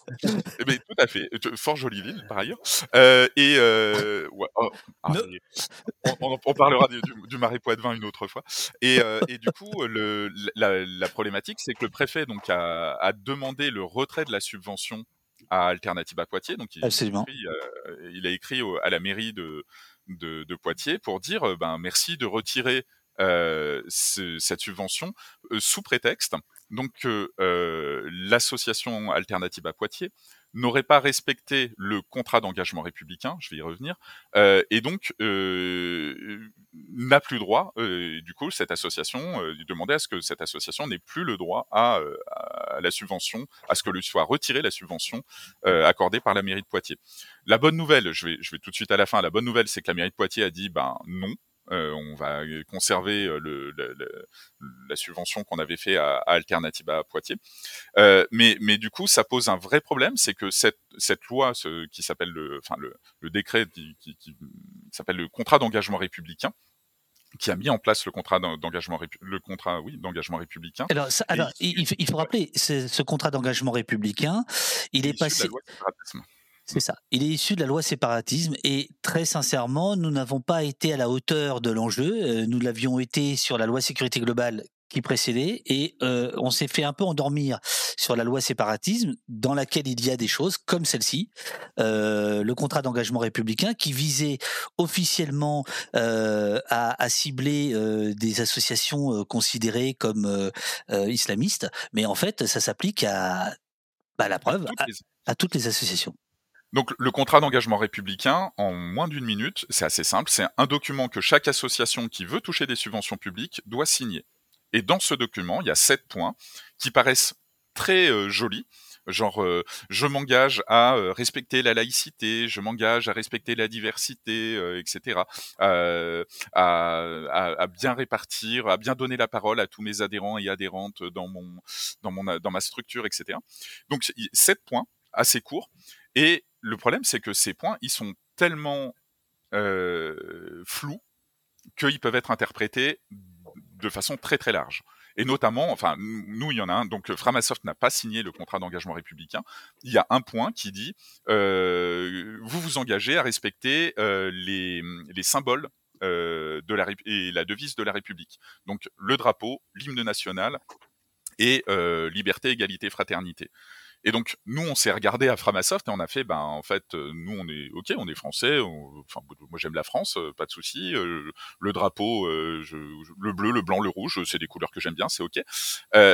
Eh ben, tout à fait. Fort jolie ville, par ailleurs. Euh, et euh, oh, ah, on, parlera du, du, Marais Poitevin une autre fois. Et, euh, et du coup, le, la, la, problématique, c'est que le préfet donc a, a demandé le retrait de la subvention à Alternative à Poitiers. Donc, il, Absolument. Euh, il a écrit à la mairie de, de, Poitiers pour dire euh, ben, merci de retirer euh, cette subvention sous prétexte donc que l'association Alternative à Poitiers n'aurait pas respecté le contrat d'engagement républicain, je vais y revenir, euh, et donc euh, n'a plus droit. Euh, du coup, cette association euh, demandait à ce que cette association n'ait plus le droit à, à, la subvention, à ce que lui soit retirée la subvention euh, accordée par la mairie de Poitiers. La bonne nouvelle, je vais, je vais tout de suite à la fin. La bonne nouvelle, c'est que la mairie de Poitiers a dit, ben non, euh, on va conserver euh, le, la subvention qu'on avait fait à, à Alternative à Poitiers. Euh, mais, mais du coup, ça pose un vrai problème, c'est que cette, cette loi ce, qui s'appelle le, enfin le, le décret qui, qui, qui s'appelle le contrat d'engagement républicain, qui a mis en place le contrat d'engagement le contrat oui d'engagement républicain. Alors, ça, alors il, il, faut rappeler ce contrat d'engagement républicain, il est passé. C'est ça. Il est issu de la loi séparatisme et très sincèrement, nous n'avons pas été à la hauteur de l'enjeu. Euh, nous l'avions été sur la loi sécurité globale qui précédait et euh, on s'est fait un peu endormir sur la loi séparatisme dans laquelle il y a des choses comme celle-ci, euh, le contrat d'engagement républicain qui visait officiellement à, à, cibler des associations considérées comme islamistes, mais en fait ça s'applique à bah, la preuve à toutes les associations. Donc le contrat d'engagement républicain, en moins d'une minute, c'est assez simple, c'est un document que chaque association qui veut toucher des subventions publiques doit signer. Et dans ce document, il y a sept points qui paraissent très euh, jolis, genre euh, je m'engage à euh, respecter la laïcité, je m'engage à respecter la diversité, etc., à, à, bien répartir, à bien donner la parole à tous mes adhérents et adhérentes dans mon dans mon dans ma structure, etc. Donc sept points assez courts et le problème, c'est que ces points, ils sont tellement euh, flous qu'ils peuvent être interprétés de façon très très large. Et notamment, enfin, nous, il y en a un. Donc, Framasoft n'a pas signé le contrat d'engagement républicain. Il y a un point qui dit euh, vous vous engagez à respecter euh, les, les, symboles euh, et la devise de la République. Donc, le drapeau, l'hymne national et euh, liberté, égalité, fraternité. Et donc, nous, on s'est regardé à Framasoft et on a fait, ben, en fait, euh, nous, on est, ok, on est français. enfin, moi, j'aime la France, euh, pas de souci. Euh, le drapeau, le bleu, le blanc, le rouge, c'est des couleurs que j'aime bien, c'est ok.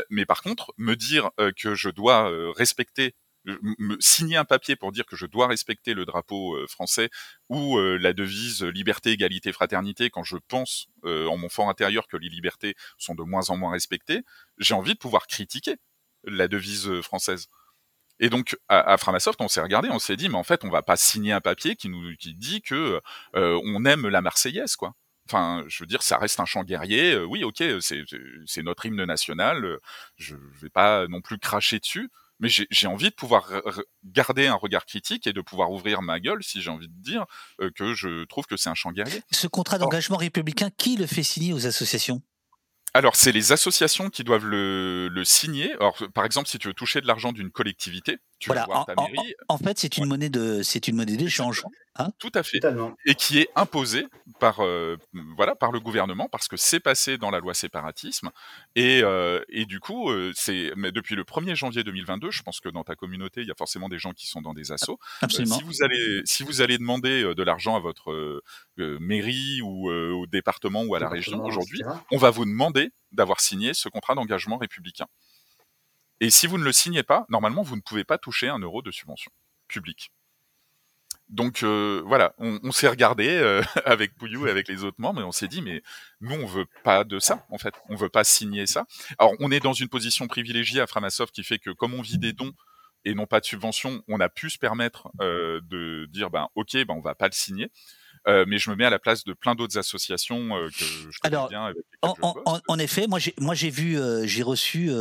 mais par contre, me dire que je dois respecter me signer un papier pour dire que je dois respecter le drapeau français ou la devise liberté, égalité, fraternité quand je pense en mon fort intérieur que les libertés sont de moins en moins respectées, j'ai envie de pouvoir critiquer la devise française. Et donc à, Framasoft, on s'est regardé, on s'est dit, mais en fait, on va pas signer un papier qui nous qui dit que euh, on aime la Marseillaise, quoi. Enfin, je veux dire, ça reste un chant guerrier. Euh, oui, ok, c'est notre hymne national. Euh, je vais pas non plus cracher dessus, mais j'ai envie de pouvoir garder un regard critique et de pouvoir ouvrir ma gueule, si j'ai envie de dire, que je trouve que c'est un chant guerrier. Ce contrat d'engagement républicain, qui le fait signer aux associations? Alors, c'est les associations qui doivent le, le, signer. Alors, par exemple, si tu veux toucher de l'argent d'une collectivité, tu voilà, voir ta mairie. En, fait, c'est une, monnaie de, c'est une monnaie d'échange. Hein Tout à fait. Et qui est imposée par, euh, voilà, par le gouvernement parce que c'est passé dans la loi séparatisme. Et, euh, et du coup, euh, c'est mais depuis le 1er janvier 2022, je pense que dans ta communauté, il y a forcément des gens qui sont dans des assos. Absolument. si vous allez, si vous allez demander de l'argent à votre mairie ou au département ou à la région aujourd'hui, on va vous demander d'avoir signé ce contrat d'engagement républicain. Et si vous ne le signez pas, normalement, vous ne pouvez pas toucher un euro de subvention publique. Donc euh, voilà, on, s'est regardé euh, avec Pouillou et avec les autres membres, et on s'est dit mais nous on veut pas de ça en fait, on veut pas signer ça. Alors on est dans une position privilégiée à Framasoft qui fait que comme on vit des dons et non pas de subventions, on a pu se permettre euh, de dire ben ok ben on va pas le signer. Euh, mais je me mets à la place de plein d'autres associations euh, que je connais Alors, bien. Avec En, je effet, moi j'ai moi j'ai vu euh, j'ai reçu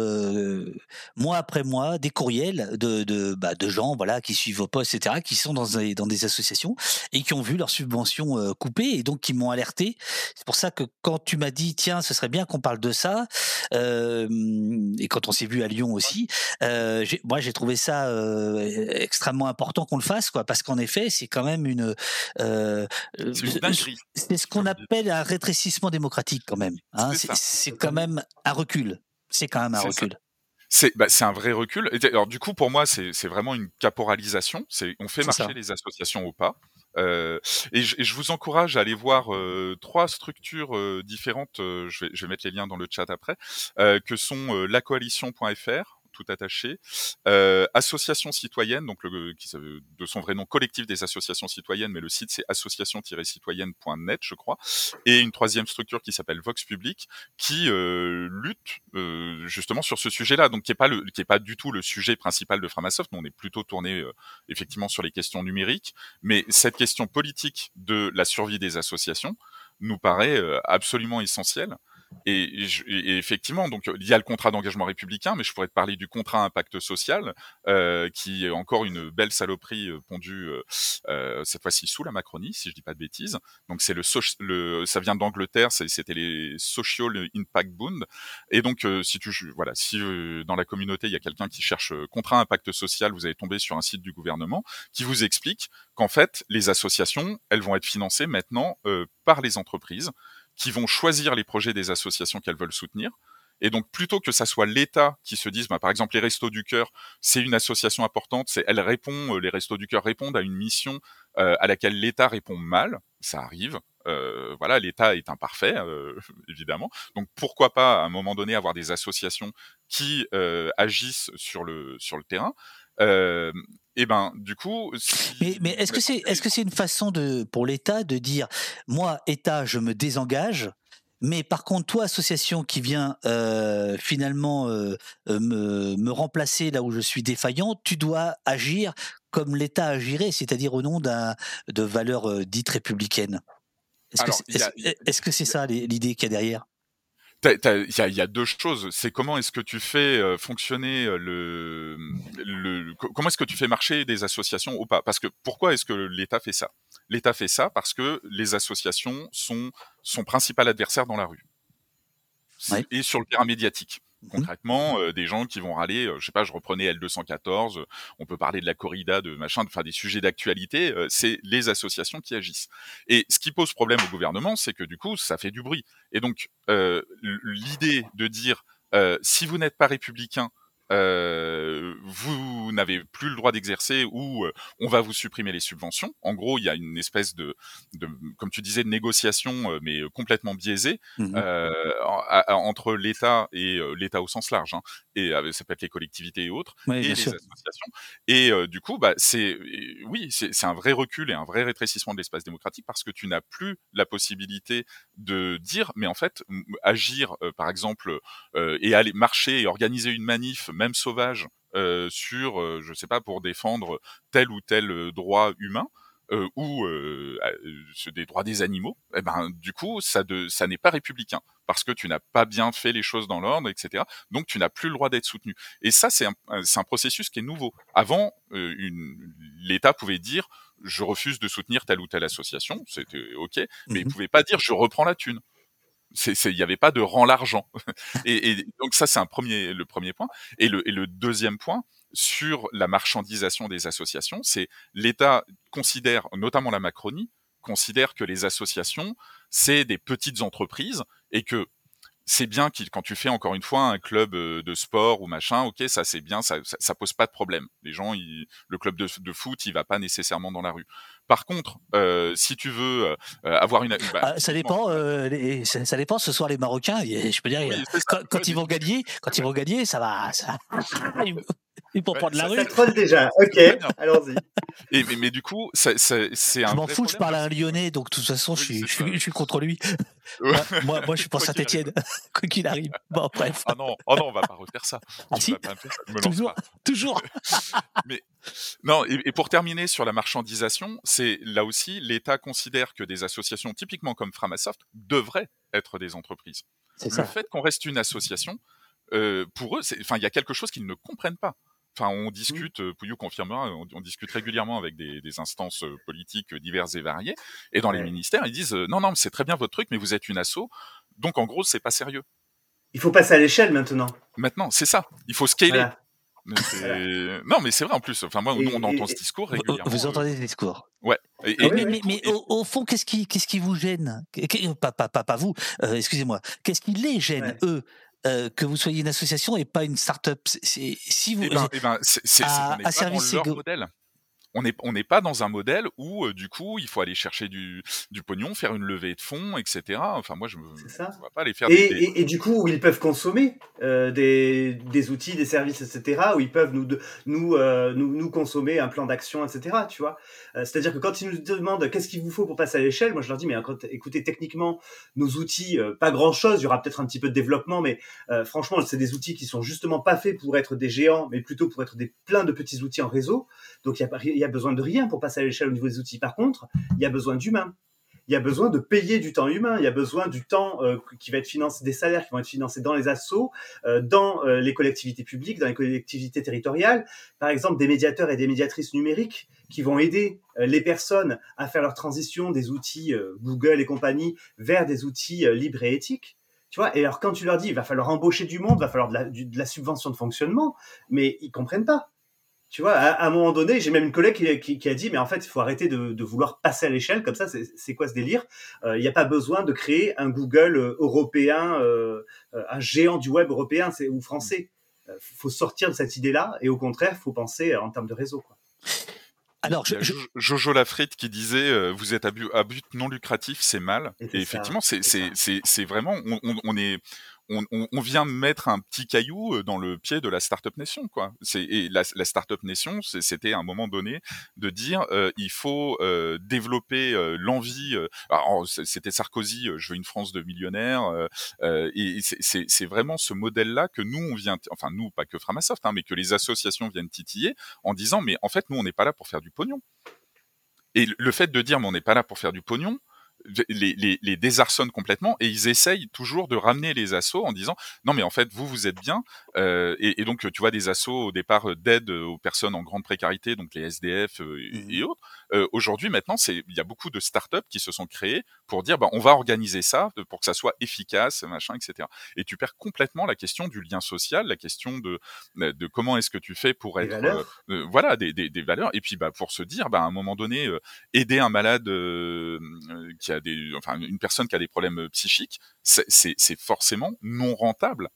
mois après mois des courriels de de, bah, de gens voilà qui suivent vos posts etc qui sont dans des, dans des associations et qui ont vu leurs subventions coupées et donc qui m'ont alerté. C'est pour ça que quand tu m'as dit tiens ce serait bien qu'on parle de ça et quand on s'est vu à Lyon aussi, j'ai- moi j'ai trouvé ça extrêmement important qu'on le fasse quoi parce qu'en effet c'est quand même une euh, C'est ce qu'on appelle un rétrécissement démocratique quand même. hein. C'est quand même un recul. C'est quand même un ça. recul. C'est bah, c'est un vrai recul. Alors du coup, pour moi, c'est vraiment une caporalisation. On fait marcher ça. les associations au pas. Euh, et, je, et je vous encourage à aller voir euh, trois structures euh, différentes. je, vais, je vais mettre les liens dans le chat après, que sont lacoalition.fr tout euh, association citoyenne, donc le, qui, de son vrai nom collectif des associations citoyennes, mais le site c'est association-citoyenne.net, je crois, et une troisième structure qui s'appelle Vox Public, qui euh, lutte euh, justement sur ce sujet-là, donc qui est pas le, qui est pas du tout le sujet principal de Framasoft. On est plutôt tourné euh, effectivement sur les questions numériques, mais cette question politique de la survie des associations nous paraît euh, absolument essentielle. Et, je- et effectivement, donc il y a le contrat d'engagement républicain, mais je pourrais te parler du contrat impact social, euh, qui est encore une belle saloperie euh, pondue euh, euh, cette fois-ci sous la Macronie, si je dis pas de bêtises. Donc c'est le, le ça vient d'Angleterre, c'était les Social Impact Bond. Et donc euh, si tu voilà, si euh, dans la communauté il y a quelqu'un qui cherche contrat impact social, vous allez tomber sur un site du gouvernement qui vous explique qu'en fait les associations, elles vont être financées maintenant par les entreprises qui vont choisir les projets des associations qu'elles veulent soutenir. Et donc, plutôt que ça soit l'État qui se dise, bah, par exemple, les Restos du Cœur, c'est une association importante, c'est, elle répond, euh, les Restos du Cœur répondent à une mission euh, à laquelle l'État répond mal, ça arrive. Euh, voilà, l'État est imparfait, euh, évidemment. Donc, pourquoi pas à un moment donné avoir des associations qui euh, agissent sur le sur le terrain Et ben, du coup, si- Mais, mais est-ce que c'est est-ce que c'est une façon de pour l'État de dire moi État je me désengage mais par contre, toi, association qui vient euh, finalement euh, me, me remplacer là où je suis défaillant, tu dois agir comme l'État agirait, c'est-à-dire au nom de valeurs euh, dites républicaines. Est-ce que c'est ça l'idée qu'il y a derrière? Il y, a, y a deux choses. C'est comment est-ce que tu fais euh, fonctionner euh, le, le co- comment est-ce que tu fais marcher des associations ou pas? Parce que pourquoi est-ce que l'État fait ça? L'État fait ça parce que les associations sont son principal adversaire dans la rue Ouais. et sur le terrain médiatique. Mhm. Concrètement, euh, des gens qui vont râler, euh, je sais pas, je reprenais L214, euh, on peut parler de la corrida, de machin, faire des sujets d'actualité, euh, c'est les associations qui agissent. Et ce qui pose problème au gouvernement, c'est que du coup, ça fait du bruit. Et donc, euh, l'idée de dire, euh, si vous n'êtes pas républicain, euh, vous n'avez plus le droit d'exercer ou euh, on va vous supprimer les subventions. En gros, il y a une espèce de, de comme tu disais, de négociation, euh, mais complètement biaisée en- à- entre l'État et l'État au sens large, hein, et ça peut être les collectivités et autres, Oui, et les sûr. associations. Et du coup, bah, c'est oui, c'est un vrai recul et un vrai rétrécissement de l'espace démocratique parce que tu n'as plus la possibilité de dire, mais en fait, agir, par exemple, et aller marcher et organiser une manif, même sauvage, euh, sur, euh, je sais pas, pour défendre tel ou tel euh, droit humain. euh, ou euh, euh, des droits des animaux, eh ben du coup ça, n'est pas républicain parce que tu n'as pas bien fait les choses dans l'ordre, etc. Donc tu n'as plus le droit d'être soutenu. Et ça c'est un, processus qui est nouveau. Avant, l'État pouvait dire je refuse de soutenir telle ou telle association, c'était ok, mais il Mhm. pouvait pas dire je reprends la thune. Il n'y avait pas de rend l'argent. et, et donc ça, c'est un premier, le premier point. Et le, et le deuxième point sur la marchandisation des associations, c'est l'État considère, notamment la Macronie, considère que les associations, c'est des petites entreprises et que c'est bien qu'il, quand tu fais encore une fois un club euh, de sport ou machin, ok, ça c'est bien, ça, ça, ça pose pas de problème. Les gens, ils- le club de, de foot, il va pas nécessairement dans la rue. Par contre, euh, si tu veux euh, avoir une, bah, Ah, ça dépend. euh, les- ça, ça dépend. Ce soir, les Marocains, je peux dire, Oui, quand, quand ils vont gagner, quand ils vont gagner, ça va. Ça... Et pour prendre la rue. Ça troll déjà. Ok, allons-y. Et mais, mais, du coup, c'est un. Je m'en fous, je parle à un Lyonnais, donc de toute façon, je, suis, je, suis, contre lui. moi, moi, je suis pour Saint-Etienne, quoi qu'il arrive. Bon, bref. Ah non, oh non, on va pas refaire ça. Ah, si toujours, toujours. mais non, et, et, pour terminer sur la marchandisation, c'est là aussi, l'État considère que des associations typiquement comme Framasoft devraient être des entreprises. Le ça. fait qu'on reste une association, euh, pour eux, enfin, il y a quelque chose qu'ils ne comprennent pas. Enfin, on mmh. discute, mmh. Pouillou confirmera, on, on, discute régulièrement avec des, des, instances euh, politiques diverses et variées, et dans les ministères, ils disent non, non, c'est très bien votre truc, mais vous êtes une asso, donc en gros, c'est pas sérieux. Il faut passer à l'échelle maintenant. Maintenant, c'est ça. Il faut scaler. Voilà. Non, mais c'est vrai en plus. Enfin, moi, et, on entend ce discours régulièrement. Vous entendez ce discours? Ouais. Et, ah mais, mais, mais au, au, fond, qu'est-ce qui, qu'est-ce qui vous gêne? Pas, pas, pas, pas, vous, euh, excusez-moi. Qu'est-ce qui les gêne, ouais. eux? Euh, que vous soyez une association et pas une start-up. C'est, si vous, eh ben, eh ben, c'est, c'est, à, à service leur modèle on n'est on n'est pas dans un modèle où euh, du coup il faut aller chercher du, du pognon, faire une levée de fonds, etc. Enfin moi je ne vois pas les faire. Et, des, des... et, et, du coup où ils peuvent consommer euh, des, des outils, des services, etc. Où ils peuvent nous nous euh, nous, nous consommer un plan d'action, etc. Tu vois. C'est-à-dire que quand ils nous demandent qu'est-ce qu'il vous faut pour passer à l'échelle, moi je leur dis mais écoutez techniquement nos outils pas grand chose, il y aura peut-être un petit peu de développement, mais franchement c'est des outils qui sont justement pas faits pour être des géants, mais plutôt pour être des plein de petits outils en réseau. Donc il y a y a besoin de rien pour passer à l'échelle au niveau des outils. Par contre, il y a besoin d'humains. Il y a besoin de payer du temps humain. Il y a besoin du temps euh, qui va être financé, des salaires qui vont être financés dans les assos, euh, dans euh, les collectivités publiques, dans les collectivités territoriales. Par exemple, des médiateurs et des médiatrices numériques qui vont aider les personnes à faire leur transition des outils Google et compagnie vers des outils libres et éthiques. Tu vois, et alors quand tu leur dis, il va falloir embaucher du monde, il va falloir de la, de la subvention de fonctionnement, mais ils comprennent pas tu vois, à, à, un moment donné, j'ai même une collègue qui, qui, qui, a dit, mais en fait, il faut arrêter de, de vouloir passer à l'échelle comme ça. C'est quoi ce délire? Euh, Il n'y a pas besoin de créer un Google euh, européen, euh, un géant du web européen ou français. Il faut sortir de cette idée-là et au contraire, il faut penser en termes de réseau. Quoi. Alors, je, je... Jojo Lafrite qui disait euh, vous êtes à but, à but non lucratif, c'est mal. Et, et effectivement, c'est vraiment on, on, on, est on, on, vient mettre un petit caillou euh, dans le pied de la startup nation, quoi. Et la, la startup nation, c'était un moment donné de dire euh, il faut euh, développer euh, l'envie. Euh, c'était Sarkozy, euh, je veux une France de millionnaires, et c'est vraiment ce modèle-là que nous on vient, enfin nous pas que Framasoft, hein, mais que les associations viennent titiller en disant mais en fait nous on n'est pas là pour faire du pognon. Et le fait de dire mais on n'est pas là pour faire du pognon, les, les, les, désarçonnent complètement et ils essayent toujours de ramener les assauts en disant non mais en fait vous vous êtes bien euh, et, et, donc tu vois des assauts au départ d'aide aux personnes en grande précarité donc les SDF euh, mmh. et autres euh, aujourd'hui maintenant c'est il y a beaucoup de startups qui se sont créées pour dire bah on va organiser ça pour que ça soit efficace machin etc et tu perds complètement la question du lien social la question de de comment est-ce que tu fais pour être euh, euh, voilà des, des, des, valeurs. Et puis bah pour se dire bah à un moment donné aider un malade qui a des, enfin, une personne qui a des problèmes psychiques, c'est forcément non rentable.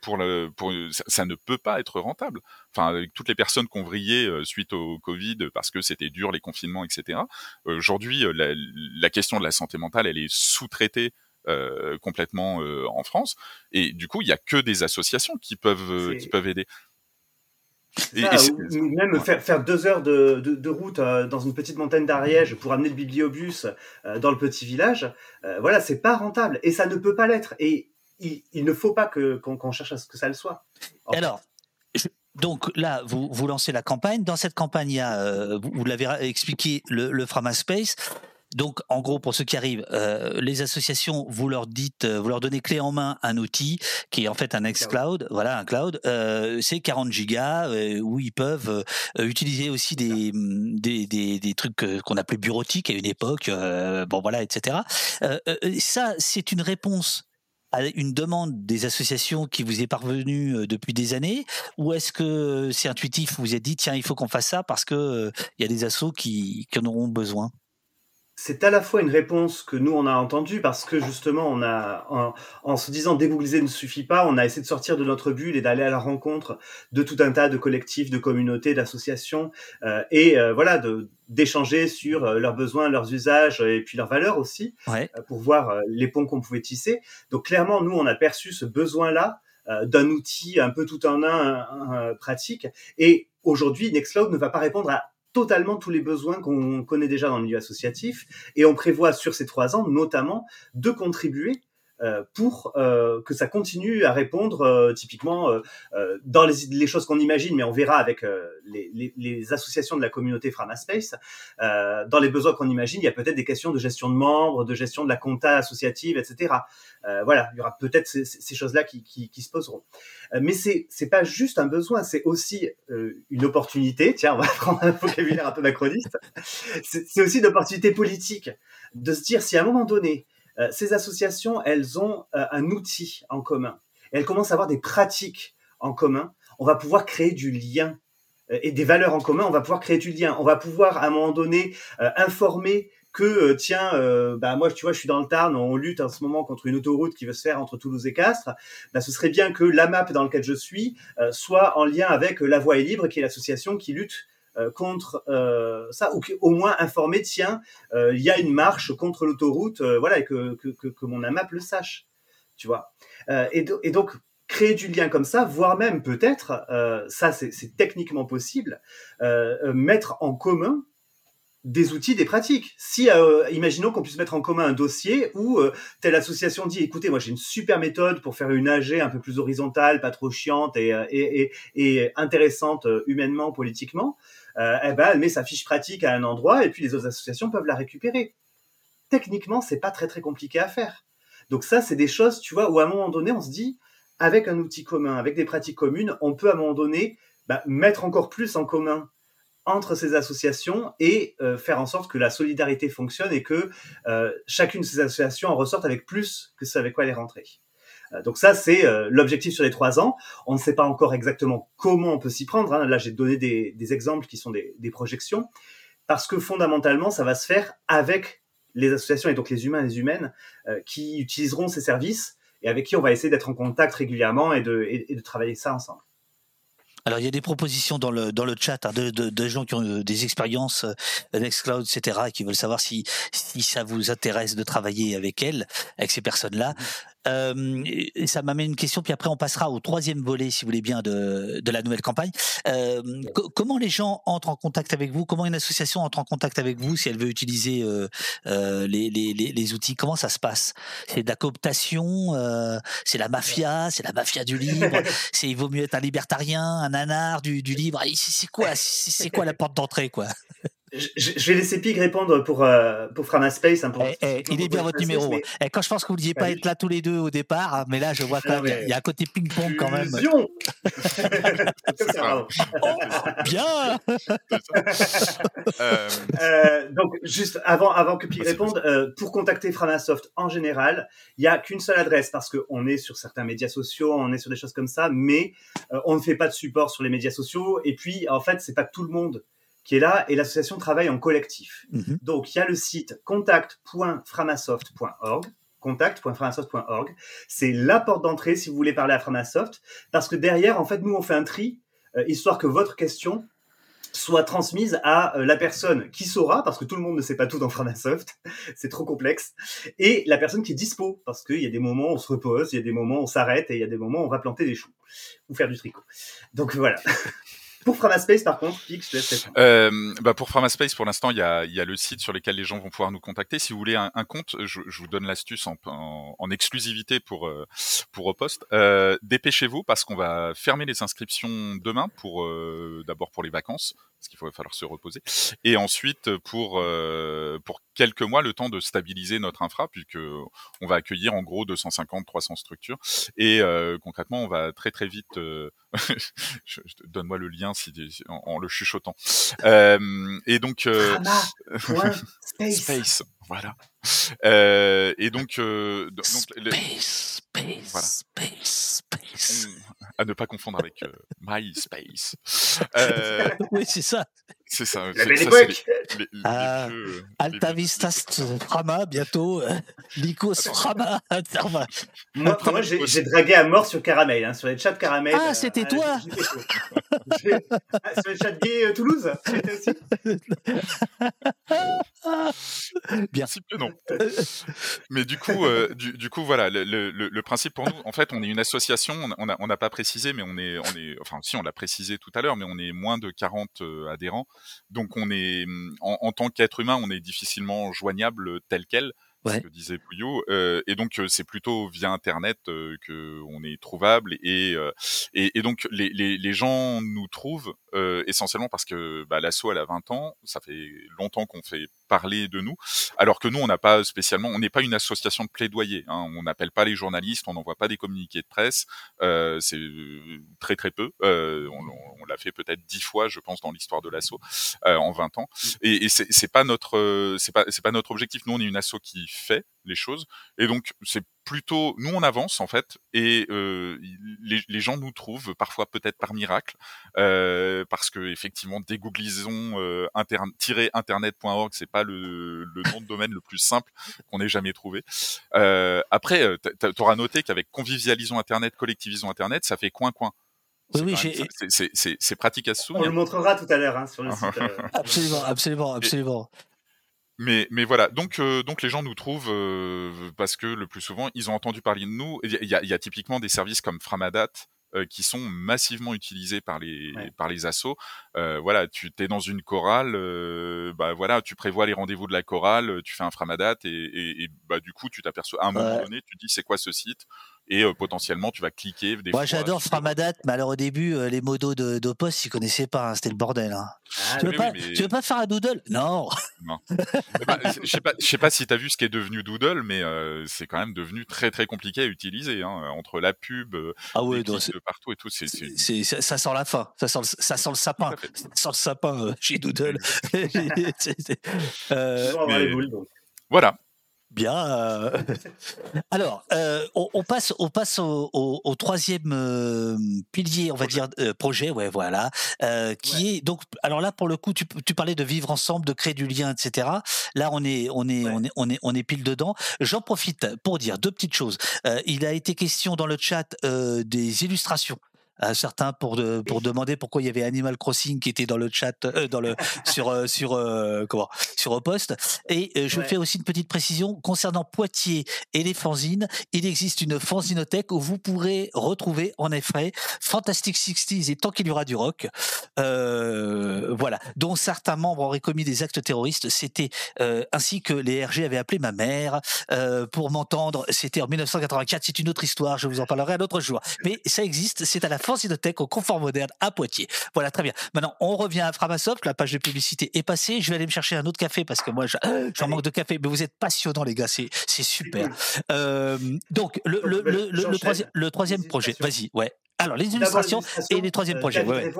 Pour le, pour, ça, ça, ne peut pas être rentable. Enfin, avec toutes les personnes qui ont vrillé euh, suite au Covid parce que c'était dur, les confinements, etc. Aujourd'hui, la, la, question de la santé mentale, elle est sous-traitée euh, complètement euh, en France. Et du coup, il y a que des associations qui peuvent, qui peuvent aider. Ça, et, ou même ouais. faire, faire deux heures de, de, de route euh, dans une petite montagne d'Ariège pour amener le bibliobus euh, dans le petit village, euh, voilà, c'est pas rentable et ça ne peut pas l'être. Et il, il, ne faut pas que qu'on qu cherche à ce que ça le soit. Alors, je, donc là, vous, vous lancez la campagne. Dans cette campagne, il y a, euh, vous, vous l'avez expliqué, le, le Frama Space. Donc, en gros, pour ceux qui arrivent, euh, les associations, vous leur dites, euh, vous leur donnez clé en main un outil qui est en fait un ex-cloud, voilà, un cloud. Euh, c'est 40 gigas euh, où ils peuvent utiliser aussi des, des, des, des trucs qu'on appelait bureautiques à une époque, bon voilà, etc. ça, c'est une réponse à une demande des associations qui vous est parvenue depuis des années ou est-ce que c'est intuitif vous vous êtes dit tiens il faut qu'on fasse ça parce que il y a des assos qui en auront besoin? C'est à la fois une réponse que nous on a entendue parce que justement on a en, en, se disant dégoogliser ne suffit pas, on a essayé de sortir de notre bulle et d'aller à la rencontre de tout un tas de collectifs, de communautés, d'associations euh, et euh, voilà de d'échanger sur euh, leurs besoins, leurs usages et puis leurs valeurs aussi ouais. pour voir les ponts qu'on pouvait tisser. Donc clairement nous on a perçu ce besoin là d'un outil un peu tout en un, pratique. Et aujourd'hui, Nextcloud ne va pas répondre à totalement tous les besoins qu'on connaît déjà dans le milieu associatif. Et on prévoit sur ces trois ans, notamment, de contribuer pour euh, que ça continue à répondre euh, typiquement dans les, choses qu'on imagine, mais on verra avec les, associations de la communauté Framaspace, dans les besoins qu'on imagine, il y a peut-être des questions de gestion de membres, de gestion de la compta associative, etc. voilà, il y aura peut-être ces, choses-là qui, se poseront. mais c'est c'est pas juste un besoin, c'est aussi une opportunité. Tiens, on va prendre un vocabulaire un peu macroniste. C'est aussi une opportunité politique de se dire si à un moment donné euh, ces associations, elles ont euh, un outil en commun. Elles commencent à avoir des pratiques en commun. On va pouvoir créer du lien euh, et des valeurs en commun. On va pouvoir créer du lien. On va pouvoir, à un moment donné, informer que tiens, bah moi tu vois, je suis dans le Tarn, on lutte en ce moment contre une autoroute qui veut se faire entre Toulouse et Castres. Bah, ce serait bien que la map dans laquelle je suis soit en lien avec La Voix est libre, qui est l'association qui lutte contre euh, ça, ou au moins informer, tiens, euh, il y a une marche contre l'autoroute, voilà, et que, mon AMAP le sache, tu vois. Et, donc, créer du lien comme ça, voire même peut-être, ça c'est techniquement possible, mettre en commun des outils, des pratiques. Si, imaginons qu'on puisse mettre en commun un dossier où telle association dit, écoutez, moi j'ai une super méthode pour faire une AG un peu plus horizontale, pas trop chiante et, intéressante humainement, politiquement euh, eh ben, elle met sa fiche pratique à un endroit et puis les autres associations peuvent la récupérer. Techniquement, c'est pas très très compliqué à faire. Donc ça, c'est des choses, tu vois, où à un moment donné, on se dit, avec un outil commun, avec des pratiques communes, on peut à un moment donné bah, mettre encore plus en commun entre ces associations et euh, faire en sorte que la solidarité fonctionne et que euh, chacune de ces associations en ressorte avec plus que ce avec quoi elle est rentrée. Euh, donc ça, c'est euh, l'objectif sur les trois ans. On ne sait pas encore exactement comment on peut s'y prendre. Hein. Là, j'ai donné des, exemples qui sont des, projections, parce que fondamentalement, ça va se faire avec les associations et donc les humains et les humaines euh, qui utiliseront ces services et avec qui on va essayer d'être en contact régulièrement et de, et de travailler ça ensemble. Alors il y a des propositions dans le dans le chat hein, de, de, de, gens qui ont des expériences Nextcloud, etc. et qui veulent savoir si si ça vous intéresse de travailler avec elles, avec ces personnes-là. Euh, et ça m'amène une question, puis après on passera au troisième volet, si vous voulez bien, de, de la nouvelle campagne. Euh, comment les gens entrent en contact avec vous? Comment une association entre en contact avec vous si elle veut utiliser euh, les, les, les, outils? Comment ça se passe? C'est de la cooptation C'est la mafia C'est la mafia du livre C'est il vaut mieux être un libertarien, un anard du, du livre? C'est quoi? C'est quoi la porte d'entrée quoi? Je, vais laisser Pig répondre pour, euh, pour Framaspace. Hein, eh, eh, il est bien votre numéro. Eh, quand je pense que vous ne deviez pas être là tous les deux au départ, hein, mais là, je vois quand même, il y a un côté ping-pong quand même. oh, bien euh, euh, Donc, juste avant, avant que Pig réponde, euh, pour contacter Framasoft en général, il n'y a qu'une seule adresse parce qu'on est sur certains médias sociaux, on est sur des choses comme ça, mais euh, on ne fait pas de support sur les médias sociaux. Et puis, en fait, c'est pas tout le monde qui est là et l'association travaille en collectif. Mhm. Donc, il y a le site contact.framasoft.org contact.framasoft.org. C'est la porte d'entrée si vous voulez parler à Framasoft, parce que derrière, en fait, nous, on fait un tri, euh, histoire que votre question soit transmise à euh, la personne qui saura, parce que tout le monde ne sait pas tout dans Framasoft, c'est trop complexe, et la personne qui est dispo, parce qu'il y a des moments où on se repose, il y a des moments où on s'arrête, et il y a des moments où on va planter des choux, ou faire du tricot. Donc voilà. Pour Framaspace, par contre, je te laisse euh, bah Pour Framaspace, pour l'instant, il y a, le site sur lequel les gens vont pouvoir nous contacter. Si vous voulez un, compte, je, je, vous donne l'astuce en, exclusivité pour, euh, pour. Euh, Dépêchez-vous parce qu'on va fermer les inscriptions demain pour euh, d'abord pour les vacances parce qu'il va falloir se reposer. Et ensuite, pour, pour quelques mois, le temps de stabiliser notre infra, puisque on va accueillir en gros 250-300 structures. Et concrètement, on va très très vite. Euh, donne-moi le lien si, en, le chuchotant. et donc. space. space. Voilà. Euh, et donc, euh, donc space, space, space, space. À ne pas confondre avec euh, MySpace. Euh, oui, c'est ça. C'est ça. La belle époque. Les, les, ah, jeux, Alta Vista Frama bientôt. Lycos Frama. moi, moi j'ai dragué à mort sur Caramel, hein, sur les chats Caramel. Ah, c'était toi. Ah, sur le chat gay euh, Toulouse aussi Bien. non. Mais du coup, euh, du, coup, voilà, le, le, le, principe pour nous, en fait, on est une association. On n'a on pas précisé, mais on est, on est, enfin, si on l'a précisé tout à l'heure, mais on est moins de 40 euh, adhérents. Donc, on est, en, en tant qu'être humain, on est difficilement joignable tel quel ce que disait Pouillot. Euh, et donc c'est plutôt via Internet euh, que on est trouvable et, et, et donc les, les, les, gens nous trouvent essentiellement parce que bah, l'asso elle a 20 ans, ça fait longtemps qu'on fait parler de nous, alors que nous on n'a pas spécialement, on n'est pas une association de plaidoyer, hein, on n'appelle pas les journalistes, on n'envoie pas des communiqués de presse, euh, c'est très très peu, euh, on, on l'a fait peut-être dix fois je pense dans l'histoire de l'asso euh, en 20 ans, mmh. et, et c'est pas notre c'est pas c'est pas notre objectif, nous on est une asso qui fait les choses. Et donc, c'est plutôt, nous on avance en fait, et euh, les, les, gens nous trouvent parfois peut-être par miracle, euh, parce que effectivement, dégooglisons euh, internet.org, c'est pas le, le, nom de domaine le plus simple qu'on ait jamais trouvé. Euh, après, tu auras noté qu'avec convivialisons Internet, collectivisons Internet, ça fait coin coin. Oui, oui, c'est pratique à se On le montrera tout à l'heure hein, sur le site. Euh. absolument, absolument, absolument. Mais, mais voilà, donc, euh, donc les gens nous trouvent euh, parce que le plus souvent, ils ont entendu parler de nous. Il y a, y a typiquement des services comme Framadat euh, qui sont massivement utilisés par les par les assos. voilà, tu es dans une chorale, bah voilà, tu prévois les rendez-vous de la chorale, tu fais un Framadat et, et, et bah du coup, tu t'aperçois à un moment donné, tu dis c'est quoi ce site? Et euh, potentiellement tu vas cliquer. Des Moi j'adore Framadat, mais alors au début euh, les modos de d'Opos ils connaissaient pas, hein, c'était le bordel. Hein. Ah, tu, veux pas, tu, veux pas, faire un doodle? Non. non. Eh ben, je sais pas, je sais pas si tu as vu ce qui est devenu doodle, mais euh, c'est quand même devenu très très compliqué à utiliser hein, entre la pub, ah ouais, de partout et tout. C'est, ça sent la fin, ça sent, ça sent le sapin, ça sent le sapin chez doodle. euh, Voilà. Bien. Euh, alors, euh, on, passe, on passe au, troisième euh, pilier, on va dire projet, ouais, voilà, qui est donc. Alors là, pour le coup, tu, parlais de vivre ensemble, de créer du lien, etc. Là, on est, on est, on est, on est, on est pile dedans. J'en profite pour dire deux petites choses. il a été question dans le chat des illustrations à certains pour de, pour demander pourquoi il y avait Animal Crossing qui était dans le chat euh, dans le sur euh, sur euh, comment sur poste et je fais aussi une petite précision concernant Poitiers et les fanzines. Il existe une fanzinothèque où vous pourrez retrouver en effet Fantastic 60s et tant qu'il y aura du rock. Voilà. Dont certains membres auraient commis des actes terroristes. C'était ainsi que les RG avaient appelé ma mère pour m'entendre. C'était en 1984 c'est une autre histoire. Je vous en parlerai un autre jour. Mais ça existe. C'est à la Fanzinothèque au Confort Moderne à Poitiers. Voilà, très bien. Maintenant, on revient à Framasoft. La page de publicité est passée. Je vais aller me chercher un autre café parce que moi, j'en manque de café. Mais vous êtes passionnants, les gars. C'est super. Euh, donc, le, le, le, le, troisième, troisième projet. Vas-y, ouais. Alors, les illustrations et les troisièmes euh, projets. Ouais,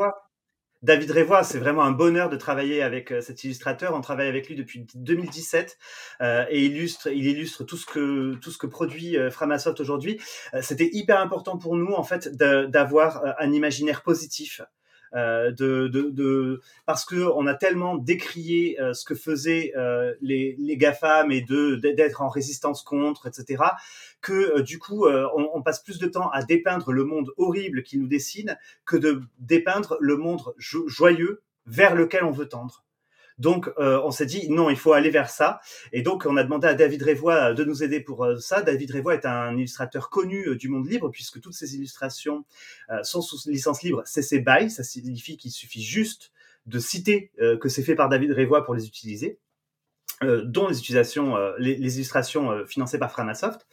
David Révois, c'est vraiment un bonheur de travailler avec euh, cet illustrateur. On travaille avec lui depuis 2017 euh, et illustre, il illustre tout ce que tout ce que produit euh, Framasoft aujourd'hui. Euh, c'était hyper important pour nous en fait d'avoir un imaginaire positif euh, de, de, de, parce que on a tellement décrié euh, ce que faisaient euh, les, les GAFAM et d'être en résistance contre, etc., que du coup on, on, passe plus de temps à dépeindre le monde horrible qui nous dessine que de dépeindre le monde joyeux vers lequel on veut tendre. Donc, euh, on s'est dit non, il faut aller vers ça. Et donc, on a demandé à David Révois de nous aider pour euh, ça. David Révois est un illustrateur connu euh, du monde libre puisque toutes ses illustrations sont sous licence libre CC BY. Ça signifie qu'il suffit juste de citer que c'est fait par David Révois pour les utiliser, dont les utilisations, les, les, illustrations financées par Framasoft.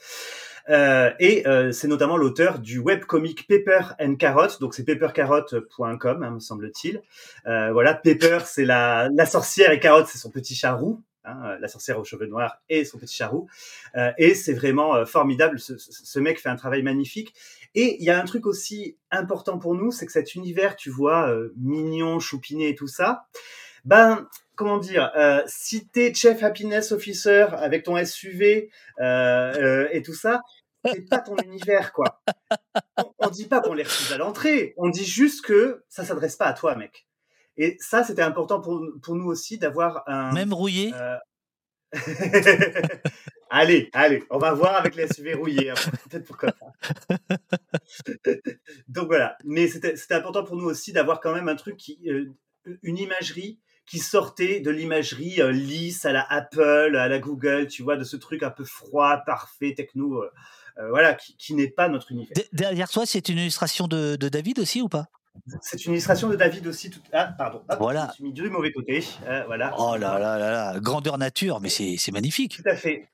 Euh, et euh, c'est notamment l'auteur du webcomic Pepper and Carrot, donc c'est peppercarrot.com, hein, me semble-t-il. Euh, voilà, Pepper, c'est la, la sorcière et Carrot, c'est son petit chat roux. Hein, la sorcière aux cheveux noirs et son petit chat roux. Euh, et c'est vraiment formidable. Ce, ce, mec fait un travail magnifique. Et il y a un truc aussi important pour nous, c'est que cet univers, tu vois, mignon, choupiné et tout ça, ben comment dire, euh, si t'es chef happiness officer avec ton SUV euh, euh, et tout ça, c'est pas ton univers, quoi. On, on dit pas qu'on les refuse à l'entrée, on dit juste que ça s'adresse pas à toi, mec. Et ça, c'était important pour, pour nous aussi d'avoir un. Même rouillé. Euh, Allez, allez, on va voir avec les SUV rouillés. Peut-être pourquoi pas. Donc voilà. Mais c'était important pour nous aussi d'avoir quand même un truc qui, une imagerie qui sortait de l'imagerie euh, lisse à la Apple, à la Google, tu vois, de ce truc un peu froid, parfait, techno, euh, voilà, qui, n'est pas notre univers. Derrière toi, c'est une illustration de, David aussi ou pas? C'est une illustration de David aussi. Tout... Ah, pardon. voilà. Je suis mis du mauvais côté. voilà. Oh là là là là, grandeur nature, mais c'est magnifique. Tout à fait.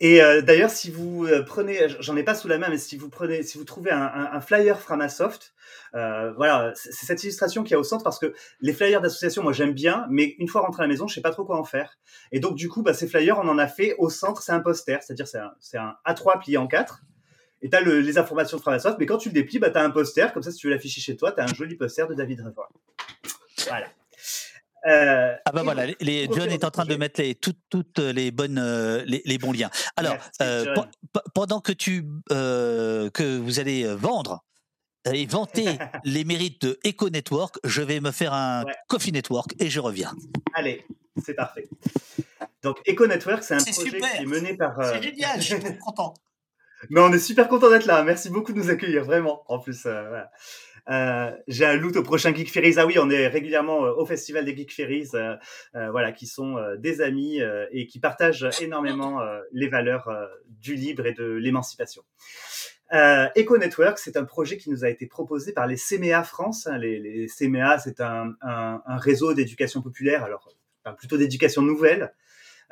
Et euh, d'ailleurs, si vous euh, prenez, j'en ai pas sous la main, mais si vous prenez, si vous trouvez un, flyer Framasoft, euh, voilà, c'est cette illustration qui est au centre parce que les flyers d'association, moi j'aime bien, mais une fois rentré à la maison, je sais pas trop quoi en faire. Et donc du coup, bah, ces flyers, on en a fait au centre, c'est un poster, c'est-à-dire c'est un, un, A3 plié en 4 et tu as les informations de Framasoft, mais quand tu le déplies, bah, tu as un poster, comme ça, si tu veux l'afficher chez toi, tu as un joli poster de David Revoy. Voilà. Euh, ah bah voilà, les, John est en train de mettre les, toutes, toutes les bonnes euh, les, bons liens. Alors euh, pendant que tu que vous allez vendre et vanter les mérites de Eco Network, je vais me faire un Coffee Network et je reviens. Allez, c'est parfait. Donc Eco Network, c'est un projet qui est mené par. C'est génial, je suis content. Mais on est super content d'être là. Merci beaucoup de nous accueillir, vraiment. En plus, voilà. Euh, j'ai un loot au prochain Geek Ferries. Ah oui, on est régulièrement euh, au festival des Geek Ferries, euh, voilà, qui sont des amis et qui partagent énormément les valeurs du libre et de l'émancipation. Euh, Eco Network, c'est un projet qui nous a été proposé par les CMA France. Hein. Les, les CMA, c'est un, réseau d'éducation populaire, alors plutôt d'éducation nouvelle,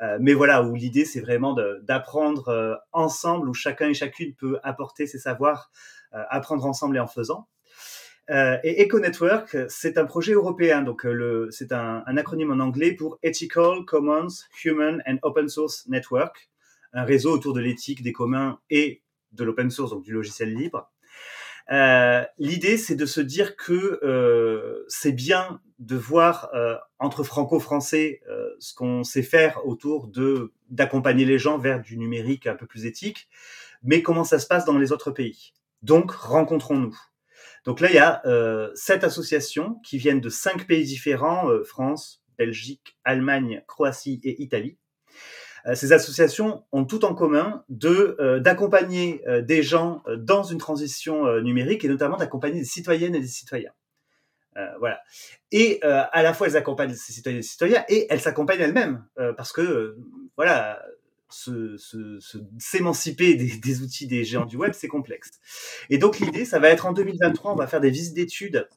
euh, mais voilà, où l'idée c'est vraiment d'apprendre ensemble, où chacun et chacune peut apporter ses savoirs, apprendre ensemble et en faisant. Euh, et EcoNetwork, c'est un projet européen, donc euh, c'est un, acronyme en anglais pour Ethical Commons Human and Open Source Network, un réseau autour de l'éthique, des communs et de l'open source, donc du logiciel libre. Euh, l'idée, c'est de se dire que c'est bien de voir entre franco-français ce qu'on sait faire autour de d'accompagner les gens vers du numérique un peu plus éthique, mais comment ça se passe dans les autres pays. Donc, rencontrons-nous. Donc là, il y a euh, sept associations qui viennent de cinq pays différents, euh, France, Belgique, Allemagne, Croatie et Italie. Euh, ces associations ont tout en commun de d'accompagner des gens dans une transition numérique et notamment d'accompagner des citoyennes et des citoyens. voilà. Et à la fois, elles accompagnent ces citoyennes et citoyens et elles s'accompagnent elles-mêmes parce que voilà, s'émanciper des, des, outils des géants du web, c'est complexe. Et donc l'idée, ça va être en 2023, on va faire des visites d'études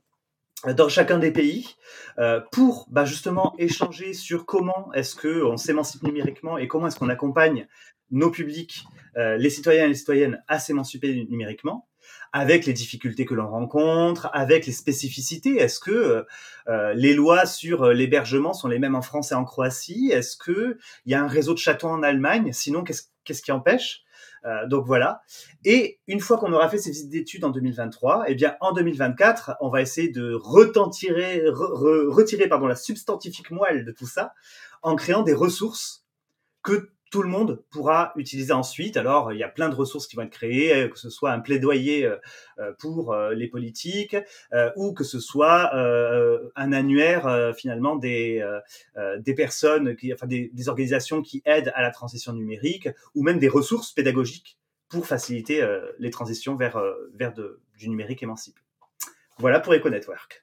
euh, dans chacun des pays euh, pour bah, justement échanger sur comment est-ce que on s'émancipe numériquement et comment est-ce qu'on accompagne nos publics, euh, les citoyens et les citoyennes à s'émanciper numériquement avec les difficultés que l'on rencontre, avec les spécificités. Est-ce que euh, euh, les lois sur euh, l'hébergement sont les mêmes en France et en Croatie? Est-ce que il y a un réseau de châteaux en Allemagne? Sinon, qu'est-ce qui empêche? Donc voilà. Et une fois qu'on aura fait ces visites d'études en 2023, eh bien en 2024, on va essayer de retentirer, retirer pardon la substantifique moelle de tout ça en créant des ressources que tout le monde pourra utiliser ensuite. Alors, il y a plein de ressources qui vont être créées, euh, que ce soit un plaidoyer euh, euh, pour les politiques ou que ce soit un annuaire finalement des des personnes, qui, enfin des, des, organisations qui aident à la transition numérique ou même des ressources pédagogiques pour faciliter les transitions vers vers de, du numérique émancipé. Voilà pour EcoNetwork.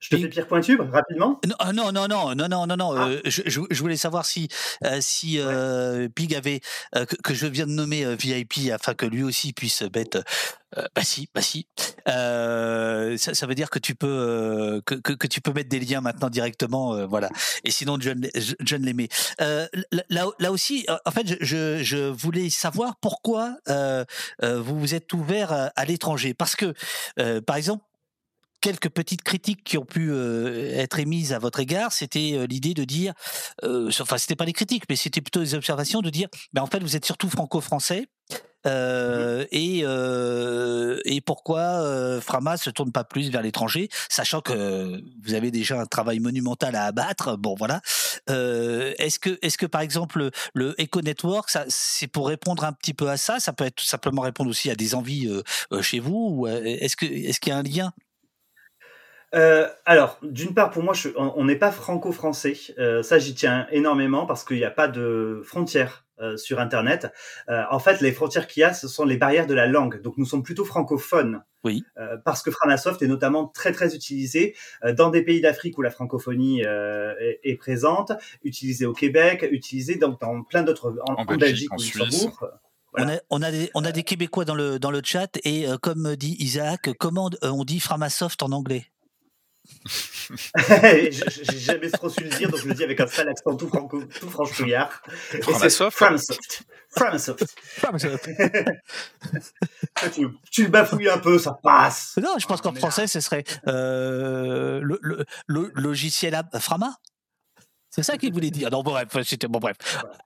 Je te fais Pierre Pointu rapidement non, non, non, non, non, non, non, non. Ah. Euh, je, je, voulais savoir si euh, si euh, Pig avait que, que, je viens de nommer VIP afin que lui aussi puisse mettre. bah si, bah si. Ça, ça, veut dire que tu peux que, que, que, tu peux mettre des liens maintenant directement, voilà. Et sinon John John l'aimait. là, là aussi, en fait, je, je voulais savoir pourquoi vous vous êtes ouvert à l'étranger, parce que par exemple quelques petites critiques qui ont pu euh, être émises à votre égard, c'était euh, l'idée de dire, euh, enfin c'était pas des critiques, mais c'était plutôt des observations de dire, ben en fait vous êtes surtout franco-français. Euh, et, et pourquoi Frama se tourne pas plus vers l'étranger, sachant que vous avez déjà un travail monumental à abattre. Bon, voilà. est-ce que, est-ce que par exemple le Eco Network, ça, c'est pour répondre un petit peu à ça Ça peut être tout simplement répondre aussi à des envies chez vous. Ou est-ce que, est-ce qu'il y a un lien euh, alors, d'une part, pour moi, je, on n'est pas franco-français. Euh, ça, j'y tiens énormément parce qu'il n'y a pas de frontières euh, sur Internet. Euh, en fait, les frontières qu'il y a, ce sont les barrières de la langue. Donc, nous sommes plutôt francophones. Oui. Euh, parce que Framasoft est notamment très très utilisé euh, dans des pays d'Afrique où la francophonie euh, est, est, présente, utilisé au Québec, utilisé dans, dans plein d'autres en, en, Belgique, en Suisse. Voilà. On, a, on, a des, on a des Québécois dans le, dans le chat et comme dit Isaac, comment on dit Framasoft en anglais? J'ai jamais trop su le dire, donc je le dis avec un sale accent tout, franco, tout franchouillard. Framasoft Framasoft. Framasoft. Framasoft. tu, tu, le bafouilles un peu, ça passe. Non, je pense qu'en français, ce serait euh, le, le, le, logiciel Frama. C'est ça qu'il voulait dire. Non, bon, bref, bon, bref.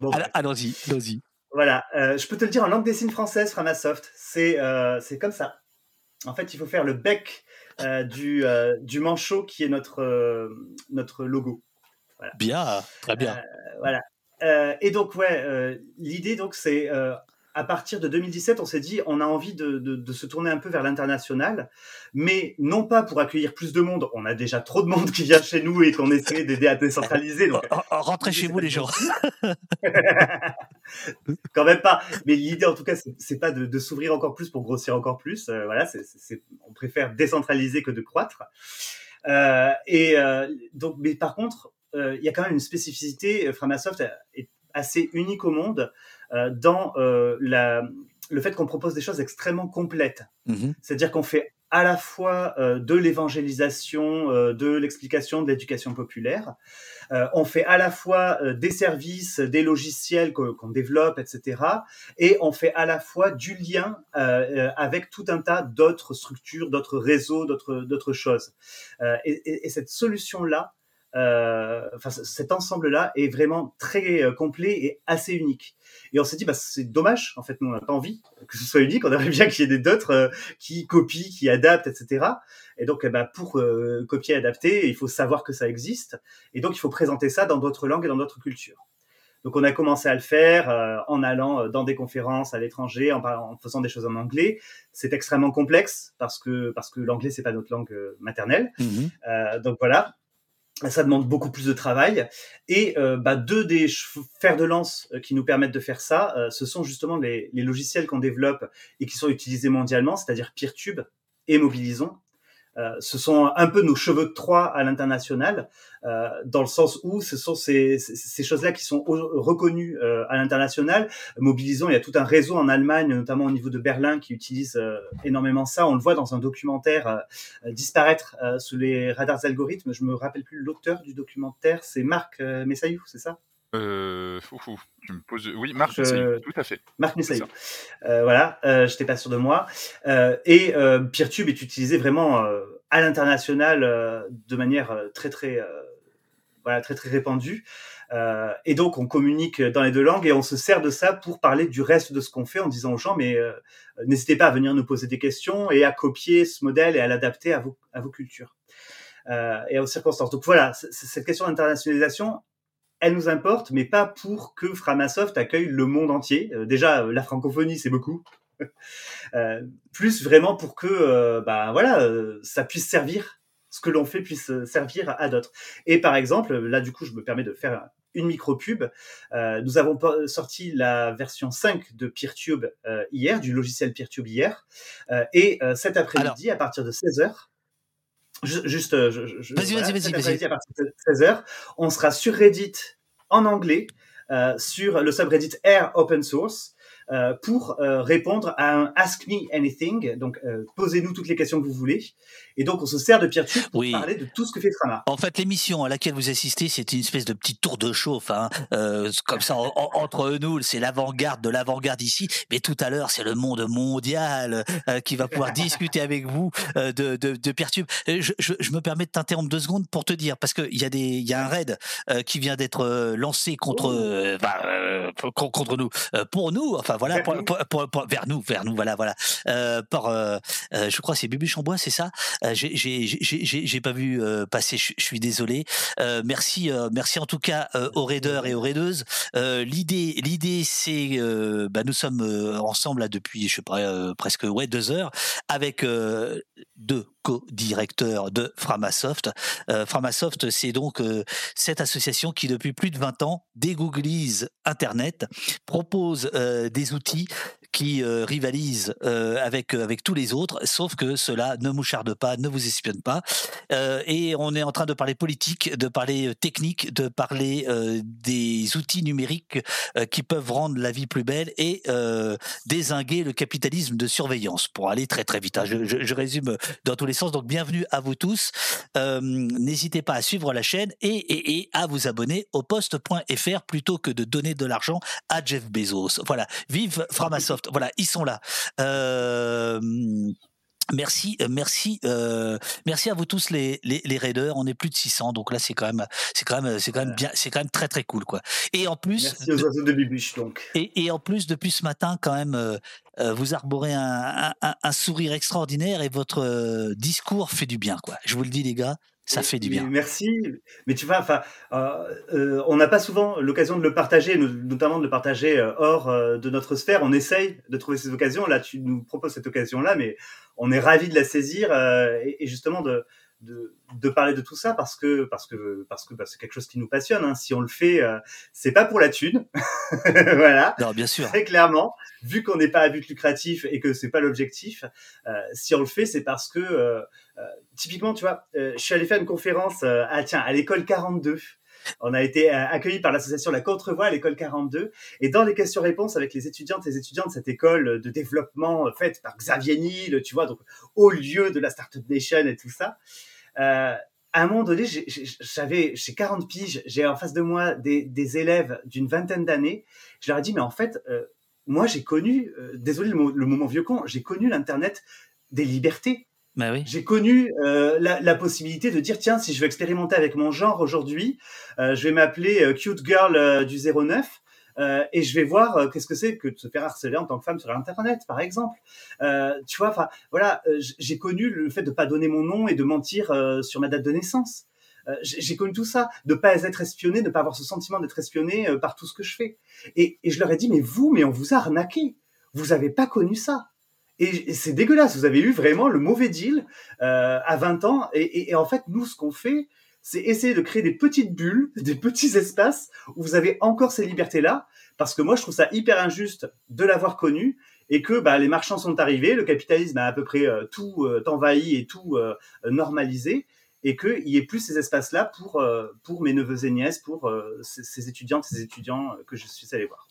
Bon, bref. Allons-y, allons-y. Voilà, euh, je peux te le dire en langue des signes française, Framasoft. C'est euh, comme ça. En fait, il faut faire le bec du, euh, du manchot qui est notre, euh, notre logo. Voilà. Bien, très bien. voilà. et donc, ouais, l'idée, donc, c'est à partir de 2017, on s'est dit, on a envie de, de, de se tourner un peu vers l'international, mais non pas pour accueillir plus de monde. On a déjà trop de monde qui vient chez nous et qu'on essaie d'aider à décentraliser. Donc, rentrez chez vous, les gens. Quand même pas. Mais l'idée, en tout cas, c'est pas de, de s'ouvrir encore plus pour grossir encore plus. Euh, voilà, on préfère décentraliser que de croître. Euh, et euh, donc, mais par contre, il y a quand même une spécificité. Framasoft est assez unique au monde dans la, le fait qu'on propose des choses extrêmement complètes. Mmh. C'est-à-dire qu'on fait à la fois euh, de l'évangélisation, euh, de l'explication, de l'éducation populaire. Euh, on fait à la fois euh, des services, des logiciels qu'on qu développe, etc. Et on fait à la fois du lien euh, avec tout un tas d'autres structures, d'autres réseaux, d'autres choses. Et, et, et, cette solution-là, euh, enfin, cet ensemble-là est vraiment très euh, complet et assez unique. Et on s'est dit, bah, c'est dommage, en fait, nous, on n'a pas envie que ce soit unique, on aimerait bien qu'il y ait d'autres euh, qui copient, qui adaptent, etc. Et donc, bah, pour euh, copier et adapter, il faut savoir que ça existe. Et donc, il faut présenter ça dans d'autres langues et dans d'autres cultures. Donc, on a commencé à le faire euh, en allant dans des conférences à l'étranger, en, en, faisant des choses en anglais. C'est extrêmement complexe parce que parce que l'anglais c'est pas notre langue maternelle. Mmh. Euh, donc voilà ça demande beaucoup plus de travail. Et euh, bah, deux des fers de lance euh, qui nous permettent de faire ça, euh, ce sont justement les, les logiciels qu'on développe et qui sont utilisés mondialement, c'est-à-dire Peertube et Mobilisons. Euh, ce sont un peu nos cheveux de Troie à l'international, euh, dans le sens où ce sont ces, ces choses-là qui sont reconnues euh, à l'international. Mobilisons, il y a tout un réseau en Allemagne, notamment au niveau de Berlin, qui utilise euh, énormément ça. On le voit dans un documentaire euh, disparaître sous les radars algorithmes. Je me rappelle plus l'auteur du documentaire, c'est Marc Messaillou, c'est ça? Euh, ouh, tu me poses... Oui, Marc je... tout à fait. Marc Messaillou. Euh, voilà, euh, j'étais pas sûr de moi. Euh, et Peertube est utilisé vraiment à l'international de manière très très voilà très très répandue. et donc on communique dans les deux langues et on se sert de ça pour parler du reste de ce qu'on fait en disant aux gens mais n'hésitez pas à venir nous poser des questions et à copier ce modèle et à l'adapter à vos à vos cultures. et aux circonstances. Donc voilà, cette question d'internationalisation, elle nous importe, mais pas pour que Framasoft accueille le monde entier. Euh, déjà, la francophonie, c'est beaucoup. euh, plus vraiment pour que, euh, bah voilà, euh, ça puisse servir, ce que l'on fait puisse servir à d'autres. Et par exemple, là, du coup, je me permets de faire une micro-pub. Euh, nous avons sorti la version 5 de PeerTube euh, hier, du logiciel PeerTube hier. Euh, et cet après-midi, à partir de 16h, juste, vas-y, vas-y, vas-y, vas-y. À partir de 16h, on sera sur Reddit en anglais, euh, sur le subreddit Air Open Source. Euh, pour euh, répondre à un Ask Me Anything. Donc, euh, posez-nous toutes les questions que vous voulez. Et donc, on se sert de Peertube pour oui. parler de tout ce que fait Frama. En fait, l'émission à laquelle vous assistez, c'est une espèce de petit tour de chauffe. Hein. Euh, comme ça, en, entre nous, c'est l'avant-garde de l'avant-garde ici. Mais tout à l'heure, c'est le monde mondial euh, qui va pouvoir discuter avec vous euh, de, de, de Peertube. Je, je, je, me permets de t'interrompre deux secondes pour te dire, parce qu'il y, a des, il y a un raid qui vient d'être lancé contre, oh. bah, contre nous. pour nous, enfin, voilà, pour, pour, pour, pour, vers nous, vers nous, voilà, voilà. Euh, par, euh, je crois, c'est Bubu Chambois, c'est ça? Euh, J'ai pas vu passer. Je suis désolé. merci, merci en tout cas aux raiders et aux raideuses. l'idée, l'idée, c'est, bah, nous sommes ensemble là depuis, je sais pas, presque ouais deux heures avec deux co-directeur de Framasoft. Framasoft, c'est donc cette association qui, depuis plus de 20 ans, dégooglise Internet, propose des outils qui euh, rivalise euh, avec euh, avec tous les autres, sauf que cela ne moucharde pas, ne vous espionne pas. et on est en train de parler politique, de parler technique, de parler des outils numériques qui peuvent rendre la vie plus belle et désinguer le capitalisme de surveillance. Pour aller très très vite, hein. je, résume dans tous les sens. Donc bienvenue à vous tous. N'hésitez pas à suivre la chaîne et, et, et à vous abonner au poste.fr plutôt que de donner de l'argent à Jeff Bezos. Voilà, vive Framasoft. Voilà, ils sont là. Euh, merci, euh, merci, euh, merci à vous tous les, les, raiders. On est plus de 600, donc là c'est quand même, c'est quand même, c'est quand même bien, c'est quand même très très cool quoi. Et en plus, merci aux oiseaux de Bibiche donc. Et, et, en plus depuis ce matin quand même, vous arborez un, un, sourire extraordinaire et votre discours fait du bien quoi. Je vous le dis les gars, ça fait du bien. Merci. Mais tu vois, enfin, euh, euh, on n'a pas souvent l'occasion de le partager, notamment de le partager euh, hors de notre sphère. On essaye de trouver ces occasions. Là, tu nous proposes cette occasion-là, mais on est ravi de la saisir et, et, justement de, de, de, parler de tout ça parce que parce que parce que bah, c'est quelque chose qui nous passionne. Hein. Si on le fait, euh, c'est pas pour la thune, voilà. Non, bien sûr. Très clairement, vu qu'on n'est pas à but lucratif et que c'est pas l'objectif, euh, si on le fait, c'est parce que euh, euh typiquement, tu vois, je suis allé faire une conférence à tiens à l'école 42. On a été accueilli par l'association La Contrevoix à l'école 42. Et dans les questions-réponses avec les étudiantes et les étudiants de cette école de développement faite par Xavier Niel, tu vois, donc au lieu de la Startup Nation et tout ça, euh, à un moment donné, j'avais, j'ai 40 piges, j'ai en face de moi des, des élèves d'une vingtaine d'années. Je leur ai dit, mais en fait, euh, moi, j'ai connu, euh, désolé le, le, moment vieux con, j'ai connu l'Internet des libertés. Bah oui. J'ai connu euh, la, la, possibilité de dire, tiens, si je veux expérimenter avec mon genre aujourd'hui, je vais m'appeler Cute Girl du 09 euh, et je vais voir euh, qu'est-ce que c'est que de se faire harceler en tant que femme sur Internet, par exemple. Euh, tu vois, enfin, voilà, j'ai connu le fait de pas donner mon nom et de mentir sur ma date de naissance. j'ai connu tout ça, de pas être espionné, de pas avoir ce sentiment d'être espionné par tout ce que je fais. Et, je leur ai dit, mais vous, mais on vous a arnaqué. Vous avez pas connu ça. Et, c'est dégueulasse. Vous avez eu vraiment le mauvais deal à 20 ans. Et en fait, nous, ce qu'on fait, c'est essayer de créer des petites bulles, des petits espaces où vous avez encore ces libertés-là, parce que moi je trouve ça hyper injuste de l'avoir connu et que bah, les marchands sont arrivés, le capitalisme a à peu près euh, tout euh, envahi et tout euh, normalisé, et qu'il y ait plus ces espaces-là pour, pour mes neveux et nièces, pour ces, ces étudiantes, ces étudiants que je suis allé voir.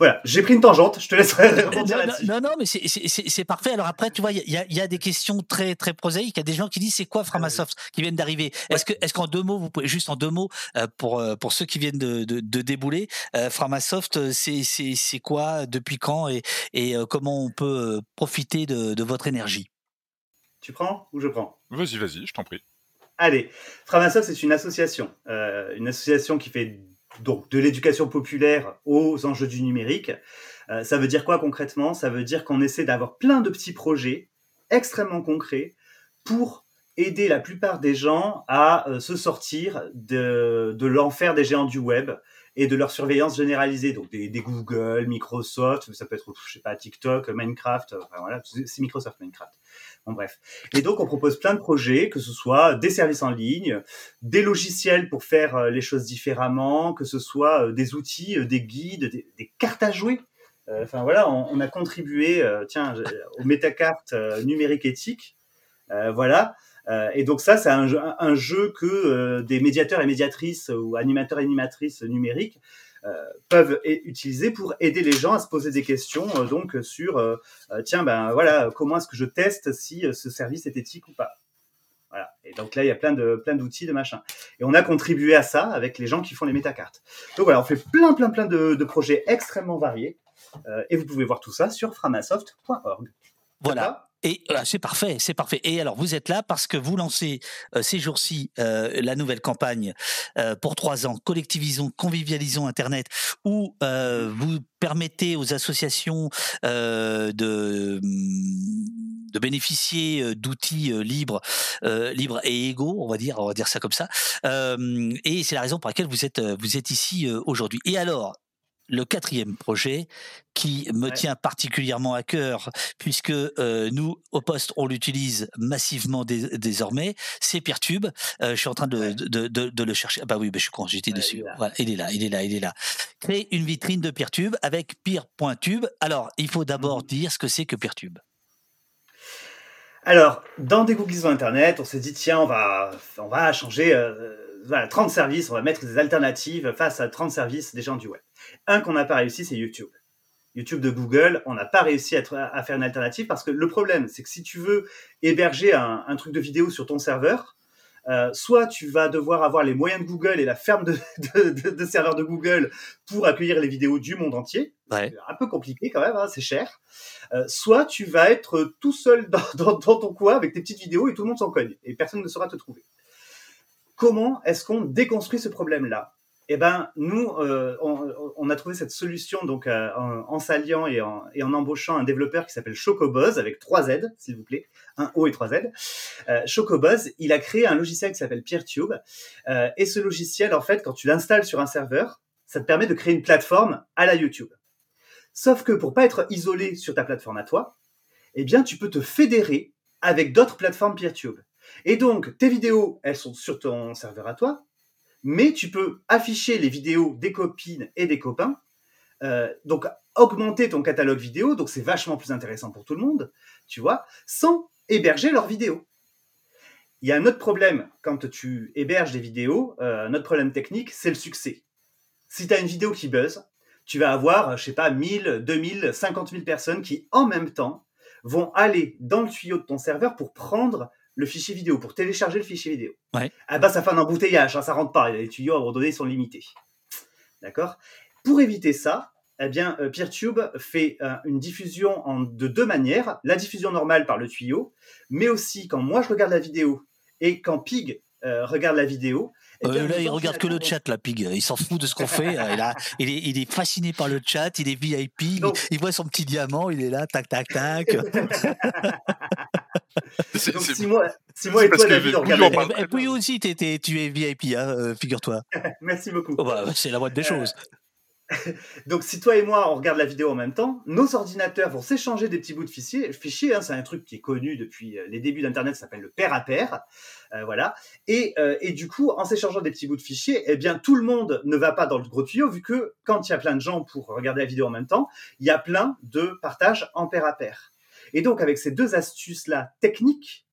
Voilà, j'ai pris une tangente, je te laisserai répondre là-dessus. Non, non, mais c'est parfait. Alors après, tu vois, il y a, y a, des questions très très prosaïques. Il y a des gens qui disent c'est quoi Framasoft qui viennent d'arriver? Est-ce que est-ce qu'en deux mots, vous pouvez juste en deux mots euh, pour euh, pour ceux qui viennent de, de, de débouler, euh, Framasoft, c'est c'est quoi, depuis quand et et comment on peut profiter de, de votre énergie? Tu prends ou je prends? Vas-y, vas-y, je t'en prie. Allez, Framasoft, c'est une association, une association qui fait donc de l'éducation populaire aux enjeux du numérique. Euh, ça veut dire quoi concrètement? Ça veut dire qu'on essaie d'avoir plein de petits projets extrêmement concrets pour aider la plupart des gens à euh, se sortir de, de l'enfer des géants du web et de leur surveillance généralisée. Donc des, Google, Microsoft, ça peut être, je sais pas, TikTok, Minecraft, enfin voilà, c'est Microsoft Minecraft. Bon, bref. Et donc, on propose plein de projets, que ce soit des services en ligne, des logiciels pour faire euh, les choses différemment, que ce soit euh, des outils, euh, des guides, des, cartes à jouer. Enfin voilà, on, a contribué, tiens, aux métacartes numériques éthiques. voilà. Et donc ça, c'est un, un, jeu que des médiateurs et médiatrices ou animateurs et animatrices numériques euh, peuvent utiliser pour aider les gens à se poser des questions euh, donc sur euh, tiens ben voilà comment est-ce que je teste si ce service est éthique ou pas voilà. Et donc là, il y a plein de plein d'outils, de machin. Et on a contribué à ça avec les gens qui font les métacartes. Donc voilà, on fait plein, plein, plein de, de projets extrêmement variés. Euh, et vous pouvez voir tout ça sur framasoft.org. Voilà. Et c'est parfait, c'est parfait. Et alors, vous êtes là parce que vous lancez euh, ces jours-ci euh, la nouvelle campagne euh, pour trois ans, collectivisons, convivialisons Internet, où vous permettez aux associations de, de bénéficier d'outils libres, libres et égaux, on va dire, on va dire ça comme ça. et c'est la raison pour laquelle vous êtes, vous êtes ici aujourd'hui. Et alors, le quatrième projet qui me Ouais. tient particulièrement à cœur, puisque euh, nous, au poste, on l'utilise massivement dés- désormais, c'est Peertube. Euh, je suis en train de, Ouais. de, de- de le chercher. Ah bah oui, bah, je suis con, j'étais Ouais, dessus. il est là. Voilà, il est là, il est là, il est là. Créer une vitrine de Peertube avec Peer.tube. Alors, il faut d'abord Mhm. dire ce que c'est que Peertube. Alors, dans dégooglisons Internet, on s'est dit, tiens, on va, on va changer euh, voilà, 30 services, on va mettre des alternatives face à 30 services des gens du web. Un qu'on n'a pas réussi, c'est YouTube. YouTube de Google, on n'a pas réussi à, faire une alternative parce que le problème, c'est que si tu veux héberger un, un truc de vidéo sur ton serveur, euh, soit tu vas devoir avoir les moyens de Google et la ferme de, de- de- de serveurs de Google pour accueillir les vidéos du monde entier. Ouais. C'est un peu compliqué quand même, hein, c'est cher. Euh, soit tu vas être tout seul dans, dans- dans ton coin avec tes petites vidéos et tout le monde s'en cogne et personne ne saura te trouver. Comment est-ce qu'on déconstruit ce problème-là? Eh ben, nous, euh, on, a trouvé cette solution donc euh, en, s'alliant et en, embauchant un développeur qui s'appelle Chocobuzz avec trois Z, s'il vous plaît, un O et trois Z. Euh, il a créé un logiciel qui s'appelle PeerTube euh, et ce logiciel, en fait, quand tu l'installes sur un serveur, ça te permet de créer une plateforme à la YouTube. Sauf que pour pas être isolé sur ta plateforme à toi, eh bien, tu peux te fédérer avec d'autres plateformes PeerTube. Et donc, tes vidéos, elles sont sur ton serveur à toi, mais tu peux afficher les vidéos des copines et des copains, euh, donc augmenter ton catalogue vidéo, donc c'est vachement plus intéressant pour tout le monde, tu vois, sans héberger leurs vidéos. Il y a un autre problème quand tu héberges des vidéos, euh, un autre problème technique, c'est le succès. Si tu as une vidéo qui buzz, tu vas avoir, je sais pas, 1000, 2000, 50 000 personnes qui, en même temps, vont aller dans le tuyau de ton serveur pour prendre le fichier vidéo, pour télécharger le fichier vidéo. Ouais. Ah bah, ça fait un embouteillage, hein, ça rentre pas. Les tuyaux, à un moment donné, sont limités. D'accord? Pour éviter ça, eh bien, euh, PeerTube fait euh, une diffusion en, de deux manières. La diffusion normale par le tuyau, mais aussi quand moi je regarde la vidéo et quand Pig euh, regarde la vidéo. eh bien, Euh, là, il regarde que le chat, la pig. Il s'en fout de ce qu'on fait. Il, a- il est, il est fasciné par le chat. Il est VIP. Il voit son petit diamant. Il est là, tac, tac, tac. C'est- Donc, c'est- si moi, si moi et toi, David, on regarde Et puis aussi, t'es- t'es- tu es VIP, hein, euh, figure-toi. Merci beaucoup. Oh, bah, c'est la moindre des choses. Donc, si toi et moi, on regarde la vidéo en même temps, nos ordinateurs vont s'échanger des petits bouts de fichiers. fichiers hein, c'est un truc qui est connu depuis euh, les débuts d'Internet, ça s'appelle le pair à pair. Euh, voilà. Et, euh, et du coup, en s'échangeant des petits bouts de fichiers, eh bien, tout le monde ne va pas dans le gros tuyau, vu que quand il y a plein de gens pour regarder la vidéo en même temps, il y a plein de partages en pair à pair. Et donc, avec ces deux astuces-là techniques,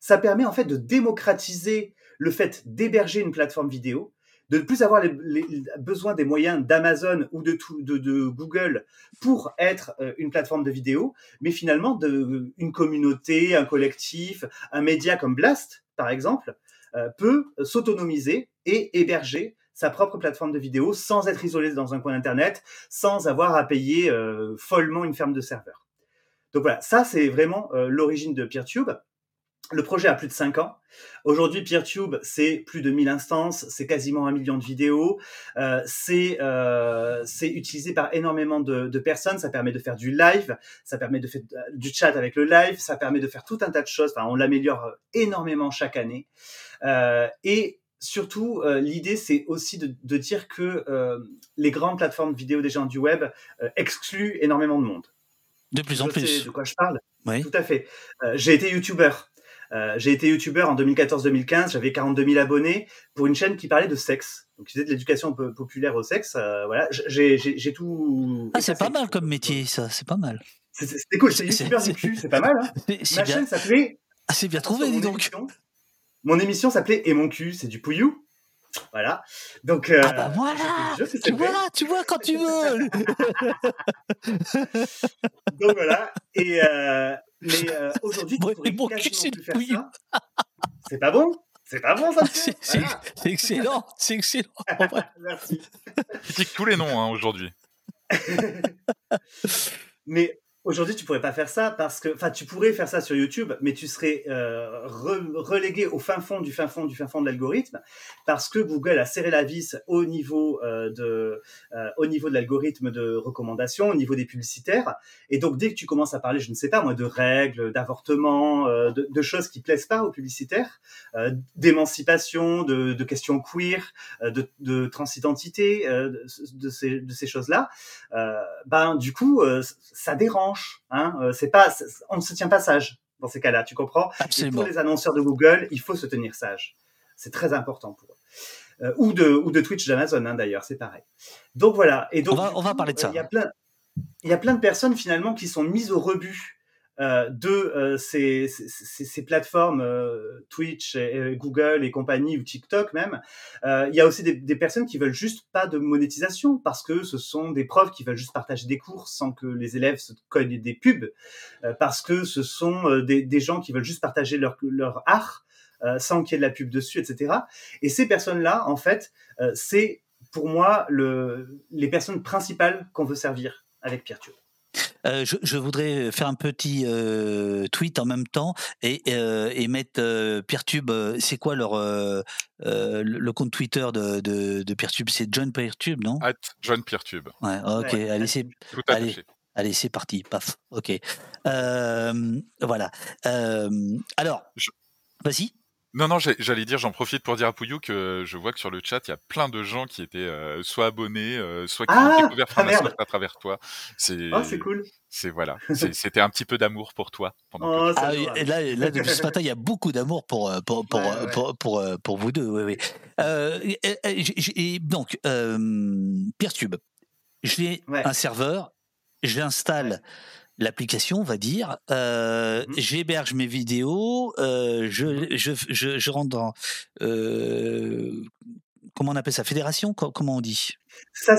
ça permet en fait de démocratiser le fait d'héberger une plateforme vidéo, de ne plus avoir les, besoin des moyens d'Amazon ou de, Google pour être euh, une plateforme de vidéo, mais finalement de, une communauté, un collectif, un média comme Blast, par exemple, euh, peut s'autonomiser et héberger sa propre plateforme de vidéo sans être isolé dans un coin d'Internet, sans avoir à payer euh, follement une ferme de serveurs. Donc voilà, ça c'est vraiment euh, l'origine de PeerTube. Le projet a plus de 5 ans. Aujourd'hui, PeerTube, c'est plus de 1000 instances, c'est quasiment un million de vidéos, euh, c'est euh, c'est utilisé par énormément de, personnes, ça permet de faire du live, ça permet de faire du chat avec le live, ça permet de faire tout un tas de choses, enfin, on l'améliore énormément chaque année. Et surtout, l'idée, c'est aussi de, dire que les grandes plateformes vidéo des gens du web excluent énormément de monde. De plus en plus. de quoi je parle Oui. Tout à fait. Euh, j'ai été youtubeur. Euh, j'ai été youtubeur en 2014-2015, j'avais 42 000 abonnés pour une chaîne qui parlait de sexe. Donc, qui faisait de l'éducation po- populaire au sexe. euh, voilà, j'ai, tout. Ah, c'est pas mal comme métier, ça. C'est pas mal. C'est, c'est- c'était cool, c'est C'est- youtubeur c'est- du cul, c'est pas mal. Hein C'est c'est Ma bien, chaîne s'appelait. ah, c'est bien trouvé, dis donc. émission- mon émission s'appelait Et mon cul, c'est du pouillou. Voilà. Donc. euh, Ah bah voilà, je Tu vois, tu vois quand tu veux. Donc voilà. Et euh, mais euh, aujourd'hui, tu Bon, c'est pas bon C'est pas bon, ça C'est c'est- Voilà. c'est excellent, c'est excellent. En vrai. Merci. Critique tous les noms hein, aujourd'hui. Mais Aujourd'hui, tu pourrais pas faire ça parce que, enfin, tu pourrais faire ça sur YouTube, mais tu serais euh, relégué au fin fond du fin fond du fin fond de l'algorithme parce que Google a serré la vis au niveau euh, de, euh, au niveau de l'algorithme de recommandation, au niveau des publicitaires. Et donc, dès que tu commences à parler, je ne sais pas moi, de règles, d'avortement, de, de, choses qui plaisent pas aux publicitaires, d'émancipation, de, de, questions queer, de, de transidentité, de, de, ces, de ces choses-là, ben du coup, ça dérange Hein euh, c'est pas, on ne se tient pas sage dans ces cas-là, tu comprends? Absolument. pour les annonceurs de Google, il faut se tenir sage. C'est très important pour eux. Euh, ou de ou de Twitch d'Amazon hein, d'ailleurs, c'est pareil. Donc voilà. Et donc on va, on va parler de ça. Il y a plein, il y a plein de personnes finalement qui sont mises au rebut euh, de euh, ces, ces, ces, plateformes euh, Twitch, et, Google et compagnie ou TikTok même, il y a aussi des, des, personnes qui veulent juste pas de monétisation parce que ce sont des profs qui veulent juste partager des cours sans que les élèves se cognent des pubs, parce que ce sont des, des, gens qui veulent juste partager leur, leur art sans qu'il y ait de la pub dessus, etc. Et ces personnes-là, en fait, c'est pour moi le, les personnes principales qu'on veut servir avec Peertube. Euh, je, je, voudrais faire un petit euh, tweet en même temps et, euh, et mettre euh, Peertube. C'est quoi leur le compte Twitter de, de, de Peertube C'est John Peertube, non? At John Peertube. Ouais, ok. Ouais. Allez, c'est allez, allez c'est parti. Paf. Ok. voilà. alors, je... vas-y. Non, non, j'allais dire, j'en profite pour dire à Pouillou que je vois que sur le chat, il y a plein de gens qui étaient euh, soit abonnés, euh, soit qui ah, ont découvert Framasoft ah, à travers toi. C'est oh, c'est cool. C'est voilà, c'était un petit peu d'amour pour toi. Pendant oh, ah, et là, là, depuis ce matin, il y a beaucoup d'amour pour pour pour, ouais, pour, ouais. pour, pour, pour, vous deux. Oui, oui. Euh, et, et, et, donc, Peertube, j'ai ouais. un serveur, j'installe l'application, on va dire. Euh, mmh. J'héberge mes vidéos, euh, je, je, je, je, rentre dans. Euh, comment on appelle ça Fédération Comment on dit? Ça,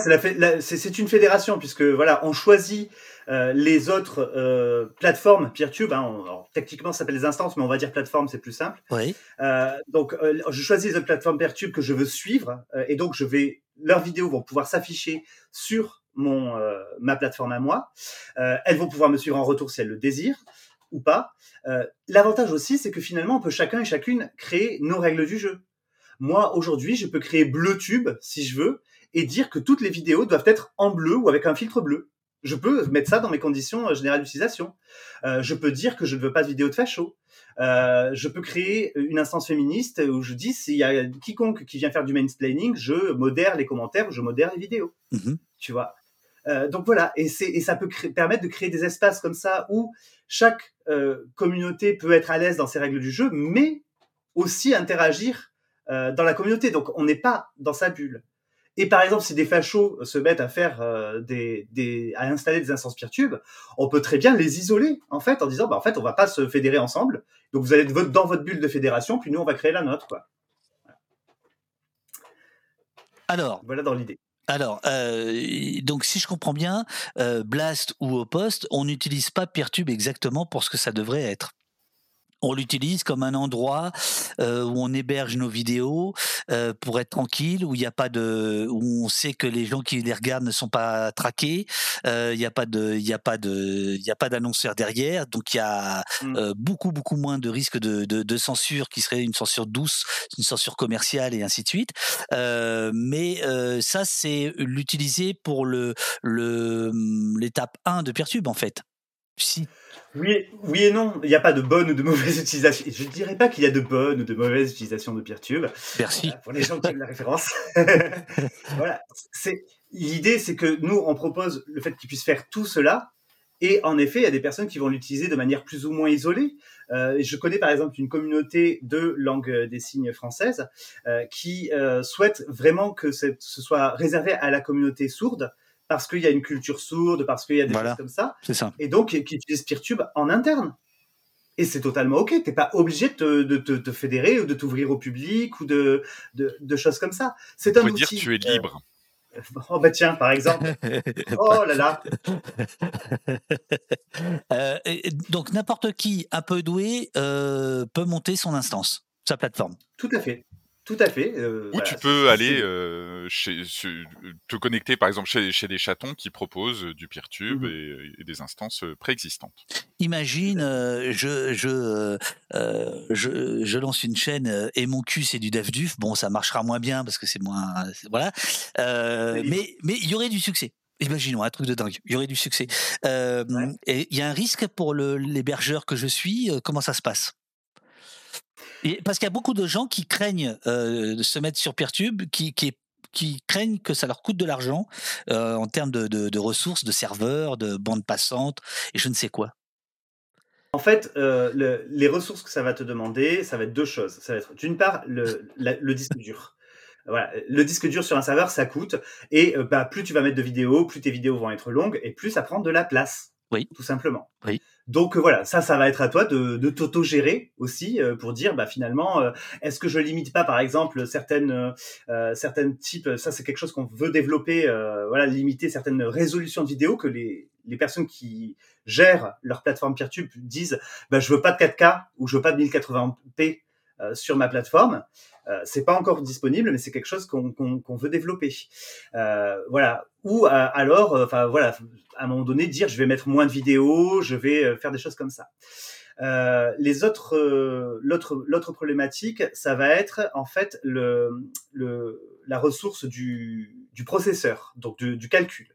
c'est une fédération, puisque voilà, on choisit euh, les autres euh, plateformes PeerTube. Hein, on, alors, techniquement, ça s'appelle les instances, mais on va dire plateforme, c'est plus simple. Oui. Euh, donc, je choisis les autres plateformes PeerTube que je veux suivre, et donc je vais. Leurs vidéos vont pouvoir s'afficher sur mon euh, ma plateforme à moi. Euh, elles vont pouvoir me suivre en retour si elles le désirent ou pas. Euh, L'avantage aussi, c'est que finalement, on peut chacun et chacune créer nos règles du jeu. Moi, aujourd'hui, je peux créer BleuTube si je veux et dire que toutes les vidéos doivent être en bleu ou avec un filtre bleu. Je peux mettre ça dans mes conditions générales d'utilisation. Je peux dire que je ne veux pas de vidéo de facho. Euh, je peux créer une instance féministe où je dis s'il y a quiconque qui vient faire du mansplaining, je modère les commentaires, je modère les vidéos. Mmh. Tu vois. Euh, donc voilà, et, et ça peut permettre de créer des espaces comme ça où chaque euh, communauté peut être à l'aise dans ses règles du jeu, mais aussi interagir euh, dans la communauté. Donc on n'est pas dans sa bulle. Et par exemple, si des fachos se mettent à faire des, des, à installer des instances Peertube, on peut très bien les isoler en fait en disant, bah en fait, on va pas se fédérer ensemble. Donc vous allez être dans votre bulle de fédération, puis nous on va créer la nôtre, quoi. Alors, voilà dans l'idée. Alors, euh, donc si je comprends bien, euh, Blast ou Opost, on n'utilise pas Peertube exactement pour ce que ça devrait être on l'utilise comme un endroit euh, où on héberge nos vidéos euh, pour être tranquille, où il n'y a pas de, où on sait que les gens qui les regardent ne sont pas traqués. Euh, il n'y a pas de, il a pas de, il a pas d'annonceur derrière, donc il y a Mm. euh, beaucoup beaucoup moins de risques de, de, de censure qui serait une censure douce, une censure commerciale et ainsi de suite. Euh, mais euh, ça c'est l'utiliser pour le le l'étape 1 de Peertube en fait. Si Oui, oui et non. Il n'y a pas de bonne ou de mauvaise utilisation. Je ne dirais pas qu'il y a de bonne ou de mauvaise utilisation de Peertube. Merci. Voilà, pour les gens qui aiment la référence. voilà. C'est, l'idée, c'est que nous, on propose le fait qu'ils puissent faire tout cela. Et en effet, il y a des personnes qui vont l'utiliser de manière plus ou moins isolée. Euh, je connais par exemple une communauté de langue des signes française euh, qui euh, souhaite vraiment que ce soit réservé à la communauté sourde parce qu'il y a une culture sourde, parce qu'il y a des voilà. choses comme ça. C'est ça. Et donc, qui utilise Peertube en interne. Et c'est totalement OK. T'es pas obligé de te, de, te, de fédérer ou de t'ouvrir au public ou de, de, de choses comme ça. C'est un outil. dire que tu es libre. Euh, oh bah tiens, par exemple. oh là là. euh, donc n'importe qui un peu doué euh, peut monter son instance, sa plateforme. Tout à fait. Tout à fait. Euh, Ou tu peux aller euh, chez, te connecter par exemple chez, chez, des chatons qui proposent du PeerTube mmh et, des instances préexistantes. Imagine, je, je, je, je, lance une chaîne et mon cul c'est du DevDuf. Bon, ça marchera moins bien parce que c'est moins. Voilà. mais mais il y aurait du succès. Imaginons un truc de dingue. Il y aurait du succès. Et il y a un risque pour l'hébergeur que je suis. Comment ça se passe? Parce qu'il y a beaucoup de gens qui craignent euh, de se mettre sur Peertube, qui, qui, qui craignent que ça leur coûte de l'argent euh, en termes de, de, ressources, de serveurs, de bandes passantes et je ne sais quoi. En fait, euh, les ressources que ça va te demander, ça va être deux choses. Ça va être d'une part le, le disque dur. Voilà, le disque dur sur un serveur, ça coûte. Et bah, plus tu vas mettre de vidéos, plus tes vidéos vont être longues et plus ça prend de la place. Oui. Tout simplement. Oui. Donc euh, voilà, ça, ça va être à toi de, de t'auto-gérer aussi euh, pour dire, bah finalement, euh, est-ce que je limite pas, par exemple, certaines certaines types, ça c'est quelque chose qu'on veut développer, voilà, limiter certaines résolutions de vidéos que les les personnes qui gèrent leur plateforme PeerTube disent, bah je veux pas de 4K ou je veux pas de 1080p sur ma plateforme. Euh, c'est pas encore disponible, mais c'est quelque chose qu'on veut développer. Euh, voilà. Ou euh, alors, enfin voilà, à un moment donné, dire je vais mettre moins de vidéos, je vais faire des choses comme ça. les autres, l'autre, l'autre problématique, ça va être en fait le, le la ressource du, du processeur, donc du, du calcul.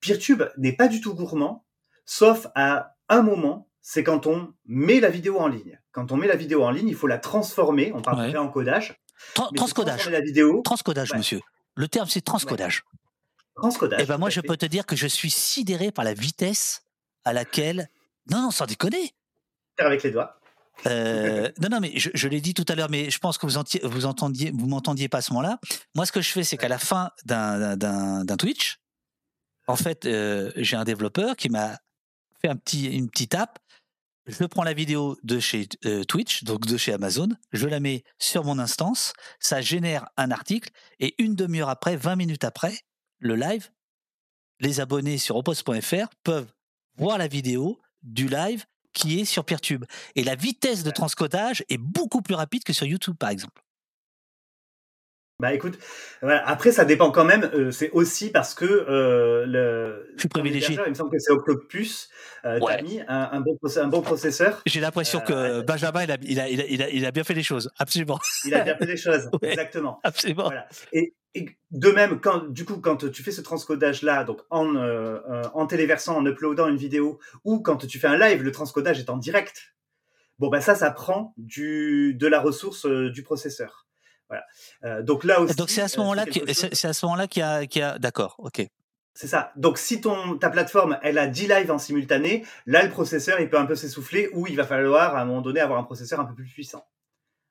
PeerTube n'est pas du tout gourmand, sauf à un moment c'est quand on met la vidéo en ligne. Quand on met la vidéo en ligne, il faut la transformer. On parle de encodage. transcodage. La vidéo. Transcodage, monsieur. Le terme, c'est transcodage. Transcodage. Et eh ben moi, je peux te dire que je suis sidéré par la vitesse à laquelle. Non, non, sans déconner. Faire avec les doigts. Euh, non, non, mais je, l'ai dit tout à l'heure, mais je pense que vous, vous entendiez, vous m'entendiez pas à ce moment-là. Moi, ce que je fais, c'est qu'à la fin d'un Twitch, en fait, euh, j'ai un développeur qui m'a fait un petit, une petite app je prends la vidéo de chez euh, Twitch, donc de chez Amazon, je la mets sur mon instance, ça génère un article, et une demi-heure après, 20 minutes après, le live, les abonnés sur opost.fr peuvent voir la vidéo du live qui est sur Peertube. Et la vitesse de transcodage est beaucoup plus rapide que sur YouTube, par exemple. Bah écoute, voilà. après ça dépend quand même. Euh, c'est aussi parce que euh, le. Je suis privilégié. Il me semble que c'est Octopus. Euh, ouais. mis un, un, bon, un bon processeur. J'ai l'impression que euh, Benjamin il a, il, a, il, a, il, a, bien fait les choses, absolument. Il a bien fait les choses, exactement. Absolument. Voilà. Et, et, de même, quand du coup quand tu fais ce transcodage là, donc en euh, en téléversant, en uploadant une vidéo, ou quand tu fais un live, le transcodage est en direct. Bon ben ça, ça prend du de la ressource du processeur. Voilà. Donc là aussi. Donc c'est à ce moment-là c'est à ce moment-là qu'il y a, qu'il y a... d'accord, ok. C'est ça. Donc si ton ta plateforme elle a 10 lives en simultané, là le processeur il peut un peu s'essouffler ou il va falloir à un moment donné avoir un processeur un peu plus puissant.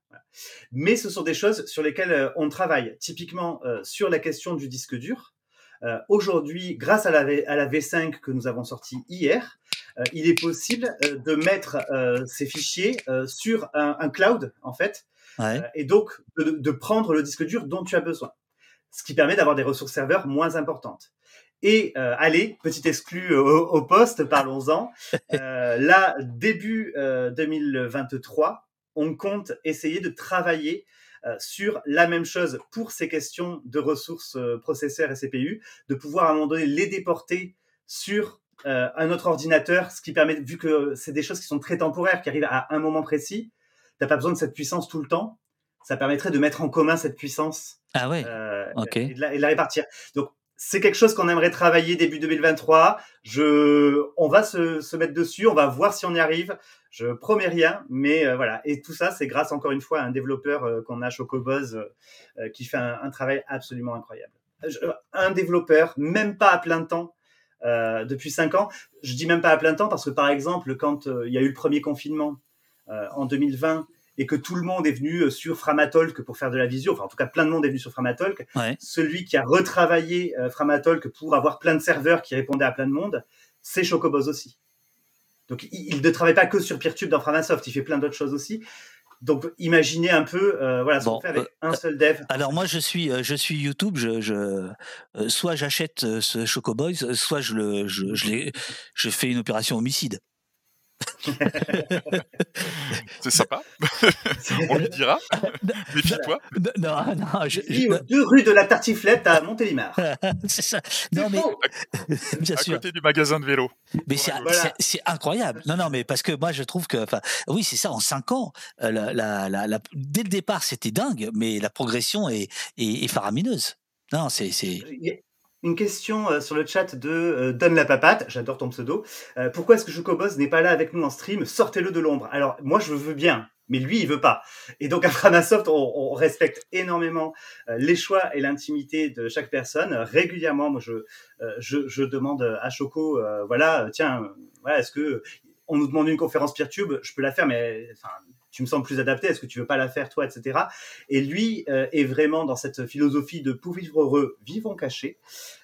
Voilà. Mais ce sont des choses sur lesquelles on travaille. Typiquement euh, sur la question du disque dur. Euh, Aujourd'hui, grâce à la, v, à la V5 que nous avons sorti hier, euh, il est possible de mettre ces fichiers sur un, un, cloud en fait ouais. et donc de, de, prendre le disque dur dont tu as besoin. Ce qui permet d'avoir des ressources serveurs moins importantes. Et euh, allez, petit exclu au, au poste, parlons-en. Euh, là, début euh, 2023, on compte essayer de travailler euh, sur la même chose pour ces questions de ressources euh, processeurs et CPU, de pouvoir à un moment donné les déporter sur euh, un autre ordinateur, ce qui permet, vu que c'est des choses qui sont très temporaires, qui arrivent à un moment précis, t'as pas besoin de cette puissance tout le temps. Ça permettrait de mettre en commun cette puissance. Ah ouais. Euh. Et de, la, et de la répartir. Donc c'est quelque chose qu'on aimerait travailler début 2023. Je, on va se, se, mettre dessus, on va voir si on y arrive. Je promets rien, mais euh, voilà. Et tout ça, c'est grâce encore une fois à un développeur euh, qu'on a, Chocoboz, euh, qui fait un, un, travail absolument incroyable. Je, un développeur, même pas à plein temps, euh, depuis cinq ans. Je dis même pas à plein temps parce que par exemple, quand euh, il y a eu le premier confinement en 2020 et que tout le monde est venu sur Framatalk pour faire de la visio, enfin en tout cas plein de monde est venu sur Framatalk, ouais. celui qui a retravaillé euh, Framatalk pour avoir plein de serveurs qui répondaient à plein de monde, c'est Chocoboz aussi. Donc il, il, ne travaille pas que sur Peertube dans Framasoft, il fait plein d'autres choses aussi. Donc imaginez un peu, euh, voilà, ce bon, qu'on fait avec euh, un seul dev. Alors moi je suis, je suis YouTube, je, je euh, soit j'achète ce Chocoboz, soit je le, je, je, je fais une opération homicide. C'est sympa. On lui dira. Méfie-toi. Non, non, je, deux rue de la Tartiflette à Montélimar. c'est ça. Non, mais bien à côté du magasin de vélo. Mais c'est incroyable. Non, non, mais parce que moi, je trouve que, enfin, oui, c'est ça. En cinq ans, euh, la, la, la, dès le départ, c'était dingue, mais la progression est, est, est faramineuse. Non, c'est une question euh, sur le chat de euh, Donne la papate, j'adore ton pseudo. Euh, pourquoi est-ce que Chocoboss n'est pas là avec nous en stream? Sortez-le de l'ombre. Alors moi je veux bien, mais lui il veut pas. Et donc à Framasoft, on, respecte énormément les choix et l'intimité de chaque personne. Régulièrement, moi je je, demande à Choco, voilà, tiens, est-ce que on nous demande une conférence PeerTube, je peux la faire, mais tu me sembles plus adapté, est-ce que tu veux pas la faire toi, etc. Et lui euh, est vraiment dans cette philosophie de pour vivre heureux, vivons cachés.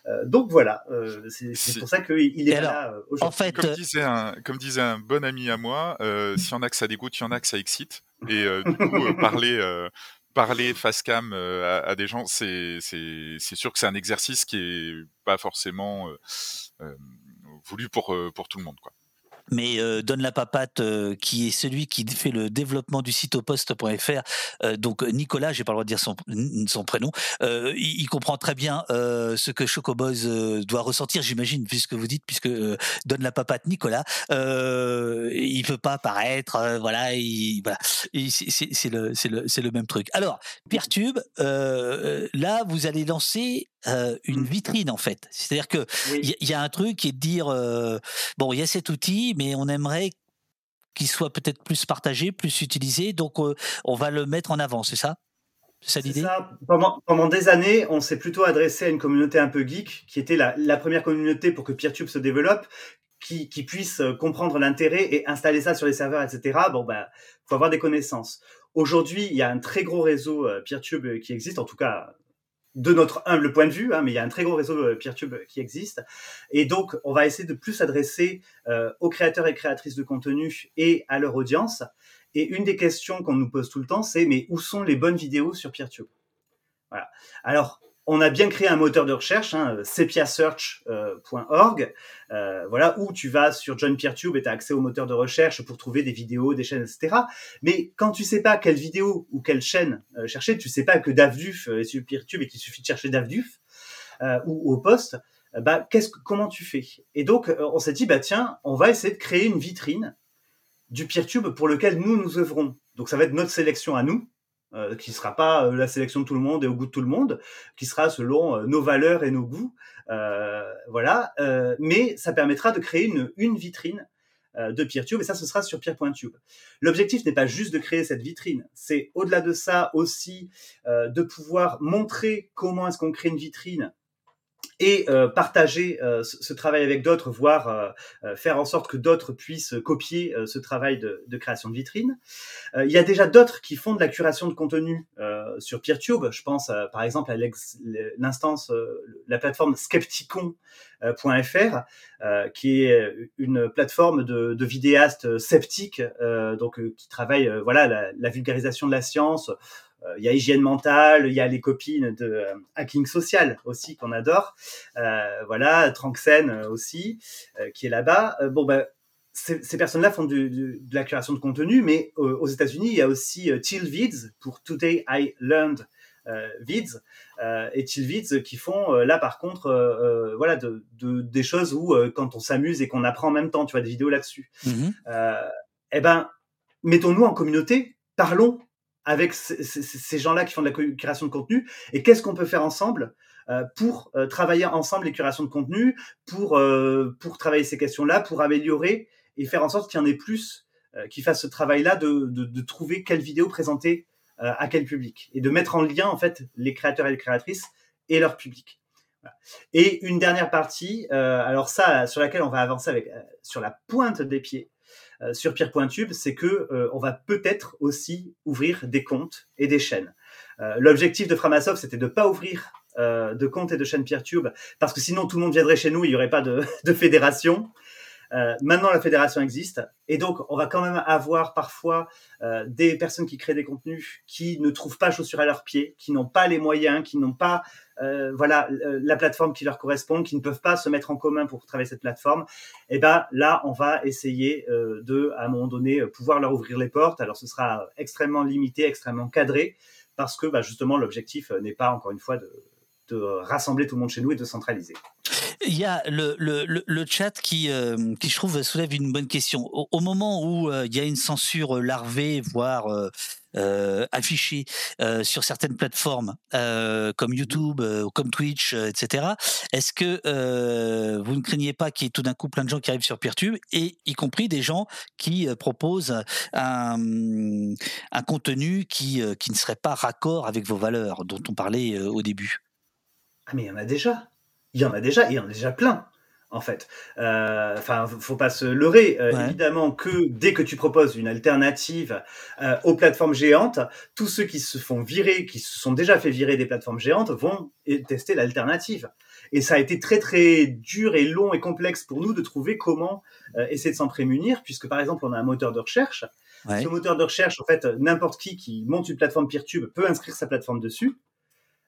Euh, donc voilà, euh, c'est pour ça qu'il est là aujourd'hui. En fait, comme disait, un, comme disait un bon ami à moi, s'il y en a que ça dégoûte, il y en a que ça excite. Et du coup, parler parler face cam à, des gens, c'est sûr que c'est un exercice qui est pas forcément voulu pour, pour tout le monde. Quoi mais euh, Donne la papate, euh, qui est celui qui fait le développement du site oposte.fr, euh, donc Nicolas, j'ai pas le droit de dire son, son prénom, euh, il, il, comprend très bien euh, ce que Chocoboz doit ressentir, j'imagine, puisque vous dites, puisque Donne la papate Nicolas, il peut pas paraître, voilà, il, voilà, c'est le, le, le même truc. Alors, Piertube, là, vous allez lancer une mmh. vitrine en fait. C'est-à-dire que il y, a un truc qui est de dire bon, il y a cet outil, mais on aimerait qu'il soit peut-être plus partagé, plus utilisé, donc on va le mettre en avant, c'est ça? C'est ça l'idée? pendant, pendant, des années, on s'est plutôt adressé à une communauté un peu geek, qui était la, la première communauté pour que PeerTube se développe, qui, qui puisse comprendre l'intérêt et installer ça sur les serveurs, etc. Bon, ben, faut avoir des connaissances. Aujourd'hui, il y a un très gros réseau PeerTube qui existe, en tout cas de notre humble point de vue, hein, mais il y a un très gros réseau euh, PeerTube qui existe. Et donc, on va essayer de plus s'adresser euh, aux créateurs et créatrices de contenu et à leur audience. Et une des questions qu'on nous pose tout le temps, c'est mais où sont les bonnes vidéos sur PeerTube? Voilà. Alors, on a bien créé un moteur de recherche, hein, sepiasearch.org, euh, voilà, où tu vas sur John PeerTube et tu as accès au moteur de recherche pour trouver des vidéos, des chaînes, etc. Mais quand tu sais pas quelle vidéo ou quelle chaîne euh, chercher, tu sais pas que DavDuf est sur PeerTube et qu'il suffit de chercher DavDuf euh, ou au poste, bah, qu'est-ce, comment tu fais? Et donc, on s'est dit, bah tiens, on va essayer de créer une vitrine du PeerTube pour lequel nous nous œuvrons. Donc, ça va être notre sélection à nous, euh, qui sera pas euh, la sélection de tout le monde et au goût de tout le monde, qui sera selon euh, nos valeurs et nos goûts, voilà. mais ça permettra de créer une, une vitrine de PeerTube et ça ce sera sur Peer.tube. L'objectif n'est pas juste de créer cette vitrine, c'est au-delà de ça aussi de pouvoir montrer comment est-ce qu'on crée une vitrine et euh, partager euh, ce, travail avec d'autres, voire euh, faire en sorte que d'autres puissent copier ce travail de, de, création de vitrine. il y a déjà d'autres qui font de la curation de contenu sur PeerTube. Je pense par exemple à l'instance, la plateforme skepticon.fr, qui est une plateforme de, de vidéastes sceptiques, donc qui travaille voilà la, la vulgarisation de la science euh, il y a hygiène mentale, il y a les copines de euh, hacking social aussi qu'on adore. Euh, voilà, Tranxen aussi qui est là-bas. bon ben ces, ces personnes-là font du, du, de la création de contenu, mais aux États-Unis, il y a aussi euh, Vids pour Today I Learned euh, Vids euh, et Vids qui font là par contre voilà de, de, des choses où quand on s'amuse et qu'on apprend en même temps, tu vois des vidéos là-dessus. Mm eh ben mettons-nous en communauté, parlons avec ces gens-là qui font de la création de contenu et qu'est-ce qu'on peut faire ensemble euh, pour euh, travailler ensemble les créations de contenu, pour, euh, pour travailler ces questions-là, pour améliorer et faire en sorte qu'il y en ait plus qui fassent ce travail-là de, de, de, trouver quelle vidéo présenter à quel public et de mettre en lien en fait les créateurs et les créatrices et leur public. Et une dernière partie, alors ça sur laquelle on va avancer avec sur la pointe des pieds, sur Pierre.tube, c'est que euh, on va peut-être aussi ouvrir des comptes et des chaînes. Euh, l'objectif de Framasoft, c'était de pas ouvrir de comptes et de chaînes PeerTube, parce que sinon tout le monde viendrait chez nous, il y aurait pas de, de fédération. Euh, maintenant, la fédération existe, et donc on va quand même avoir parfois euh, des personnes qui créent des contenus qui ne trouvent pas chaussures à leurs pieds, qui n'ont pas les moyens, qui n'ont pas euh, voilà la plateforme qui leur correspond, qui ne peuvent pas se mettre en commun pour travailler cette plateforme, et eh ben là on va essayer de à un moment donné pouvoir leur ouvrir les portes. Alors ce sera extrêmement limité, extrêmement cadré parce que bah, justement l'objectif n'est pas encore une fois de, de rassembler tout le monde chez nous et de centraliser. Il y a le, le, le, chat qui, euh, qui, je trouve, soulève une bonne question. Au, moment où euh, il y a une censure larvée, voire euh, affichée sur certaines plateformes comme YouTube, comme Twitch, etc., est-ce que vous ne craignez pas qu'il y ait tout d'un coup plein de gens qui arrivent sur Peertube, et y compris des gens qui proposent un, un contenu qui, qui ne serait pas raccord avec vos valeurs dont on parlait au début? Ah, mais il y en a déjà. Il y en a déjà, il y en a déjà plein, en fait. Euh, enfin, faut pas se leurrer. Euh, évidemment que dès que tu proposes une alternative euh, aux plateformes géantes, tous ceux qui se font virer, qui se sont déjà fait virer des plateformes géantes, vont tester l'alternative. Et ça a été très très dur et long et complexe pour nous de trouver comment essayer de s'en prémunir, puisque par exemple on a un moteur de recherche. Ce moteur de recherche, en fait, n'importe qui qui monte une plateforme PeerTube peut inscrire sa plateforme dessus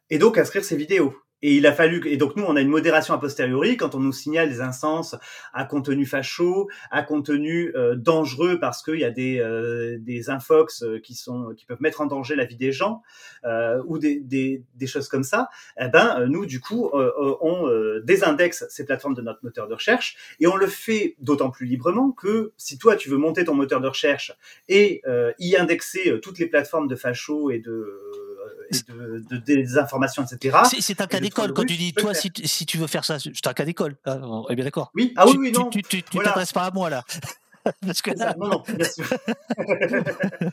et donc inscrire ses vidéos. Et il a fallu et donc nous on a une modération a posteriori quand on nous signale des instances à contenu facho, à contenu euh, dangereux parce qu'il y a des euh, des infox euh, qui sont qui peuvent mettre en danger la vie des gens euh, ou des, des, des choses comme ça. Eh ben nous du coup on désindexe ces plateformes de notre moteur de recherche et on le fait d'autant plus librement que si toi tu veux monter ton moteur de recherche et y indexer toutes les plateformes de facho et de de, des informations, etc. C'est un cas d'école quand tu dis, toi, si, si, tu veux faire ça, c'est un cas d'école. Ah, on est bien d'accord. Oui, ah oui, oui, non. Tu tu, t'adresses pas à moi là. Parce que Non, non, bien sûr.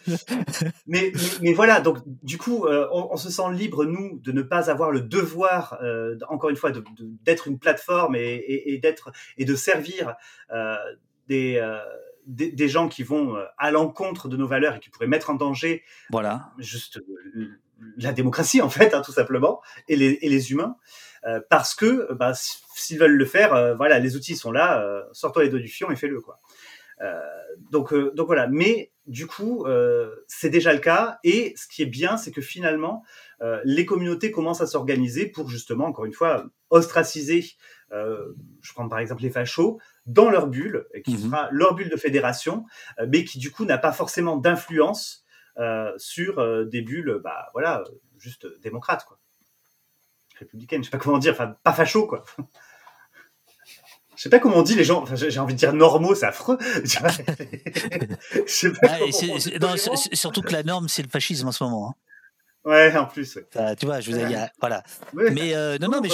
mais, mais, voilà, donc du coup, euh, on, se sent libre, nous, de ne pas avoir le devoir, euh, encore une fois, d'être une plateforme et, et, d'être et de servir euh, des, des, des, gens qui vont à l'encontre de nos valeurs et qui pourraient mettre en danger voilà. juste la démocratie en fait, hein, tout simplement, et les, et les humains, euh, parce que bah, s'ils veulent le faire, euh, voilà, les outils sont là, euh, sors-toi les doigts du fion et fais-le quoi. Euh, donc, donc voilà. Mais du coup, c'est déjà le cas, et ce qui est bien, c'est que finalement, les communautés commencent à s'organiser pour justement, encore une fois, ostraciser. je prends par exemple les fachos dans leur bulle, qui mmh sera leur bulle de fédération, mais qui du coup n'a pas forcément d'influence euh, sur euh, des bulles, bah voilà, juste démocrates, quoi. Républicaines, je sais pas comment dire, enfin, pas facho, quoi. Je sais pas comment on dit les gens. Enfin, j'ai envie de dire normaux, c'est affreux. je sais pas surtout que la norme, c'est le fascisme en ce moment. Hein. Ouais, en plus. tu vois, je vous ai, voilà. Mais euh, non, non, mais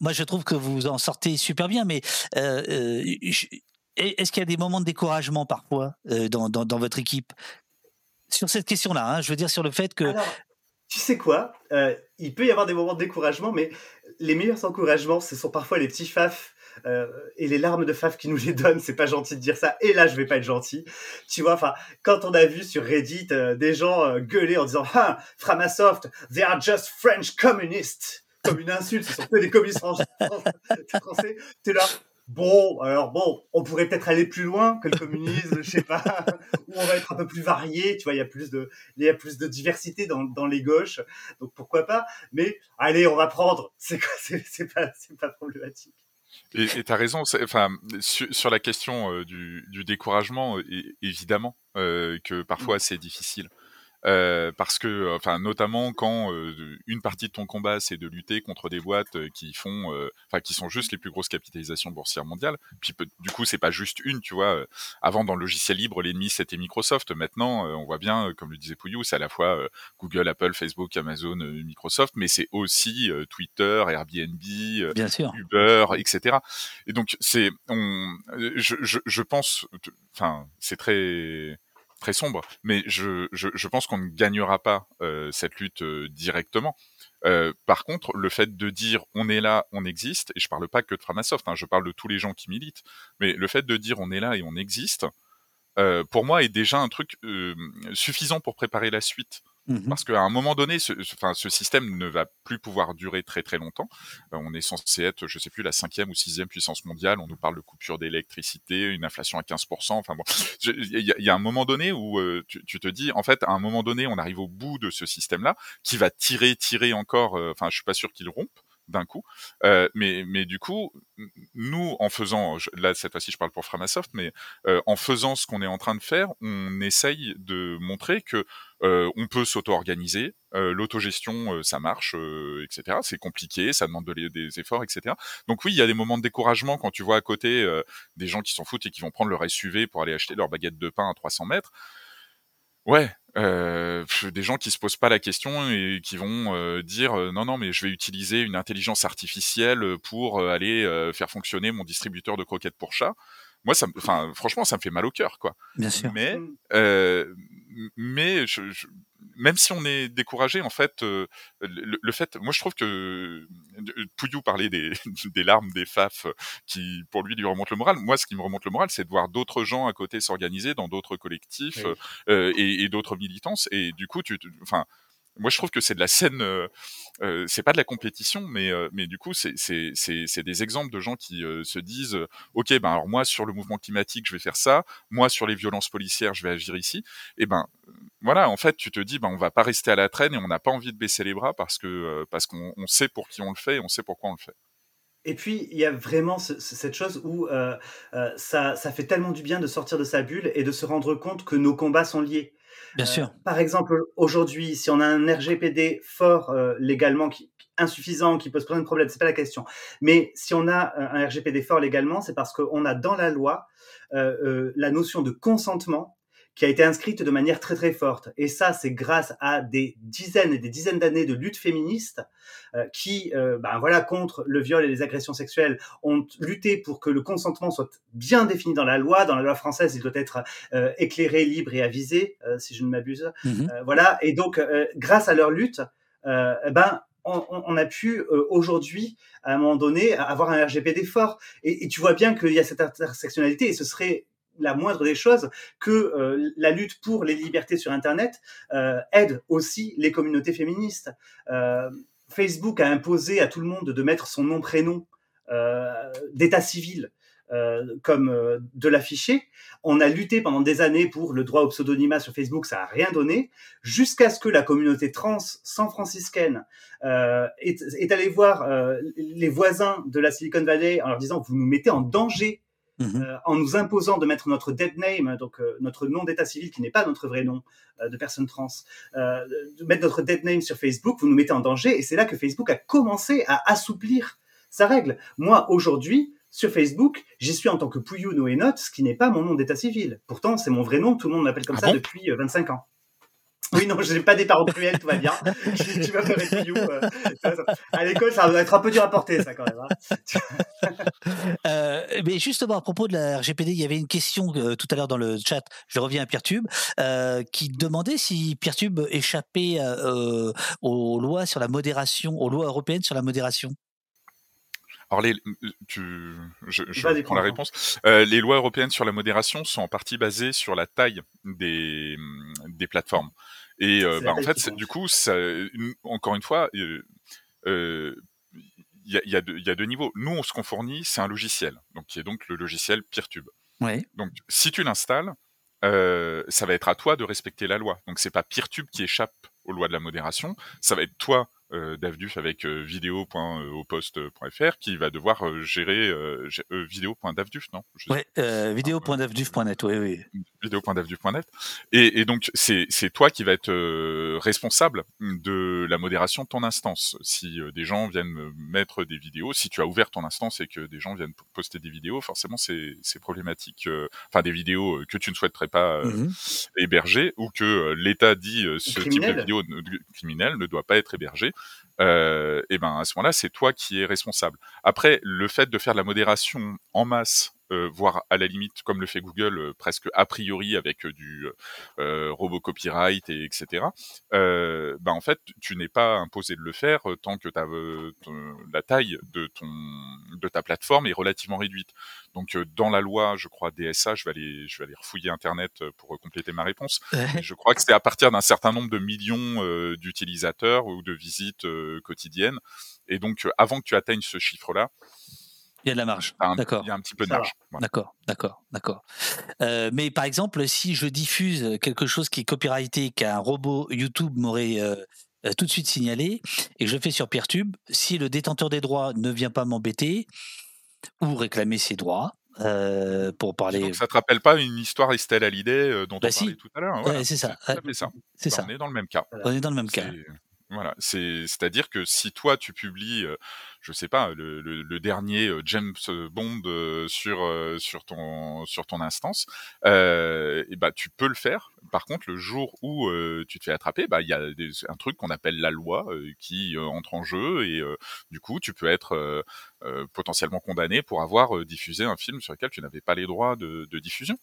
moi je trouve que vous en sortez super bien. Mais est-ce qu'il y a des moments de découragement parfois dans, dans, dans, votre équipe sur cette question-là. Hein, je veux dire sur le fait que. tu sais quoi euh, Il peut y avoir des moments de découragement, mais les meilleurs encouragements, ce sont parfois les petits faf euh, et les larmes de faf qui nous les donnent. C'est pas gentil de dire ça. Et là, je vais pas être gentil. Tu vois, enfin, quand on a vu sur Reddit euh, des gens gueuler en disant ah, Framasoft, they are just French communists comme une insulte, ce sont que des communistes français. T'es là, Bon, alors bon, on pourrait peut-être aller plus loin que le communisme, je sais pas, où on va être un peu plus varié, tu vois, il y a plus de, il y a plus de diversité dans, dans les gauches, donc pourquoi pas. Mais allez, on va prendre, c'est c'est pas, c'est pas problématique. Et tu as raison, enfin, sur, la question euh, du, du, découragement, évidemment euh, que parfois c'est difficile. Euh, parce que, enfin, notamment quand euh, une partie de ton combat c'est de lutter contre des boîtes euh, qui font, enfin, qui sont juste les plus grosses capitalisations boursières mondiales. Puis du coup, c'est pas juste une, tu vois. avant, dans le logiciel libre, l'ennemi c'était Microsoft. Maintenant, on voit bien, comme le disait Pouillou, c'est à la fois Google, Apple, Facebook, Amazon, Microsoft, mais c'est aussi Twitter, Airbnb, Uber, etc. Et donc, c'est, on, je, je, je pense, enfin, c'est très très sombre, mais je, je, pense qu'on ne gagnera pas euh, cette lutte euh, directement. Euh, par contre, le fait de dire on est là, on existe, et je parle pas que de Framasoft, hein, je parle de tous les gens qui militent, mais le fait de dire on est là et on existe, pour moi est déjà un truc suffisant pour préparer la suite. Mmh Parce qu'à un moment donné, ce, enfin, ce système ne va plus pouvoir durer très très longtemps. Euh, on est censé être, je sais plus, la cinquième ou sixième puissance mondiale. On nous parle de coupure d'électricité, une inflation à 15%. Enfin bon, il y, a un moment donné où euh, tu, te dis, en fait, à un moment donné, on arrive au bout de ce système-là, qui va tirer, tirer encore. Euh, enfin, je suis pas sûr qu'il rompe d'un coup. Euh, mais, mais du coup, nous, en faisant, là cette fois-ci je parle pour Framasoft, mais en faisant ce qu'on est en train de faire, on essaye de montrer que on peut s'auto-organiser, euh, l'autogestion euh, ça marche, etc. C'est compliqué, ça demande de, des efforts, etc. Donc oui, il y a des moments de découragement quand tu vois à côté des gens qui s'en foutent et qui vont prendre leur SUV pour aller acheter leur baguette de pain à 300 mètres. Ouais, des gens qui se posent pas la question et qui vont dire non non mais je vais utiliser une intelligence artificielle pour aller faire fonctionner mon distributeur de croquettes pour chat. Moi ça, enfin franchement ça me fait mal au cœur quoi. Bien sûr. Mais mais je, je, même si on est découragé, en fait, euh, le, le, fait, moi je trouve que Pouillou parlait des, des larmes des FAF qui, pour lui, lui remontent le moral. Moi, ce qui me remonte le moral, c'est de voir d'autres gens à côté s'organiser dans d'autres collectifs oui. euh, et, et d'autres militances. Et du coup, tu, enfin, moi je trouve que c'est de la scène euh, euh, c'est pas de la compétition mais euh, mais du coup c'est des exemples de gens qui se disent ok ben alors moi sur le mouvement climatique je vais faire ça. Moi sur les violences policières je vais agir ici. Et ben voilà en fait tu te dis ben on va pas rester à la traîne et on n'a pas envie de baisser les bras parce que parce qu'on on sait pour qui on le fait et on sait pourquoi on le fait. Et puis, il y a vraiment ce, cette chose où ça, ça fait tellement du bien de sortir de sa bulle et de se rendre compte que nos combats sont liés. Bien sûr. Euh, par exemple, aujourd'hui, si on a un RGPD fort euh, légalement, qui, insuffisant, qui pose plein de problèmes, c'est pas la question. Mais si on a un RGPD fort légalement, c'est parce qu'on a dans la loi euh, la notion de consentement qui a été inscrite de manière très très forte. Et ça, c'est grâce à des dizaines et des dizaines d'années de lutte féministe euh, qui, euh, ben voilà, contre le viol et les agressions sexuelles, ont lutté pour que le consentement soit bien défini dans la loi. Dans la loi française, il doit être euh, éclairé, libre et avisé, euh, si je ne m'abuse. Mmh. voilà. Et donc, euh, grâce à leur lutte, ben on, a pu euh, aujourd'hui, à un moment donné, avoir un RGPD fort. Et tu vois bien qu'il y a cette intersectionnalité, et ce serait la moindre des choses que euh, la lutte pour les libertés sur Internet euh, aide aussi les communautés féministes. Euh, Facebook a imposé à tout le monde de mettre son nom prénom d'état civil comme de l'afficher. On a lutté pendant des années pour le droit au pseudonymat sur Facebook, ça a rien donné, jusqu'à ce que la communauté trans san-franciscaine est, est allée voir les voisins de la Silicon Valley en leur disant vous nous mettez en danger Mmh. Euh, en nous imposant de mettre notre dead name, donc euh, notre nom d'état civil qui n'est pas notre vrai nom euh, de personne trans, de mettre notre dead name sur Facebook, vous nous mettez en danger. Et c'est là que Facebook a commencé à assouplir sa règle. Moi, aujourd'hui, sur Facebook, j'y suis en tant que Pouillou Noénote, ce qui n'est pas mon nom d'état civil. Pourtant, c'est mon vrai nom, tout le monde m'appelle comme ah ça bon? depuis 25 ans. Oui, non, je n'ai pas des parents cruels, tout va bien. tu vas faire les euh, À l'école, ça va être un peu dur à porter, ça, quand même. Hein. euh, mais justement, à propos de la RGPD, il y avait une question euh, tout à l'heure dans le chat, je reviens à Piertube, euh, qui demandait si Piertube échappait euh, aux lois sur la modération, aux lois européennes sur la modération. Alors, les, tu, je, je prends la réponse. Euh, les lois européennes sur la modération sont en partie basées sur la taille des, des plateformes. Et euh, bah, en fait, du coup, ça, une, encore une fois, il euh, y, a, y, a deux, y a deux niveaux. Nous, ce qu'on fournit, c'est un logiciel, donc qui est donc le logiciel PeerTube. Ouais. Donc, si tu l'installes, euh, ça va être à toi de respecter la loi. Donc, c'est pas PeerTube qui échappe aux lois de la modération, ça va être toi euh, d'Avduf avec euh, vidéo.aupost.fr qui va devoir euh, gérer euh, euh, vidéo.davduf, non? Je Ouais, euh, vidéo.davduf.net, oui, oui. Vidéo.davduf.net. Et, et, donc, c'est toi qui va être euh, responsable de la modération de ton instance. Si des gens viennent mettre des vidéos, si tu as ouvert ton instance et que des gens viennent poster des vidéos, forcément, c'est problématique. Enfin, des vidéos que tu ne souhaiterais pas mmh. héberger ou que l'État dit ce type de vidéo criminel ne doit pas être hébergé euh, et ben à ce moment-là, c'est toi qui es responsable. Après, le fait de faire de la modération en masse voire à la limite, comme le fait Google, euh, presque a priori avec euh, du euh, robot copyright et etc. Euh, bah en fait, tu n'es pas imposé de le faire tant que ta, la taille de ton de ta plateforme est relativement réduite. Donc dans la loi, je crois DSA, je vais aller je vais aller refouiller internet pour compléter ma réponse. je crois que c'est à partir d'un certain nombre de millions d'utilisateurs ou de visites quotidiennes. Et donc avant que tu atteignes ce chiffre-là, il y a de la marge. D'accord. Il y a un petit peu de marge. D'accord, d'accord, d'accord. Euh, mais par exemple, si je diffuse quelque chose qui est copyrighté, qu'un robot YouTube m'aurait euh, tout de suite signaler et que je fais sur Peertube, si le détenteur des droits ne vient pas m'embêter ou réclamer ses droits, euh, pour parler. Donc ça te rappelle pas une histoire Estelle Hallyday euh, dont Bah on si. parlait tout à l'heure hein, Ouais, voilà. c'est ça. C'est Bah, ça. On est dans le même cas. On est dans le même cas. C'est-à-dire que si toi tu publies, euh, je sais pas, le, dernier euh, James Bond euh, sur euh, sur ton instance, et bah tu peux le faire. Par contre, le jour où tu te fais attraper, bah il y a des- un truc qu'on appelle la loi qui entre en jeu et du coup tu peux être potentiellement condamné pour avoir diffusé un film sur lequel tu n'avais pas les droits de diffusion.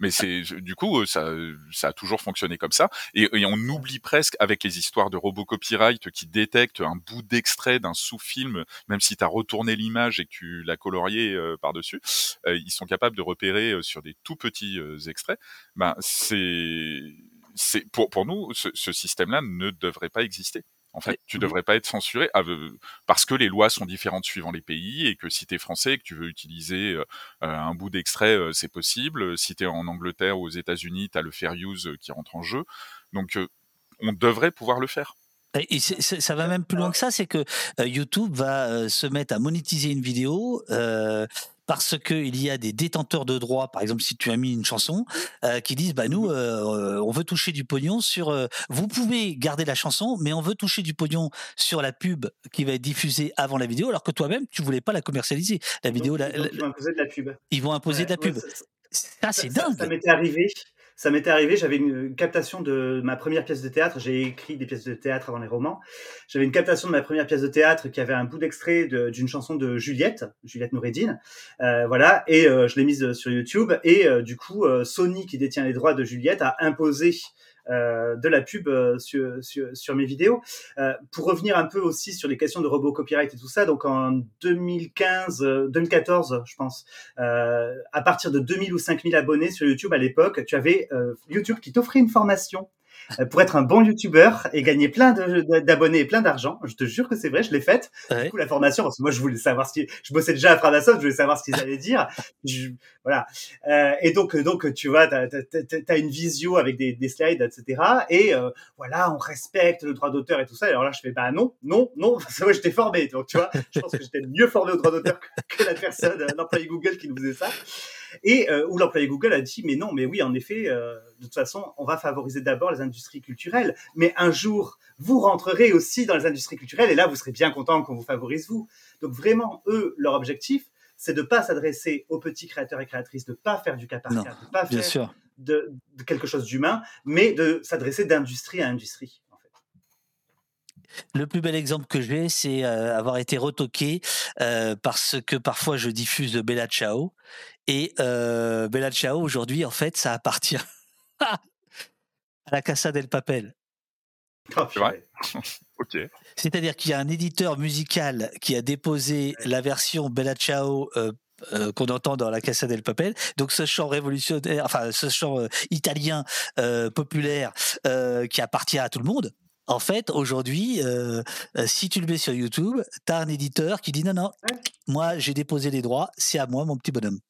Mais c'est du coup euh, ça, ça a toujours fonctionné comme ça et, on oublie presque avec les histoires de robots copyright qui détectent un bout d'extrait d'un sous-film, même si tu as retourné l'image et que tu l'as colorié euh, par-dessus, euh, ils sont capables de repérer euh, sur des tout petits euh, extraits. Ben c'est c'est pour pour nous ce, ce système-là ne devrait pas exister. En fait, tu devrais pas être censuré ah, euh, parce que les lois sont différentes suivant les pays et que si tu es français et que tu veux utiliser euh, euh, un bout d'extrait, euh, c'est possible. Si tu es en Angleterre ou aux États-Unis, tu as le fair use euh, qui rentre en jeu. Donc, euh, on devrait pouvoir le faire. Et ça va même plus loin que ça, c'est que euh, YouTube va euh, se mettre à monétiser une vidéo euh, parce qu'il y a des détenteurs de droits, par exemple si tu as mis une chanson, euh, qui disent bah nous euh, on veut toucher du pognon sur. euh, vous pouvez garder la chanson, mais on veut toucher du pognon sur la pub qui va être diffusée avant la vidéo, alors que toi-même tu voulais pas la commercialiser. La vidéo, Donc, la- donc, la- ils vont imposer de la pub. ils vont imposer de la Ouais, pub. ça- Ça c'est dingue. Ça m'était arrivé. Ça m'était arrivé, j'avais une captation de ma première pièce de théâtre. J'ai écrit des pièces de théâtre avant les romans. J'avais une captation de ma première pièce de théâtre qui avait un bout d'extrait de- d'une chanson de Juliette, Juliette Noureddin. Euh, voilà, et euh, je l'ai mise sur YouTube. Et euh, du coup, euh, Sony, qui détient les droits de Juliette, a imposé euh, de la pub euh, sur, sur, sur mes vidéos. Euh, pour revenir un peu aussi sur les questions de robots copyright et tout ça, donc en 2015, euh, 2014, je pense, euh, à partir de 2000 ou 5000 abonnés sur YouTube à l'époque, tu avais euh, YouTube qui t'offrait une formation euh, pour être un bon youtubeur et gagner plein d'abonnés et plein d'argent. Je te jure que c'est vrai, je l'ai faite. Ouais. Du coup, la formation, parce que moi, je voulais savoir ce qui, je bossais déjà à Framasoft, je voulais savoir ce qu'ils allaient dire. Je- voilà. Euh, et donc, donc, tu vois, t'as, t'as- t'as une visio avec des, des slides, etc. Et euh, voilà, on respecte le droit d'auteur et tout ça. Et alors là, je fais, bah non, non, non, parce que moi, j'étais formé. Donc, tu vois, je pense que j'étais mieux formé au droit d'auteur que, que la personne, euh, l'employé Google qui nous faisait ça. Et euh, où l'employé Google a dit, mais non, mais oui, en effet, euh, de toute façon, on va favoriser d'abord les industries culturelles. Mais un jour, vous rentrerez aussi dans les industries culturelles et là, vous serez bien content qu'on vous favorise vous. Donc vraiment, eux, leur objectif, c'est de pas s'adresser aux petits créateurs et créatrices, de pas faire du cas par Non, cas, de pas Bien faire sûr. de, de quelque chose d'humain, mais de s'adresser d'industrie à industrie. Le plus bel exemple que j'ai, c'est euh, avoir été retoqué euh, parce que parfois je diffuse de Bella Ciao. Et euh, Bella Ciao, aujourd'hui, en fait, ça appartient à la Casa del Papel. Oh, C'est vrai purée. Ok. C'est-à-dire qu'il y a un éditeur musical qui a déposé la version Bella Ciao euh, euh, qu'on entend dans la Casa del Papel. Donc ce chant révolutionnaire, enfin ce chant euh, italien euh, populaire euh, qui appartient à tout le monde. En fait, aujourd'hui, euh, euh, si tu le mets sur YouTube, tu as un éditeur qui dit non, non, moi j'ai déposé les droits, c'est à moi, mon petit bonhomme.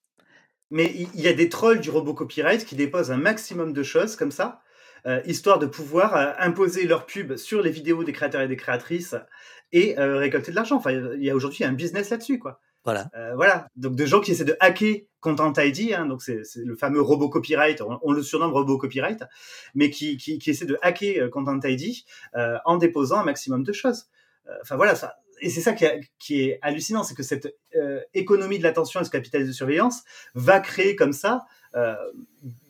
Mais il y a des trolls du robot copyright qui déposent un maximum de choses comme ça, euh, histoire de pouvoir euh, imposer leur pub sur les vidéos des créateurs et des créatrices et euh, récolter de l'argent. Enfin, il y a aujourd'hui un business là-dessus, quoi. Voilà. Voilà. Donc, de gens qui essaient de hacker Content ID, hein, donc c'est le fameux robot copyright, on, on le surnomme robot copyright, mais qui, qui, qui essaie de hacker Content ID en déposant un maximum de choses. Enfin, voilà, ça. Et c'est ça qui, est hallucinant, c'est que cette euh, économie de l'attention et ce capitalisme de surveillance va créer comme ça euh,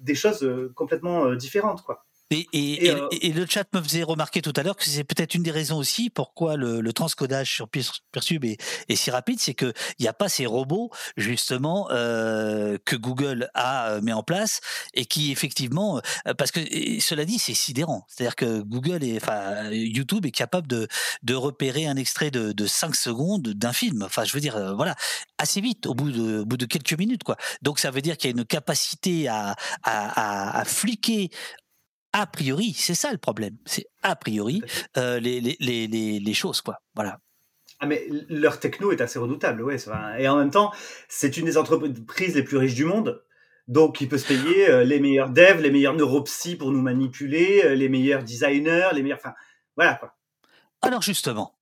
des choses euh, complètement différentes, quoi. Et, et, Et, et- euh, et le chat me faisait remarquer tout à l'heure que c'est peut-être une des raisons aussi pourquoi le, le transcodage sur Peertube est, est si rapide, c'est qu'il n'y a pas ces robots justement euh, que Google a euh, mis en place et qui effectivement, euh, parce que cela dit, c'est sidérant. C'est-à-dire que Google et enfin YouTube est capable de, de repérer un extrait de, de 5 secondes d'un film. Enfin, je veux dire, euh, voilà, assez vite, au bout de, au bout de quelques minutes, quoi. Donc ça veut dire qu'il y a une capacité à, à, à, à fliquer a priori, c'est ça le problème. C'est a priori euh, les, les, les, choses, quoi. Voilà. Ah mais leur techno est assez redoutable, ouais. Et en même temps, c'est une des entreprises les plus riches du monde. Donc, il peut se payer euh, les meilleurs devs, les meilleurs neuropsy pour nous manipuler, euh, les meilleurs designers, les meilleurs. Enfin, voilà quoi. Alors justement,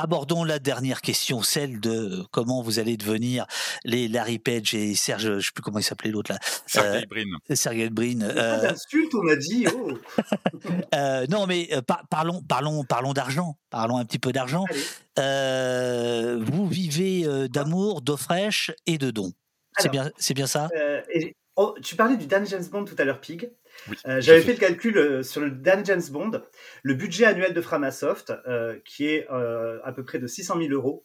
abordons la dernière question, celle de comment vous allez devenir les Larry Page et Serge, je sais plus comment il s'appelait l'autre là. Sergey Brin. Sergey Brin. Euh, d'insulte, on a dit. Oh. euh, non, mais euh, par, parlons, parlons, parlons d'argent. Parlons un petit peu d'argent. Euh, vous vivez euh, d'amour, d'eau fraîche et de dons. C'est bien, c'est bien ça? Et, oh, tu parlais du Dan James Bond tout à l'heure, Pig. Euh, j'avais fait le calcul euh, sur le Dan James Bond. Le budget annuel de Framasoft, euh, qui est à peu près de 600 000 euros,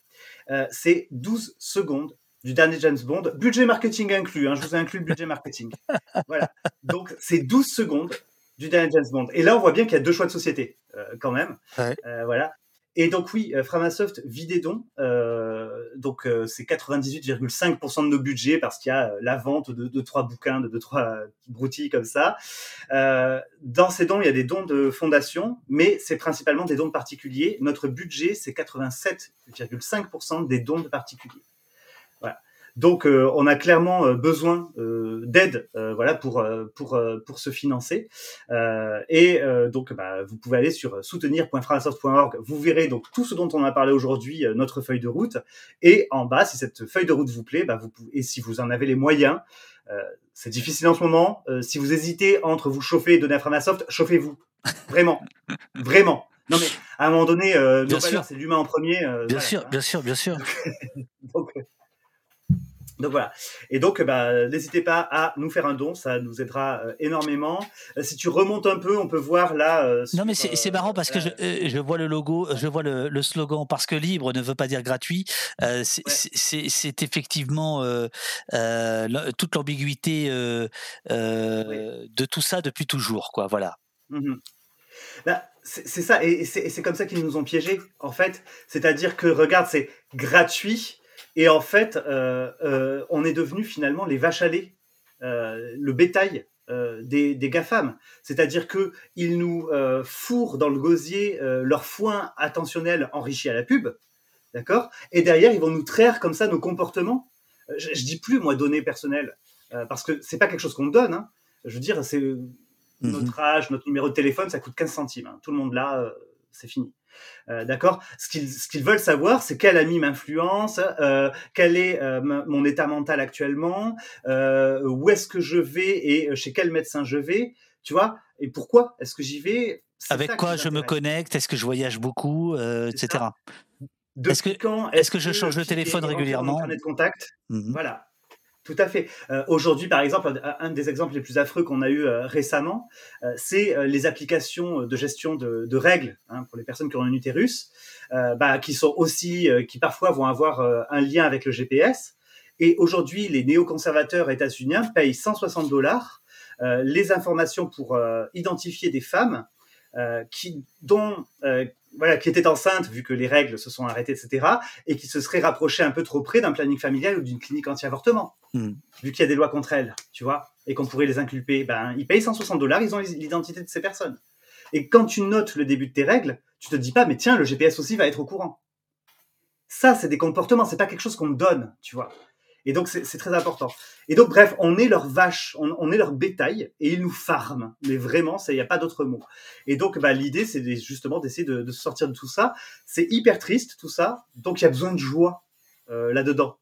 c'est 12 secondes du dernier James Bond, budget marketing inclus. Hein, je vous ai inclus le budget marketing. voilà. Donc, c'est 12 secondes du dernier James Bond. Et là, on voit bien qu'il y a deux choix de société, quand même. Ouais. voilà. Et donc oui, euh, Framasoft vit des dons. Euh, donc euh, c'est 98,5% de nos budgets parce qu'il y a la vente de trois bouquins, de trois broutilles comme ça. dans ces dons, il y a des dons de fondation, mais c'est principalement des dons de particuliers. Notre budget, c'est 87,5% des dons de particuliers. Donc, euh, on a clairement euh, besoin euh, d'aide, voilà, pour pour pour se financer. et donc, bah, vous pouvez aller sur soutenir.framasoft.org. Vous verrez donc tout ce dont on a parlé aujourd'hui, notre feuille de route. Et en bas, si cette feuille de route vous plaît, bah, vous pouvez, et si vous en avez les moyens, c'est difficile en ce moment. si vous hésitez entre vous chauffer et donner à Framasoft, chauffez-vous. Vraiment, vraiment. Non mais à un moment donné, euh, nos valeurs, c'est l'humain en premier. Euh, bien voilà, sûr, bien sûr, bien sûr. donc, donc voilà. Et donc, bah, n'hésitez pas à nous faire un don, ça nous aidera euh, énormément. Euh, si tu remontes un peu, on peut voir là. Euh, sur, non, mais c'est marrant parce que je, je, vois le logo, je vois le, le, slogan parce que libre ne veut pas dire gratuit. C'est ouais. effectivement toute l'ambiguïté oui. de tout ça depuis toujours, quoi. Voilà. Mm -hmm. c'est ça, et c'est comme ça qu'ils nous ont piégés, en fait. C'est-à-dire que, regarde, c'est gratuit et en fait, euh, euh, on est devenu finalement les vaches à lait, euh, le bétail euh, des, des GAFAM. C'est-à-dire qu'ils nous euh, fourrent dans le gosier euh, leur foin attentionnel enrichi à la pub, d'accord? Et derrière, ils vont nous traire comme ça nos comportements. Je, je dis plus, moi, données personnelles, parce que c'est pas quelque chose qu'on donne. Hein. Je veux dire, c'est Mhm. notre âge, notre numéro de téléphone, ça coûte 15 centimes. Hein. Tout le monde là, c'est fini. Euh, D'accord? Ce qu'ils ce veulent savoir, c'est quel ami m'influence, euh, quel est euh, mon état mental actuellement, où est-ce que je vais et chez quel médecin je vais, tu vois? Et pourquoi est-ce que j'y vais? Avec quoi je me connecte? Est-ce que je voyage beaucoup, etc. Est-ce que, est, est que, que je change de téléphone régulièrement? De contact? Mmh. Voilà. Tout à fait. Euh, Aujourd'hui, par exemple, un, des exemples les plus affreux qu'on a eu euh, récemment, euh, c'est les applications de gestion de, règles hein, pour les personnes qui ont un utérus, bah, qui sont aussi, qui parfois vont avoir un lien avec le GPS. Et aujourd'hui, les néoconservateurs états-uniens payent 160 dollars les informations pour identifier des femmes qui, qui était enceinte, vu que les règles se sont arrêtées, etc., et qui se serait rapprochée un peu trop près d'un planning familial ou d'une clinique anti-avortement, Mm. vu qu'il y a des lois contre elles, tu vois, et qu'on pourrait les inculper. Ben, ils payent 160 dollars, ils ont l'identité de ces personnes. Et quand tu notes le début de tes règles, tu te dis pas, mais tiens, le GPS aussi va être au courant. Ça, c'est des comportements, c'est pas quelque chose qu'on me donne, tu vois. Et donc, c'est très important. Et donc, bref, on est leur vache, on, est leur bétail, et ils nous farment. Mais vraiment, il n'y a pas d'autre mot. Et donc, bah, l'idée, c'est justement d'essayer de, de, sortir de tout ça. C'est hyper triste, tout ça. Donc, il y a besoin de joie euh, là-dedans,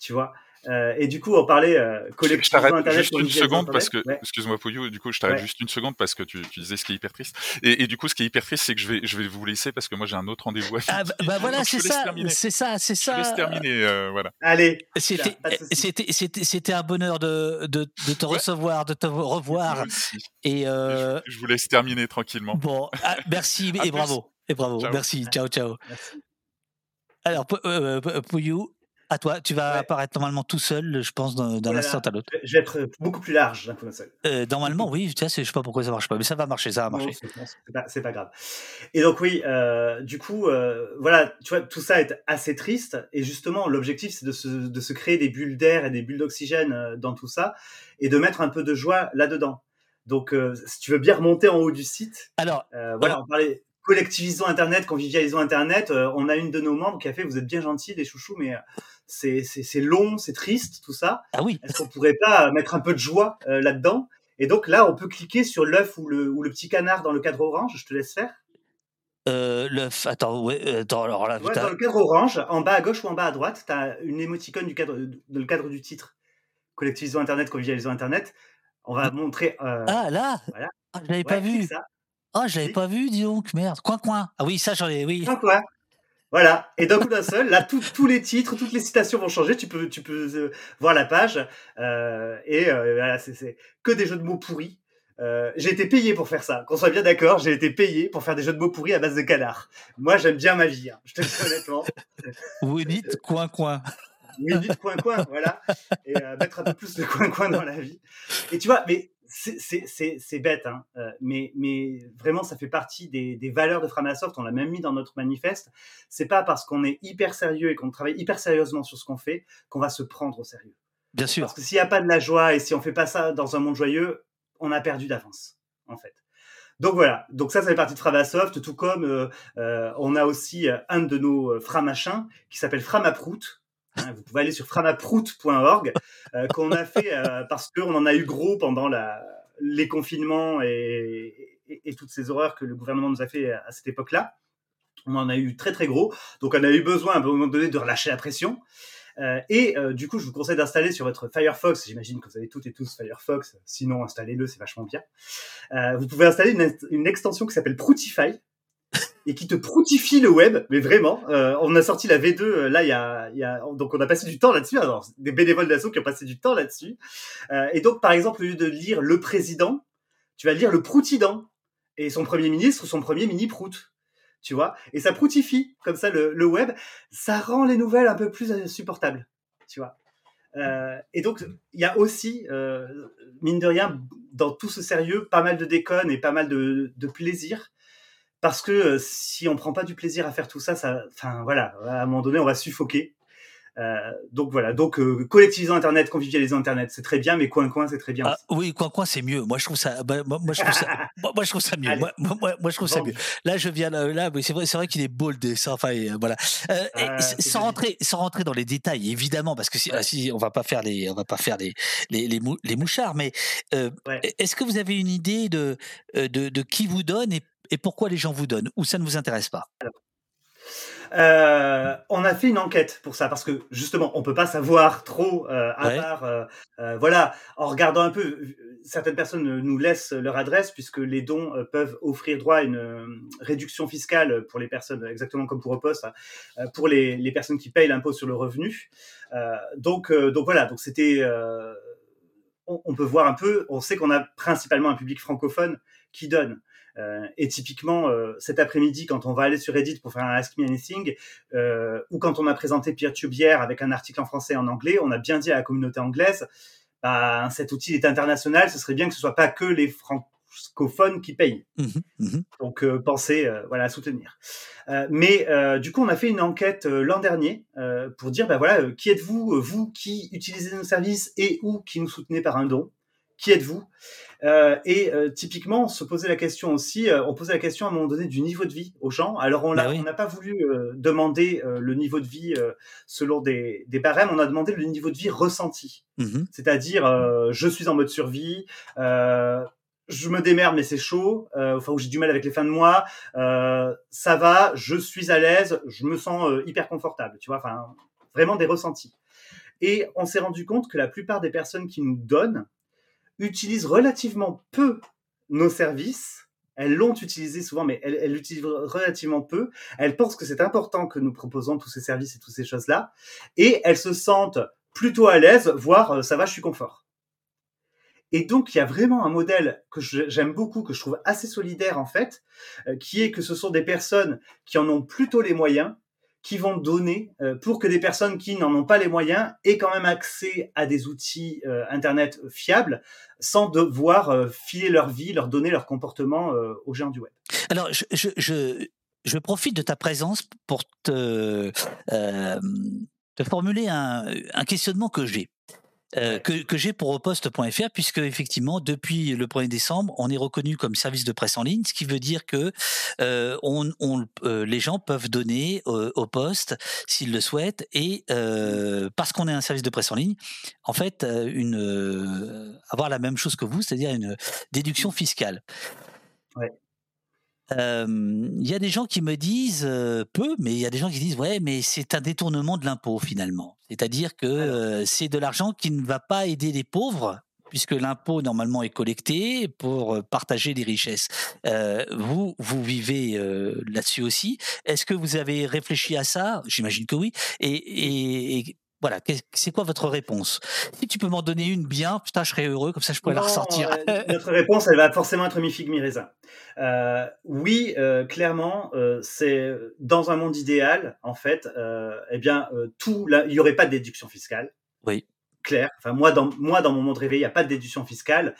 tu vois. Euh, et du coup, on parlait euh, Je t'arrête juste une seconde parce que, ouais. excuse-moi Pouillou, du coup, je t'arrête ouais. juste une seconde parce que tu, tu, disais ce qui est hyper triste. Et, et, du coup, ce qui est hyper triste, c'est que je vais, je vais vous laisser parce que moi j'ai un autre rendez-vous. Ah bah, bah voilà, c'est ça, c'est ça, c'est ça. Je laisse terminer, euh, voilà. Allez. C'était, c'était, c'était, c'était un bonheur de, de, de te ouais. recevoir, de te revoir. Et euh... je, je, vous laisse terminer tranquillement. Bon, ah, merci et bravo, et bravo, ciao. merci, ciao, ciao. Merci. Alors, euh, Pouillou, à toi, tu vas ouais. apparaître normalement tout seul, je pense, d'un voilà. instant à l'autre. Je vais être beaucoup plus large d'un coup seul. Euh, normalement, oui, tu sais, je sais pas pourquoi ça marche pas, mais ça va marcher, ça va marcher. C'est pas, pas, grave. Et donc oui, euh, du coup, euh, voilà, tu vois, tout ça est assez triste, et justement, l'objectif, c'est de se, de se créer des bulles d'air et des bulles d'oxygène dans tout ça, et de mettre un peu de joie là-dedans. Donc, si tu veux bien remonter en haut du site, alors, voilà, alors... on parlait collectivisons Internet, convivialisons Internet. On a une de nos membres qui a fait, vous êtes bien gentils, les chouchous, mais c'est long, c'est triste, tout ça. Ah oui. Est-ce qu'on pourrait pas mettre un peu de joie euh, là-dedans? Et donc là, on peut cliquer sur l'œuf ou le, ou le petit canard dans le cadre orange. Je te laisse faire. Euh, le, attends, ouais, attends, alors là, Ouais, dans le cadre orange, en bas à gauche ou en bas à droite, tu as une émoticône du cadre, de le cadre du titre. Collectivisons Internet, convivialisons Internet. On va montrer. euh, Ah, là Voilà. Ah, je l'avais ouais, pas vu. Ah, je l'avais pas vu, dis donc, merde. Coin, coin. Ah oui, ça, j'en ai, oui. Point, point. Voilà. Et d'un coup d'un seul, là, tout- tous les titres, toutes les citations vont changer. Tu peux, tu peux euh, voir la page. euh, et euh, voilà, c'est- que des jeux de mots pourris. J'ai été payé pour faire ça. Qu'on soit bien d'accord, j'ai été payé pour faire des jeux de mots pourris à base de canards. Moi, j'aime bien ma vie. hein. Je te le dis honnêtement. Winit, coin, coin. Minute coin coin, voilà, et mettre un peu plus de coin coin dans la vie. Et tu vois, mais c'est- bête, hein, euh, mais, mais vraiment, ça fait partie des, des valeurs de Framasoft. On l'a même mis dans notre manifeste. C'est pas parce qu'on est hyper sérieux et qu'on travaille hyper sérieusement sur ce qu'on fait qu'on va se prendre au sérieux. Bien sûr. Parce que s'il n'y a pas de la joie et si on fait pas ça dans un monde joyeux, on a perdu d'avance, en fait. Donc voilà, donc ça, ça fait partie de Framasoft, tout comme euh, euh, on a aussi un de nos framachins qui s'appelle Framaprout. Hein, vous pouvez aller sur framaprout.org, euh, qu'on a fait euh, parce qu'on en a eu gros pendant la, les confinements et, et, toutes ces horreurs que le gouvernement nous a fait à cette époque-là. On en a eu très très gros, donc on a eu besoin à un moment donné de relâcher la pression. Euh, et euh, du coup, je vous conseille d'installer sur votre Firefox. J'imagine que vous avez toutes et tous Firefox. Sinon, installez-le, c'est vachement bien. Euh, vous pouvez installer une, une extension qui s'appelle Proutify et qui te proutifie le web. Mais vraiment, euh, on a sorti la V2 euh, là, il y a, donc on a passé du temps là-dessus. Alors, des bénévoles d'assaut qui ont passé du temps là-dessus. Euh, et donc, par exemple, au lieu de lire le président, tu vas lire le proutident et son premier ministre, son premier mini prout tu vois, et ça proutifie comme ça le, le, web, ça rend les nouvelles un peu plus supportables, tu vois. Et donc, il y a aussi, mine de rien, dans tout ce sérieux, pas mal de déconnes et pas mal de, de plaisir, parce que euh, si on prend pas du plaisir à faire tout ça, ça, enfin voilà, à un moment donné, on va suffoquer. Euh, donc voilà, donc euh, Internet, convivialisons Internet, c'est très bien, mais coin coin, c'est très bien. Ah, oui, coin coin, c'est mieux. Moi, je trouve ça. Bah, moi, je trouve ça. moi, moi, je trouve ça mieux. Moi, moi, moi, je trouve bon. ça mieux. Là, je viens là, là c'est vrai, c'est vrai qu'il est beau le dessin. Enfin, voilà. Euh, ah, sans rentrer, sans rentrer dans les détails, évidemment, parce que si, ouais. si on va pas faire les, on va pas faire les, les, les, mou, les mouchards, mais euh, ouais. est-ce que vous avez une idée de, de, de qui vous donne et, et pourquoi les gens vous donnent, ou ça ne vous intéresse pas? Alors. Euh, on a fait une enquête pour ça parce que justement on peut pas savoir trop euh, à ouais. part euh, voilà en regardant un peu certaines personnes nous laissent leur adresse puisque les dons peuvent offrir droit à une réduction fiscale pour les personnes exactement comme pour Opost pour les, les, personnes qui payent l'impôt sur le revenu donc donc voilà donc c'était on, on, peut voir un peu on sait qu'on a principalement un public francophone qui donne et typiquement, euh, cet après-midi, quand on va aller sur Reddit pour faire un Ask Me Anything, euh, ou quand on a présenté Peertube hier avec un article en français et en anglais, on a bien dit à la communauté anglaise, bah, cet outil est international, ce serait bien que ce soit pas que les francophones qui payent. Mmh, mmh. Donc, pensez voilà, à soutenir. mais du coup, on a fait une enquête l'an dernier pour dire, bah, voilà, qui êtes-vous, vous qui utilisez nos services et ou qui nous soutenez par un don qui êtes-vous? Euh, Et euh, typiquement, on se posait la question aussi, euh, on posait la question à un moment donné du niveau de vie aux gens. Alors, on n'a oui. pas voulu demander le niveau de vie selon des, des, barèmes, on a demandé le niveau de vie ressenti. Mmh. C'est-à-dire, je suis en mode survie, je me démerde, mais c'est chaud, enfin, j'ai du mal avec les fins de mois, ça va, je suis à l'aise, je me sens hyper confortable, tu vois, enfin, vraiment des ressentis. Et on s'est rendu compte que la plupart des personnes qui nous donnent, utilisent relativement peu nos services. Elles l'ont utilisé souvent, mais elles, l'utilisent relativement peu. Elles pensent que c'est important que nous proposons tous ces services et toutes ces choses-là. Et elles se sentent plutôt à l'aise, voire euh, ça va, je suis confort. Et donc, il y a vraiment un modèle que j'aime beaucoup, que je trouve assez solidaire en fait, euh, qui est que ce sont des personnes qui en ont plutôt les moyens, qui vont donner euh, pour que des personnes qui n'en ont pas les moyens aient quand même accès à des outils euh, Internet fiables sans devoir euh, filer leur vie, leur donner leur comportement aux géants du web. Alors, je, je, je, je profite de ta présence pour te, euh, te formuler un, un questionnement que j'ai. Euh, que, que j'ai pour oposte.fr puisque effectivement depuis le 1er décembre on est reconnu comme service de presse en ligne ce qui veut dire que euh, on, on euh, les gens peuvent donner au poste s'ils le souhaitent et parce qu'on est un service de presse en ligne en fait une avoir la même chose que vous c'est-à-dire une déduction fiscale ouais. Il y a des gens qui me disent peu, mais il y a des gens qui disent ouais, mais c'est un détournement de l'impôt finalement. C'est-à-dire que c'est de l'argent qui ne va pas aider les pauvres, puisque l'impôt normalement est collecté pour partager les richesses. vous, vous vivez là-dessus aussi. Est-ce que vous avez réfléchi à ça? J'imagine que oui. Et, et, voilà, c'est quoi votre réponse? Si tu peux m'en donner une bien, putain, je serais heureux, comme ça je pourrais la ressortir. Euh, notre réponse, elle va forcément être mi-figue, mi-raisin. Euh, oui, euh, clairement, c'est dans un monde idéal, en fait, eh bien, tout, il n'y aurait pas de déduction fiscale. Oui. Claire. Enfin, moi, dans, moi, dans mon monde rêvé, il n'y a pas de déduction fiscale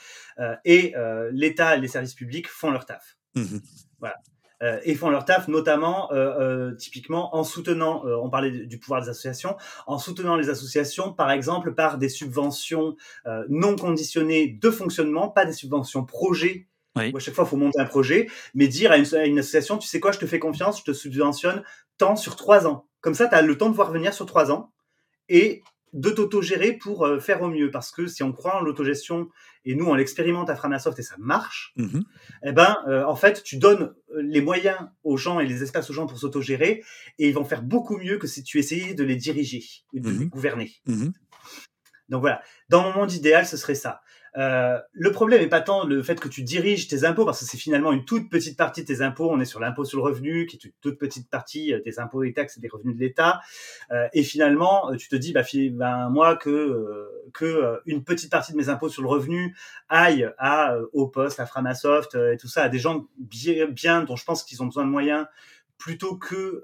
et l'État et les services publics font leur taf. Mmh voilà. Euh, et font leur taf, notamment euh, euh, typiquement en soutenant, on parlait du pouvoir des associations, en soutenant les associations, par exemple par des subventions non conditionnées de fonctionnement, pas des subventions projets. Oui. à chaque fois, il faut monter un projet, mais dire à une, à une, association, tu sais quoi, je te fais confiance, je te subventionne tant sur trois ans. Comme ça, tu as le temps de voir venir sur trois ans. Et de t'autogérer pour euh, faire au mieux. Parce que si on croit en l'autogestion, et nous on l'expérimente à Framasoft et ça marche, mmh eh ben, euh, en fait, tu donnes euh, les moyens aux gens et les espaces aux gens pour s'autogérer, et ils vont faire beaucoup mieux que si tu essayais de les diriger, de mmh les gouverner. Mmh Donc voilà, dans mon monde idéal, ce serait ça. Euh, le problème n'est pas tant le fait que tu diriges tes impôts, parce que c'est finalement une toute petite partie de tes impôts. On est sur l'impôt sur le revenu, qui est une toute petite partie euh, des impôts et taxes et des revenus de l'État. Euh, et finalement, tu te dis, bah, ben, moi, que, que une petite partie de mes impôts sur le revenu aille à, au poste, à Framasoft et tout ça, à des gens bien, bien dont je pense qu'ils ont besoin de moyens plutôt que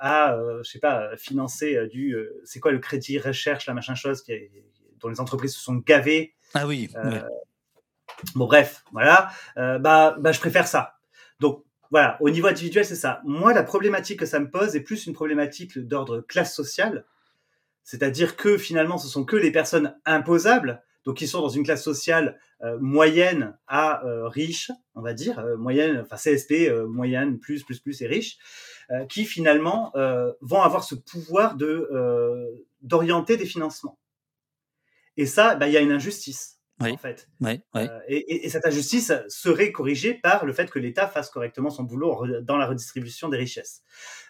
à, je sais pas, financer du, c'est quoi le crédit recherche, la machin chose, qui dont les entreprises se sont gavées ah oui. Euh, bon, bref, voilà. Euh, bah, bah, je préfère ça. Donc, voilà, au niveau individuel, c'est ça. Moi, la problématique que ça me pose est plus une problématique d'ordre classe sociale. C'est-à-dire que finalement, ce sont que les personnes imposables, donc qui sont dans une classe sociale euh, moyenne à riche, on va dire, moyenne, enfin CSP, moyenne, plus, plus, plus et riche, qui finalement vont avoir ce pouvoir de d'orienter des financements. Et ça, bah, il y a une injustice. en fait. Euh, et, cette injustice serait corrigée par le fait que l'État fasse correctement son boulot dans la redistribution des richesses.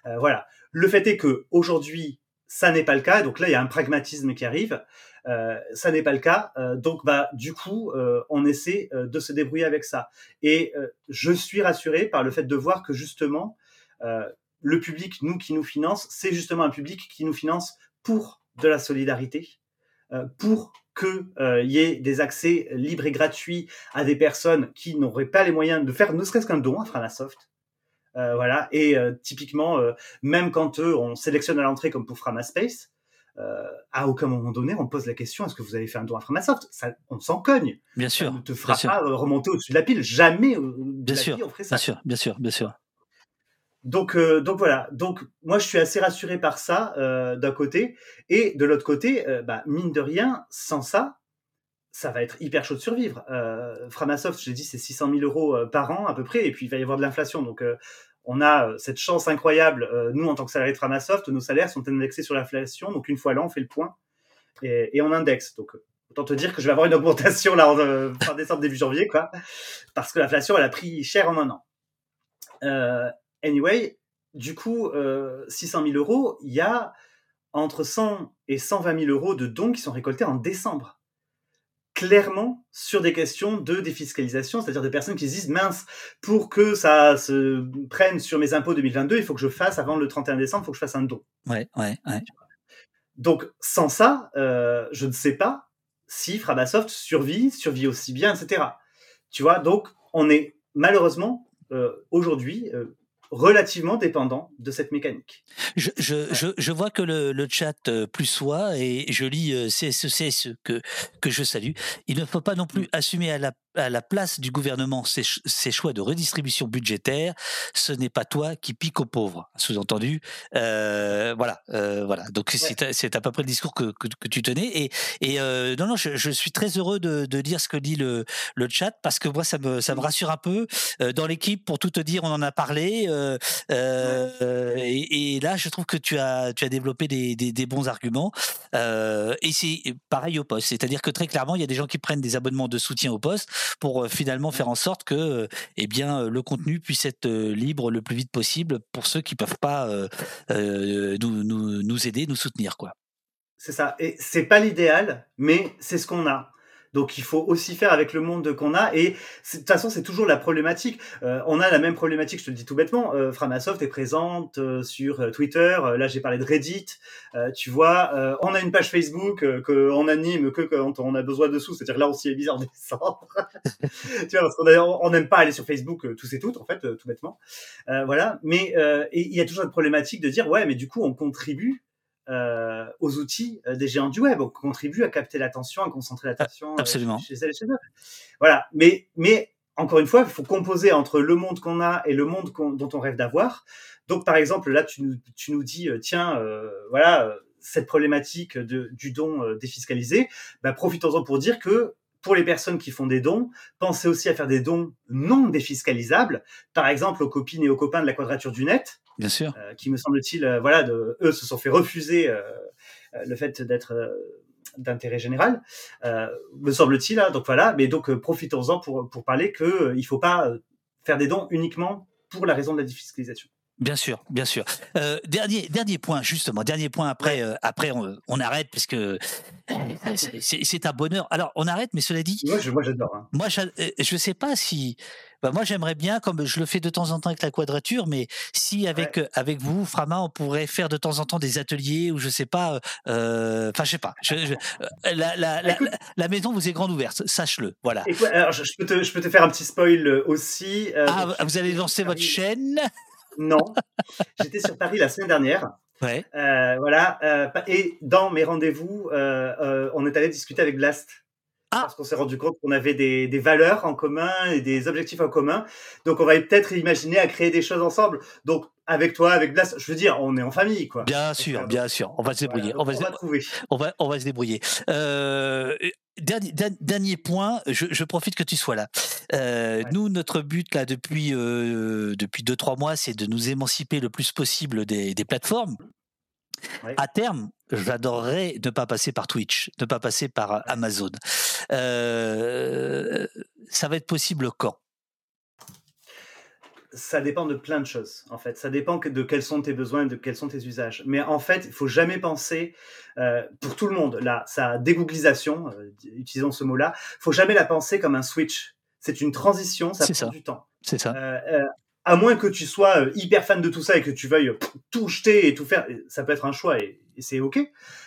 Euh, voilà. Le fait est que aujourd'hui, ça n'est pas le cas. Donc là, il y a un pragmatisme qui arrive. Euh, ça n'est pas le cas. donc, bah, du coup, on essaie de se débrouiller avec ça. Et je suis rassuré par le fait de voir que justement, le public, nous qui nous finance, c'est justement un public qui nous finance pour de la solidarité, pour qu'il euh, y ait des accès libres et gratuits à des personnes qui n'auraient pas les moyens de faire ne serait-ce qu'un don à Framasoft. Euh, voilà. Et typiquement, même quand on sélectionne à l'entrée comme pour Framaspace, à aucun moment donné, on pose la question est-ce que vous avez fait un don à Framasoft? Ça, On s'en cogne. Bien sûr. Ça ne te fera pas remonter au-dessus de la pile. Jamais. Bien sûr. on ferait ça. Bien sûr. Bien sûr. Bien sûr. Donc, euh, donc voilà. Donc moi, je suis assez rassuré par ça euh, d'un côté, et de l'autre côté, euh, bah, mine de rien, sans ça, ça va être hyper chaud de survivre. Framasoft, j'ai dit, c'est 600 000 euros par an à peu près, et puis il va y avoir de l'inflation. Donc on a cette chance incroyable. nous, en tant que salariés de Framasoft, nos salaires sont indexés sur l'inflation. Donc une fois là, on fait le point et, et on indexe. Donc autant te dire que je vais avoir une augmentation là en fin décembre début janvier, quoi, parce que l'inflation, elle a pris cher en un an. Anyway, du coup, 600 euh, 000 euros, il y a entre 100 et 120 000 euros de dons qui sont récoltés en décembre. Clairement sur des questions de défiscalisation, c'est-à-dire des personnes qui se disent mince, pour que ça se prenne sur mes impôts 2022, il faut que je fasse avant le 31 décembre, il faut que je fasse un don. Ouais, ouais, ouais. Donc sans ça, euh, je ne sais pas si Framasoft survit, survit aussi bien, etc. Tu vois, donc on est malheureusement euh, aujourd'hui relativement dépendant de cette mécanique. Je, je, je, je vois que le, le, chat euh, plus soit et je lis euh, CSE que, que je salue. Il ne faut pas non plus mm. assumer à la à la place du gouvernement ces, choix de redistribution budgétaire, ce n'est pas toi qui pique aux pauvres. Sous-entendu, euh, voilà, euh, voilà. Donc c'est à peu près le discours que, que, tu tenais. Et, et euh, non, non, je, je, suis très heureux de, de dire ce que dit le, le chat parce que moi ça me ça me rassure un peu. Dans l'équipe, pour tout te dire, on en a parlé. Et, et, là, je trouve que tu as tu as développé des, des, des bons arguments. et c'est pareil au poste, c'est-à-dire que très clairement, il y a des gens qui prennent des abonnements de soutien au poste pour finalement faire en sorte que eh bien le contenu puisse être libre le plus vite possible pour ceux qui peuvent pas nous, nous, nous aider, nous soutenir quoi. C'est ça. Et c'est pas l'idéal, mais c'est ce qu'on a. Donc il faut aussi faire avec le monde qu'on a. Et de toute façon, c'est toujours la problématique. Euh, on a la même problématique, je te le dis tout bêtement. Euh, Framasoft est présente euh, sur Twitter. là, j'ai parlé de Reddit. tu vois, on a une page Facebook qu'on anime que quand on a besoin de sous. C'est-à-dire là aussi, est bizarre décembre. tu vois, parce qu'on on n'aime pas aller sur Facebook tous et toutes, en fait, tout bêtement. voilà. Mais il y a toujours une problématique de dire, ouais, mais du coup, on contribue euh, aux outils euh, des géants du web, on contribue à capter l'attention, à concentrer l'attention euh, Absolument. chez elles et chez eux. Voilà, mais, mais encore une fois, il faut composer entre le monde qu'on a et le monde dont on rêve d'avoir. Donc, par exemple, là, tu nous, tu nous dis, tiens, voilà, cette problématique de, du don défiscalisé, bah, profitons-en pour dire que pour les personnes qui font des dons, pensez aussi à faire des dons non défiscalisables, par exemple aux copines et aux copains de la Quadrature du Net, Bien sûr. Euh, qui me semble-t-il, euh, voilà, de, eux se sont fait refuser euh, le fait d'être d'intérêt général, me semble-t-il. Hein, donc voilà, mais donc profitons-en pour, pour parler qu'il ne faut pas faire des dons uniquement pour la raison de la défiscalisation. Bien sûr, bien sûr. Euh, dernier, dernier point, justement, dernier point. Après, euh, après, on, arrête parce que c'est un bonheur. Alors, on arrête, mais cela dit, moi, j'adore. Hein. Moi, je ne sais pas si, bah, moi, j'aimerais bien, comme je le fais de temps en temps avec la quadrature, mais si avec avec vous, Frama, on pourrait faire de temps en temps des ateliers ou je sais pas. Euh, enfin, je sais pas. la, la, la, maison vous est grande ouverte, sache-le. Voilà. alors, je, peux te, je peux te faire un petit spoil aussi. ah, vous allez lancer votre chaîne? Non. J'étais sur Paris la semaine dernière. Ouais. Euh, voilà. Euh, et dans mes rendez-vous, euh, on est allé discuter avec Blast. Ah. Parce qu'on s'est rendu compte qu'on avait des, des, valeurs en commun et des objectifs en commun. Donc, on va peut-être imaginer à créer des choses ensemble. Donc, avec toi, avec Blast, je veux dire, on est en famille, quoi. Bien sûr, bien sûr. On va se débrouiller. on, va se... trouver. On va, on va se débrouiller. Euh, dernier, dernier point, je, je, profite que tu sois là. Euh, Nous, notre but là depuis euh, depuis deux trois mois, c'est de nous émanciper le plus possible des, des plateformes. À terme, j'adorerais ne pas passer par Twitch, ne pas passer par Amazon. Euh, ça va être possible quand? Ça dépend de plein de choses, en fait. Ça dépend de quels sont tes besoins, de quels sont tes usages. Mais en fait, il faut jamais penser, euh, pour tout le monde, là, sa dégooglisation, euh, utilisons ce mot-là, faut jamais la penser comme un switch. C'est une transition, ça prend du temps. C'est ça à moins que tu sois euh, hyper fan de tout ça et que tu veuilles tout jeter et tout faire, ça peut être un choix et, c'est ok,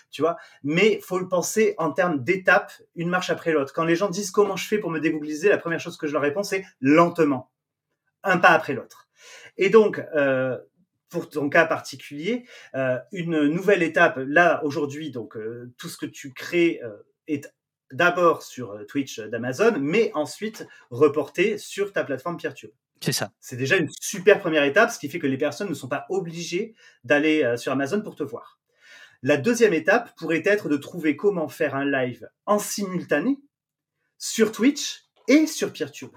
tu vois. Mais faut le penser en termes d'étapes, une marche après l'autre. Quand les gens disent comment je fais pour me dégoogliser, la première chose que je leur réponds c'est lentement, un pas après l'autre. Et donc, euh, pour ton cas particulier, euh, une nouvelle étape là aujourd'hui, donc tout ce que tu crées est d'abord sur Twitch d'Amazon, mais ensuite reporté sur ta plateforme PeerTube. C'est ça. C'est déjà une super première étape, ce qui fait que les personnes ne sont pas obligées d'aller euh, sur Amazon pour te voir. La deuxième étape pourrait être de trouver comment faire un live en simultané sur Twitch et sur PeerTube.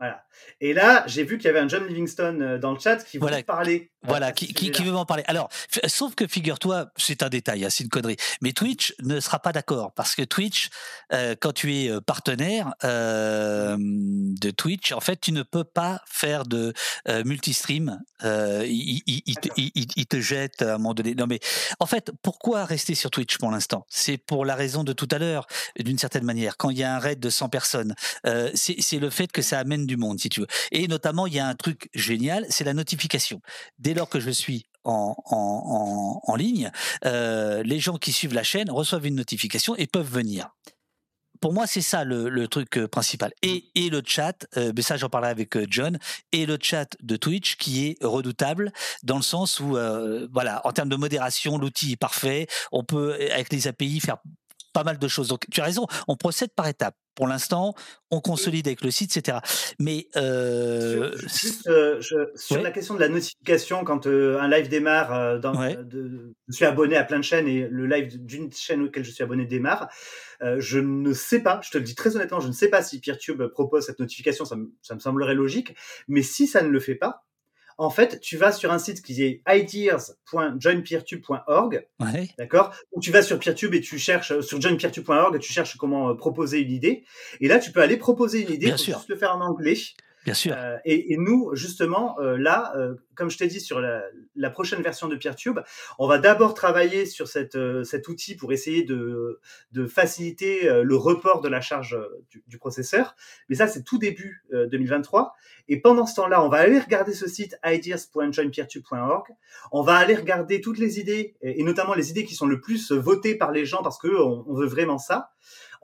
Voilà. Et là, j'ai vu qu'il y avait un John Livingston euh, dans le chat qui voulait parler. Voilà, qui, qui, veut m'en parler. Alors, sauf que figure-toi, c'est un détail, hein, c'est une connerie. Mais Twitch ne sera pas d'accord parce que Twitch, euh, quand tu es euh, partenaire de Twitch, en fait, tu ne peux pas faire de multistream. Il, il, te jette à un moment donné. Non, mais en fait, pourquoi rester sur Twitch pour l'instant? C'est pour la raison de tout à l'heure, d'une certaine manière. Quand il y a un raid de 100 personnes, c'est le fait que ça amène du monde, si tu veux. Et notamment, il y a un truc génial, c'est la notification. Dès lors que je suis en, en, en, ligne, euh, les gens qui suivent la chaîne reçoivent une notification et peuvent venir. Pour moi, c'est ça le, le, truc euh, principal. Et, et le chat, euh, mais ça j'en parlerai avec John, et le chat de Twitch qui est redoutable dans le sens où, voilà, en termes de modération, l'outil est parfait. On peut, avec les API, faire pas mal de choses. Donc tu as raison, on procède par étapes. Pour l'instant, on consolide avec le site, etc. Mais euh... juste, euh, je, sur la question de la notification, quand euh, un live démarre, dans, de, je suis abonné à plein de chaînes et le live d'une chaîne auquel je suis abonné démarre. je ne sais pas, je te le dis très honnêtement, je ne sais pas si PeerTube propose cette notification, ça me semblerait logique, mais si ça ne le fait pas, en fait, tu vas sur un site qui est ideas.joinpeertube.org, Ouais. d'accord Ou tu vas sur Peertube et tu cherches sur joinpeertube.org et tu cherches comment euh, proposer une idée. Et là, tu peux aller proposer une idée, Bien faut sûr. juste le faire en anglais. Bien sûr. Euh, et, et nous, justement, euh, là, euh, comme je t'ai dit sur la, la prochaine version de Peertube, on va d'abord travailler sur cette, euh, cet outil pour essayer de, de faciliter euh, le report de la charge euh, du, du processeur. Mais ça, c'est tout début euh, 2023. Et pendant ce temps-là, on va aller regarder ce site ideas.joinpeertube.org. On va aller regarder toutes les idées, et, notamment les idées qui sont le plus votées par les gens parce que on, on veut vraiment ça.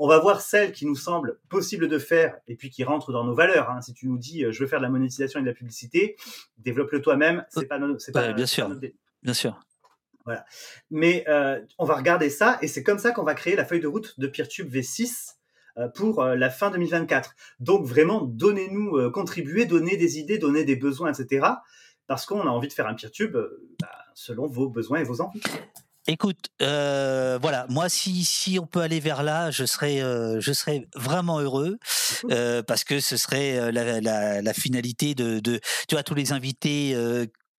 On va voir celles qui nous semblent possibles de faire et puis qui rentrent dans nos valeurs. Hein. Si tu nous dis euh, je veux faire de la monétisation et de la publicité, développe-le toi-même. C'est pas c'est pas, Ouais, bien sûr. pas notre dé- Bien sûr. Mais euh, on va regarder ça et c'est comme ça qu'on va créer la feuille de route de PeerTube V6 euh, pour euh, la fin 2024. Donc vraiment, donnez-nous, contribuez, donnez des idées, donnez des besoins, etc. Parce qu'on a envie de faire un PeerTube bah, selon vos besoins et vos envies. Écoute, euh, voilà, moi si si on peut aller vers là, je serais euh, je serais vraiment heureux euh, parce que ce serait la, la, la finalité de, de tu vois tous les invités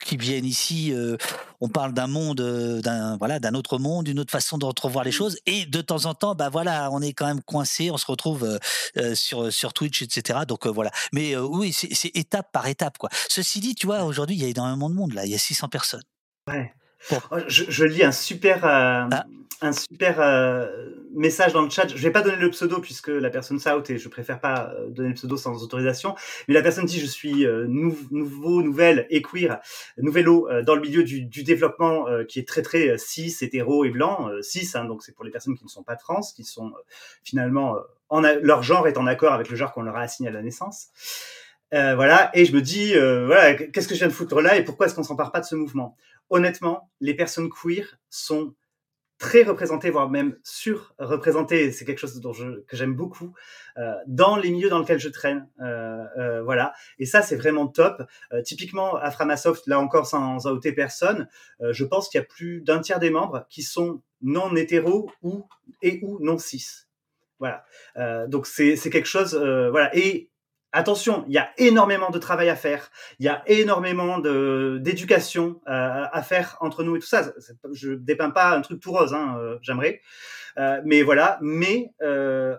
qui viennent ici, euh, on parle d'un monde, euh, d'un voilà, d'un autre monde, d'une autre façon d'entrevoir les Mm. choses, et de temps en temps, bah voilà, on est quand même coincé, on se retrouve euh, sur sur Twitch, etc. Donc voilà. Mais oui, c'est c'est étape par étape, quoi. Ceci dit, tu vois, aujourd'hui, il y a énormément de monde là, il y a 600 personnes. Ouais. Oh, Je, je lis un super, euh, Ah. un super euh, message dans le chat. Je vais pas donner le pseudo puisque la personne s'out et je préfère pas euh, donner le pseudo sans autorisation. Mais la personne dit je suis euh, nou- nouveau, nouvelle et queer, nouvello dans le milieu du, du développement qui est très très cis, hétéro et blanc. Cis, hein, donc c'est pour les personnes qui ne sont pas trans, qui sont finalement en a- leur genre est en accord avec le genre qu'on leur a assigné à la naissance. Euh, voilà, et je me dis, euh, voilà, qu'est-ce que je viens de foutre là et pourquoi est-ce qu'on s'empare pas de ce mouvement? Honnêtement, les personnes queer sont très représentées, voire même surreprésentées. C'est quelque chose que j'aime beaucoup euh, dans les milieux dans lesquels je traîne. Euh, euh, voilà, et ça c'est vraiment top. Typiquement à Framasoft, là encore sans outer personne, je pense qu'il y a plus d'un tiers des membres qui sont non hétéros ou et ou non cis. Voilà, donc c'est quelque chose. voilà, et Attention, il y a énormément de travail à faire. Il y a énormément de d'éducation euh, à faire entre nous et tout ça. Je dépeins pas un truc tout rose, hein, euh, j'aimerais. Euh, mais voilà, mais euh,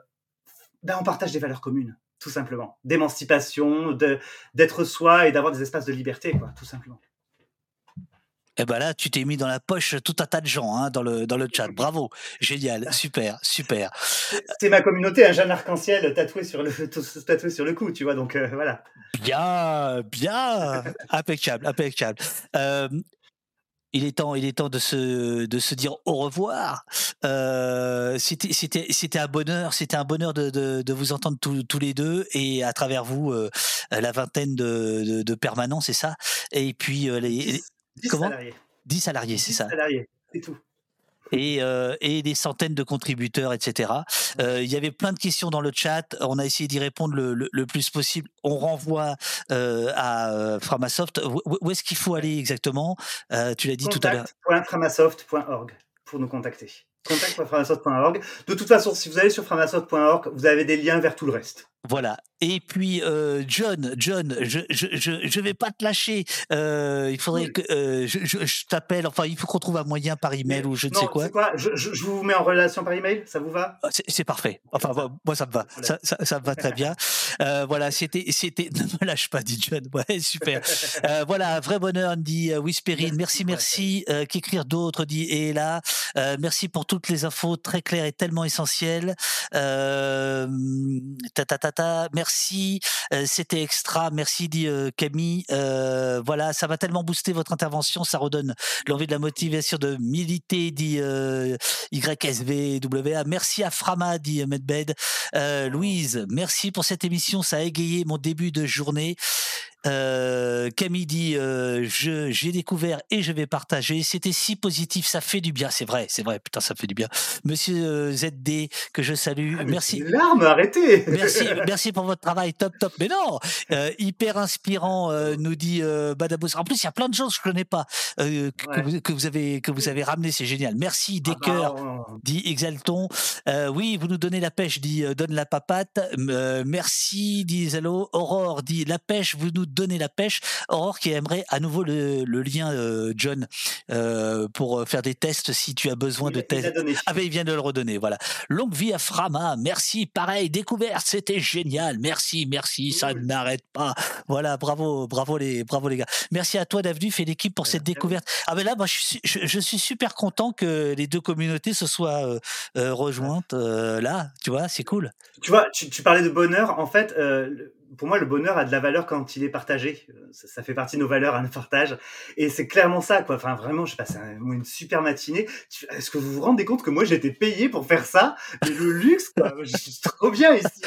ben on partage des valeurs communes, tout simplement. D'émancipation, de d'être soi et d'avoir des espaces de liberté, quoi, tout simplement. Eh ben là, tu t'es mis dans la poche tout un tas de gens hein, dans le dans le chat. Bravo, génial, super, super. C'est ma communauté, un jeune arc-en-ciel tatoué sur le tatoué sur le cou, tu vois. Donc euh, voilà. Bien, bien, impeccable, impeccable. Euh, il est temps, il est temps de se de se dire au revoir. Euh, c'était c'était c'était un bonheur, c'était un bonheur de, de, de vous entendre tous, tous les deux et à travers vous euh, la vingtaine de, de, de permanents, c'est ça? Et puis euh, les 10, 10 comment salariés. 10 salariés, c'est 10 ça. salariés, c'est tout. et, euh, et des centaines de contributeurs, etc. Euh, il y avait plein de questions dans le chat. On a essayé d'y répondre le, le, le plus possible. On renvoie euh, à Framasoft. Où, où est-ce qu'il faut aller exactement? Tu l'as dit tout à l'heure. Contact.framasoft.org pour nous contacter. Contact.framasoft.org. De toute façon, si vous allez sur framasoft.org, vous avez des liens vers tout le reste. Voilà. Et puis euh, John, John, je je je je vais pas te lâcher. Euh, il faudrait Oui. que euh, je, je, je t'appelle. Enfin, il faut qu'on trouve un moyen par email ou je ne non, sais quoi. quoi je, je, vous mets en relation par email, ça vous va? Ah, C'est parfait. Enfin, moi, moi, ça me va. Ça, ça, ça me va très bien. Voilà, c'était, c'était. Ne me lâche pas, dit John. Ouais, super. Voilà, vrai bonheur, dit Whisperine. Merci, Merci, merci. Qu'écrire d'autres, dit et là. Merci pour toutes les infos très claires et tellement essentielles. Ta, ta, ta, ta. Merci. Euh, c'était extra. Merci, dit euh, Camille. Euh, voilà, ça va tellement booster votre intervention. Ça redonne l'envie de la motivation de militer, dit YSVWA. Merci à Frama, dit Medbed. Louise, merci pour cette émission. Ça a égayé mon début de journée. Euh, Camille dit euh, je j'ai découvert et je vais partager. C'était si positif, ça fait du bien. C'est vrai, c'est vrai. Putain, ça fait du bien. Monsieur euh, ZD que je salue. Ah, merci. des larmes, arrêtez Merci, merci pour votre travail, top, top. Mais non, euh, hyper inspirant, euh, nous dit euh, Badabous. En plus, il y a plein de choses que je connais pas euh, que, Ouais. vous, que vous avez que vous avez ramené, c'est génial. Merci, des Ah bah, cœurs, oh. dit Exalton. Euh, oui, vous nous donnez la pêche, dit euh, donne la papate. Euh, merci, dit Zalo. Aurore dit la pêche, vous nous donner la pêche. Aurore qui aimerait à nouveau le, le lien, euh, John, euh, pour faire des tests si tu as besoin Il- de tests. Ah ben il vient de le redonner, voilà. Longue vie à Frama, merci, pareil, découverte, c'était génial, merci, merci, ça Cool. n'arrête pas. Voilà, bravo, bravo les, bravo les gars. Merci à toi Davenu, fait l'équipe pour cette découverte. Ah ben là, moi je suis, je, je suis super content que les deux communautés se soient euh, euh, rejointes euh, là, tu vois, c'est cool. Tu vois, tu, tu parlais de bonheur. En fait, euh, le- pour moi, le bonheur a de la valeur quand il est partagé. Euh, Ça, fait partie de nos valeurs, un partage. Et c'est clairement ça, quoi. Enfin, vraiment, j'ai passé un- une super matinée. Est-ce que vous vous rendez compte que moi, été payé pour faire ça? Mais le luxe, quoi. Je suis trop bien ici.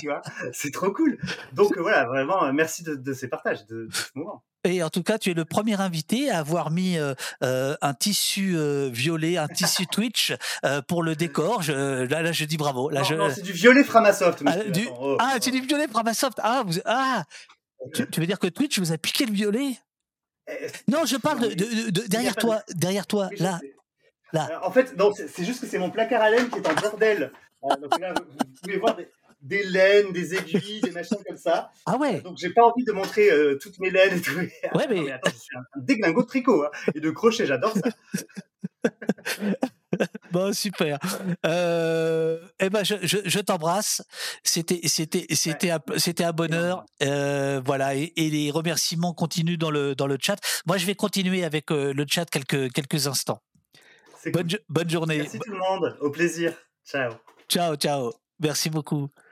Tu vois, c'est trop cool. Donc voilà, vraiment, euh, merci de, ces partages, de ce moment. Et en tout cas, tu es le premier invité à avoir mis euh, euh, un tissu euh, violet, un tissu Twitch pour le décor. Je, là, là, je dis bravo. Là, non, je, non, c'est du violet Framasoft. Ah, du- oh, ah, oh. tu dis violet Framasoft. Ah, vous, ah tu, tu veux dire que Twitch vous a piqué le violet? Eh, Non, je parle de, derrière toi, derrière toi, là. là. En fait, c'est c'est juste que c'est mon placard à laine qui est en bordel. Donc là, vous, vous pouvez voir des, des laines, des aiguilles, des machins comme ça. Ah ouais. Donc j'ai pas envie de montrer euh, toutes mes laines et tout. Ah, Ouais, non, mais- attends, je suis un, un déglingo de tricot hein, et de crochet, j'adore ça. Bon, super. Euh, eh ben, je, je, je t'embrasse. C'était, c'était, c'était, un, c'était un bonheur. Euh, voilà. Et, et les remerciements continuent dans le, dans le chat. Moi, je vais continuer avec euh, le chat quelques, quelques instants. Cool. bonne journée. Merci tout le monde. Au plaisir. Ciao. Ciao, ciao. Merci beaucoup.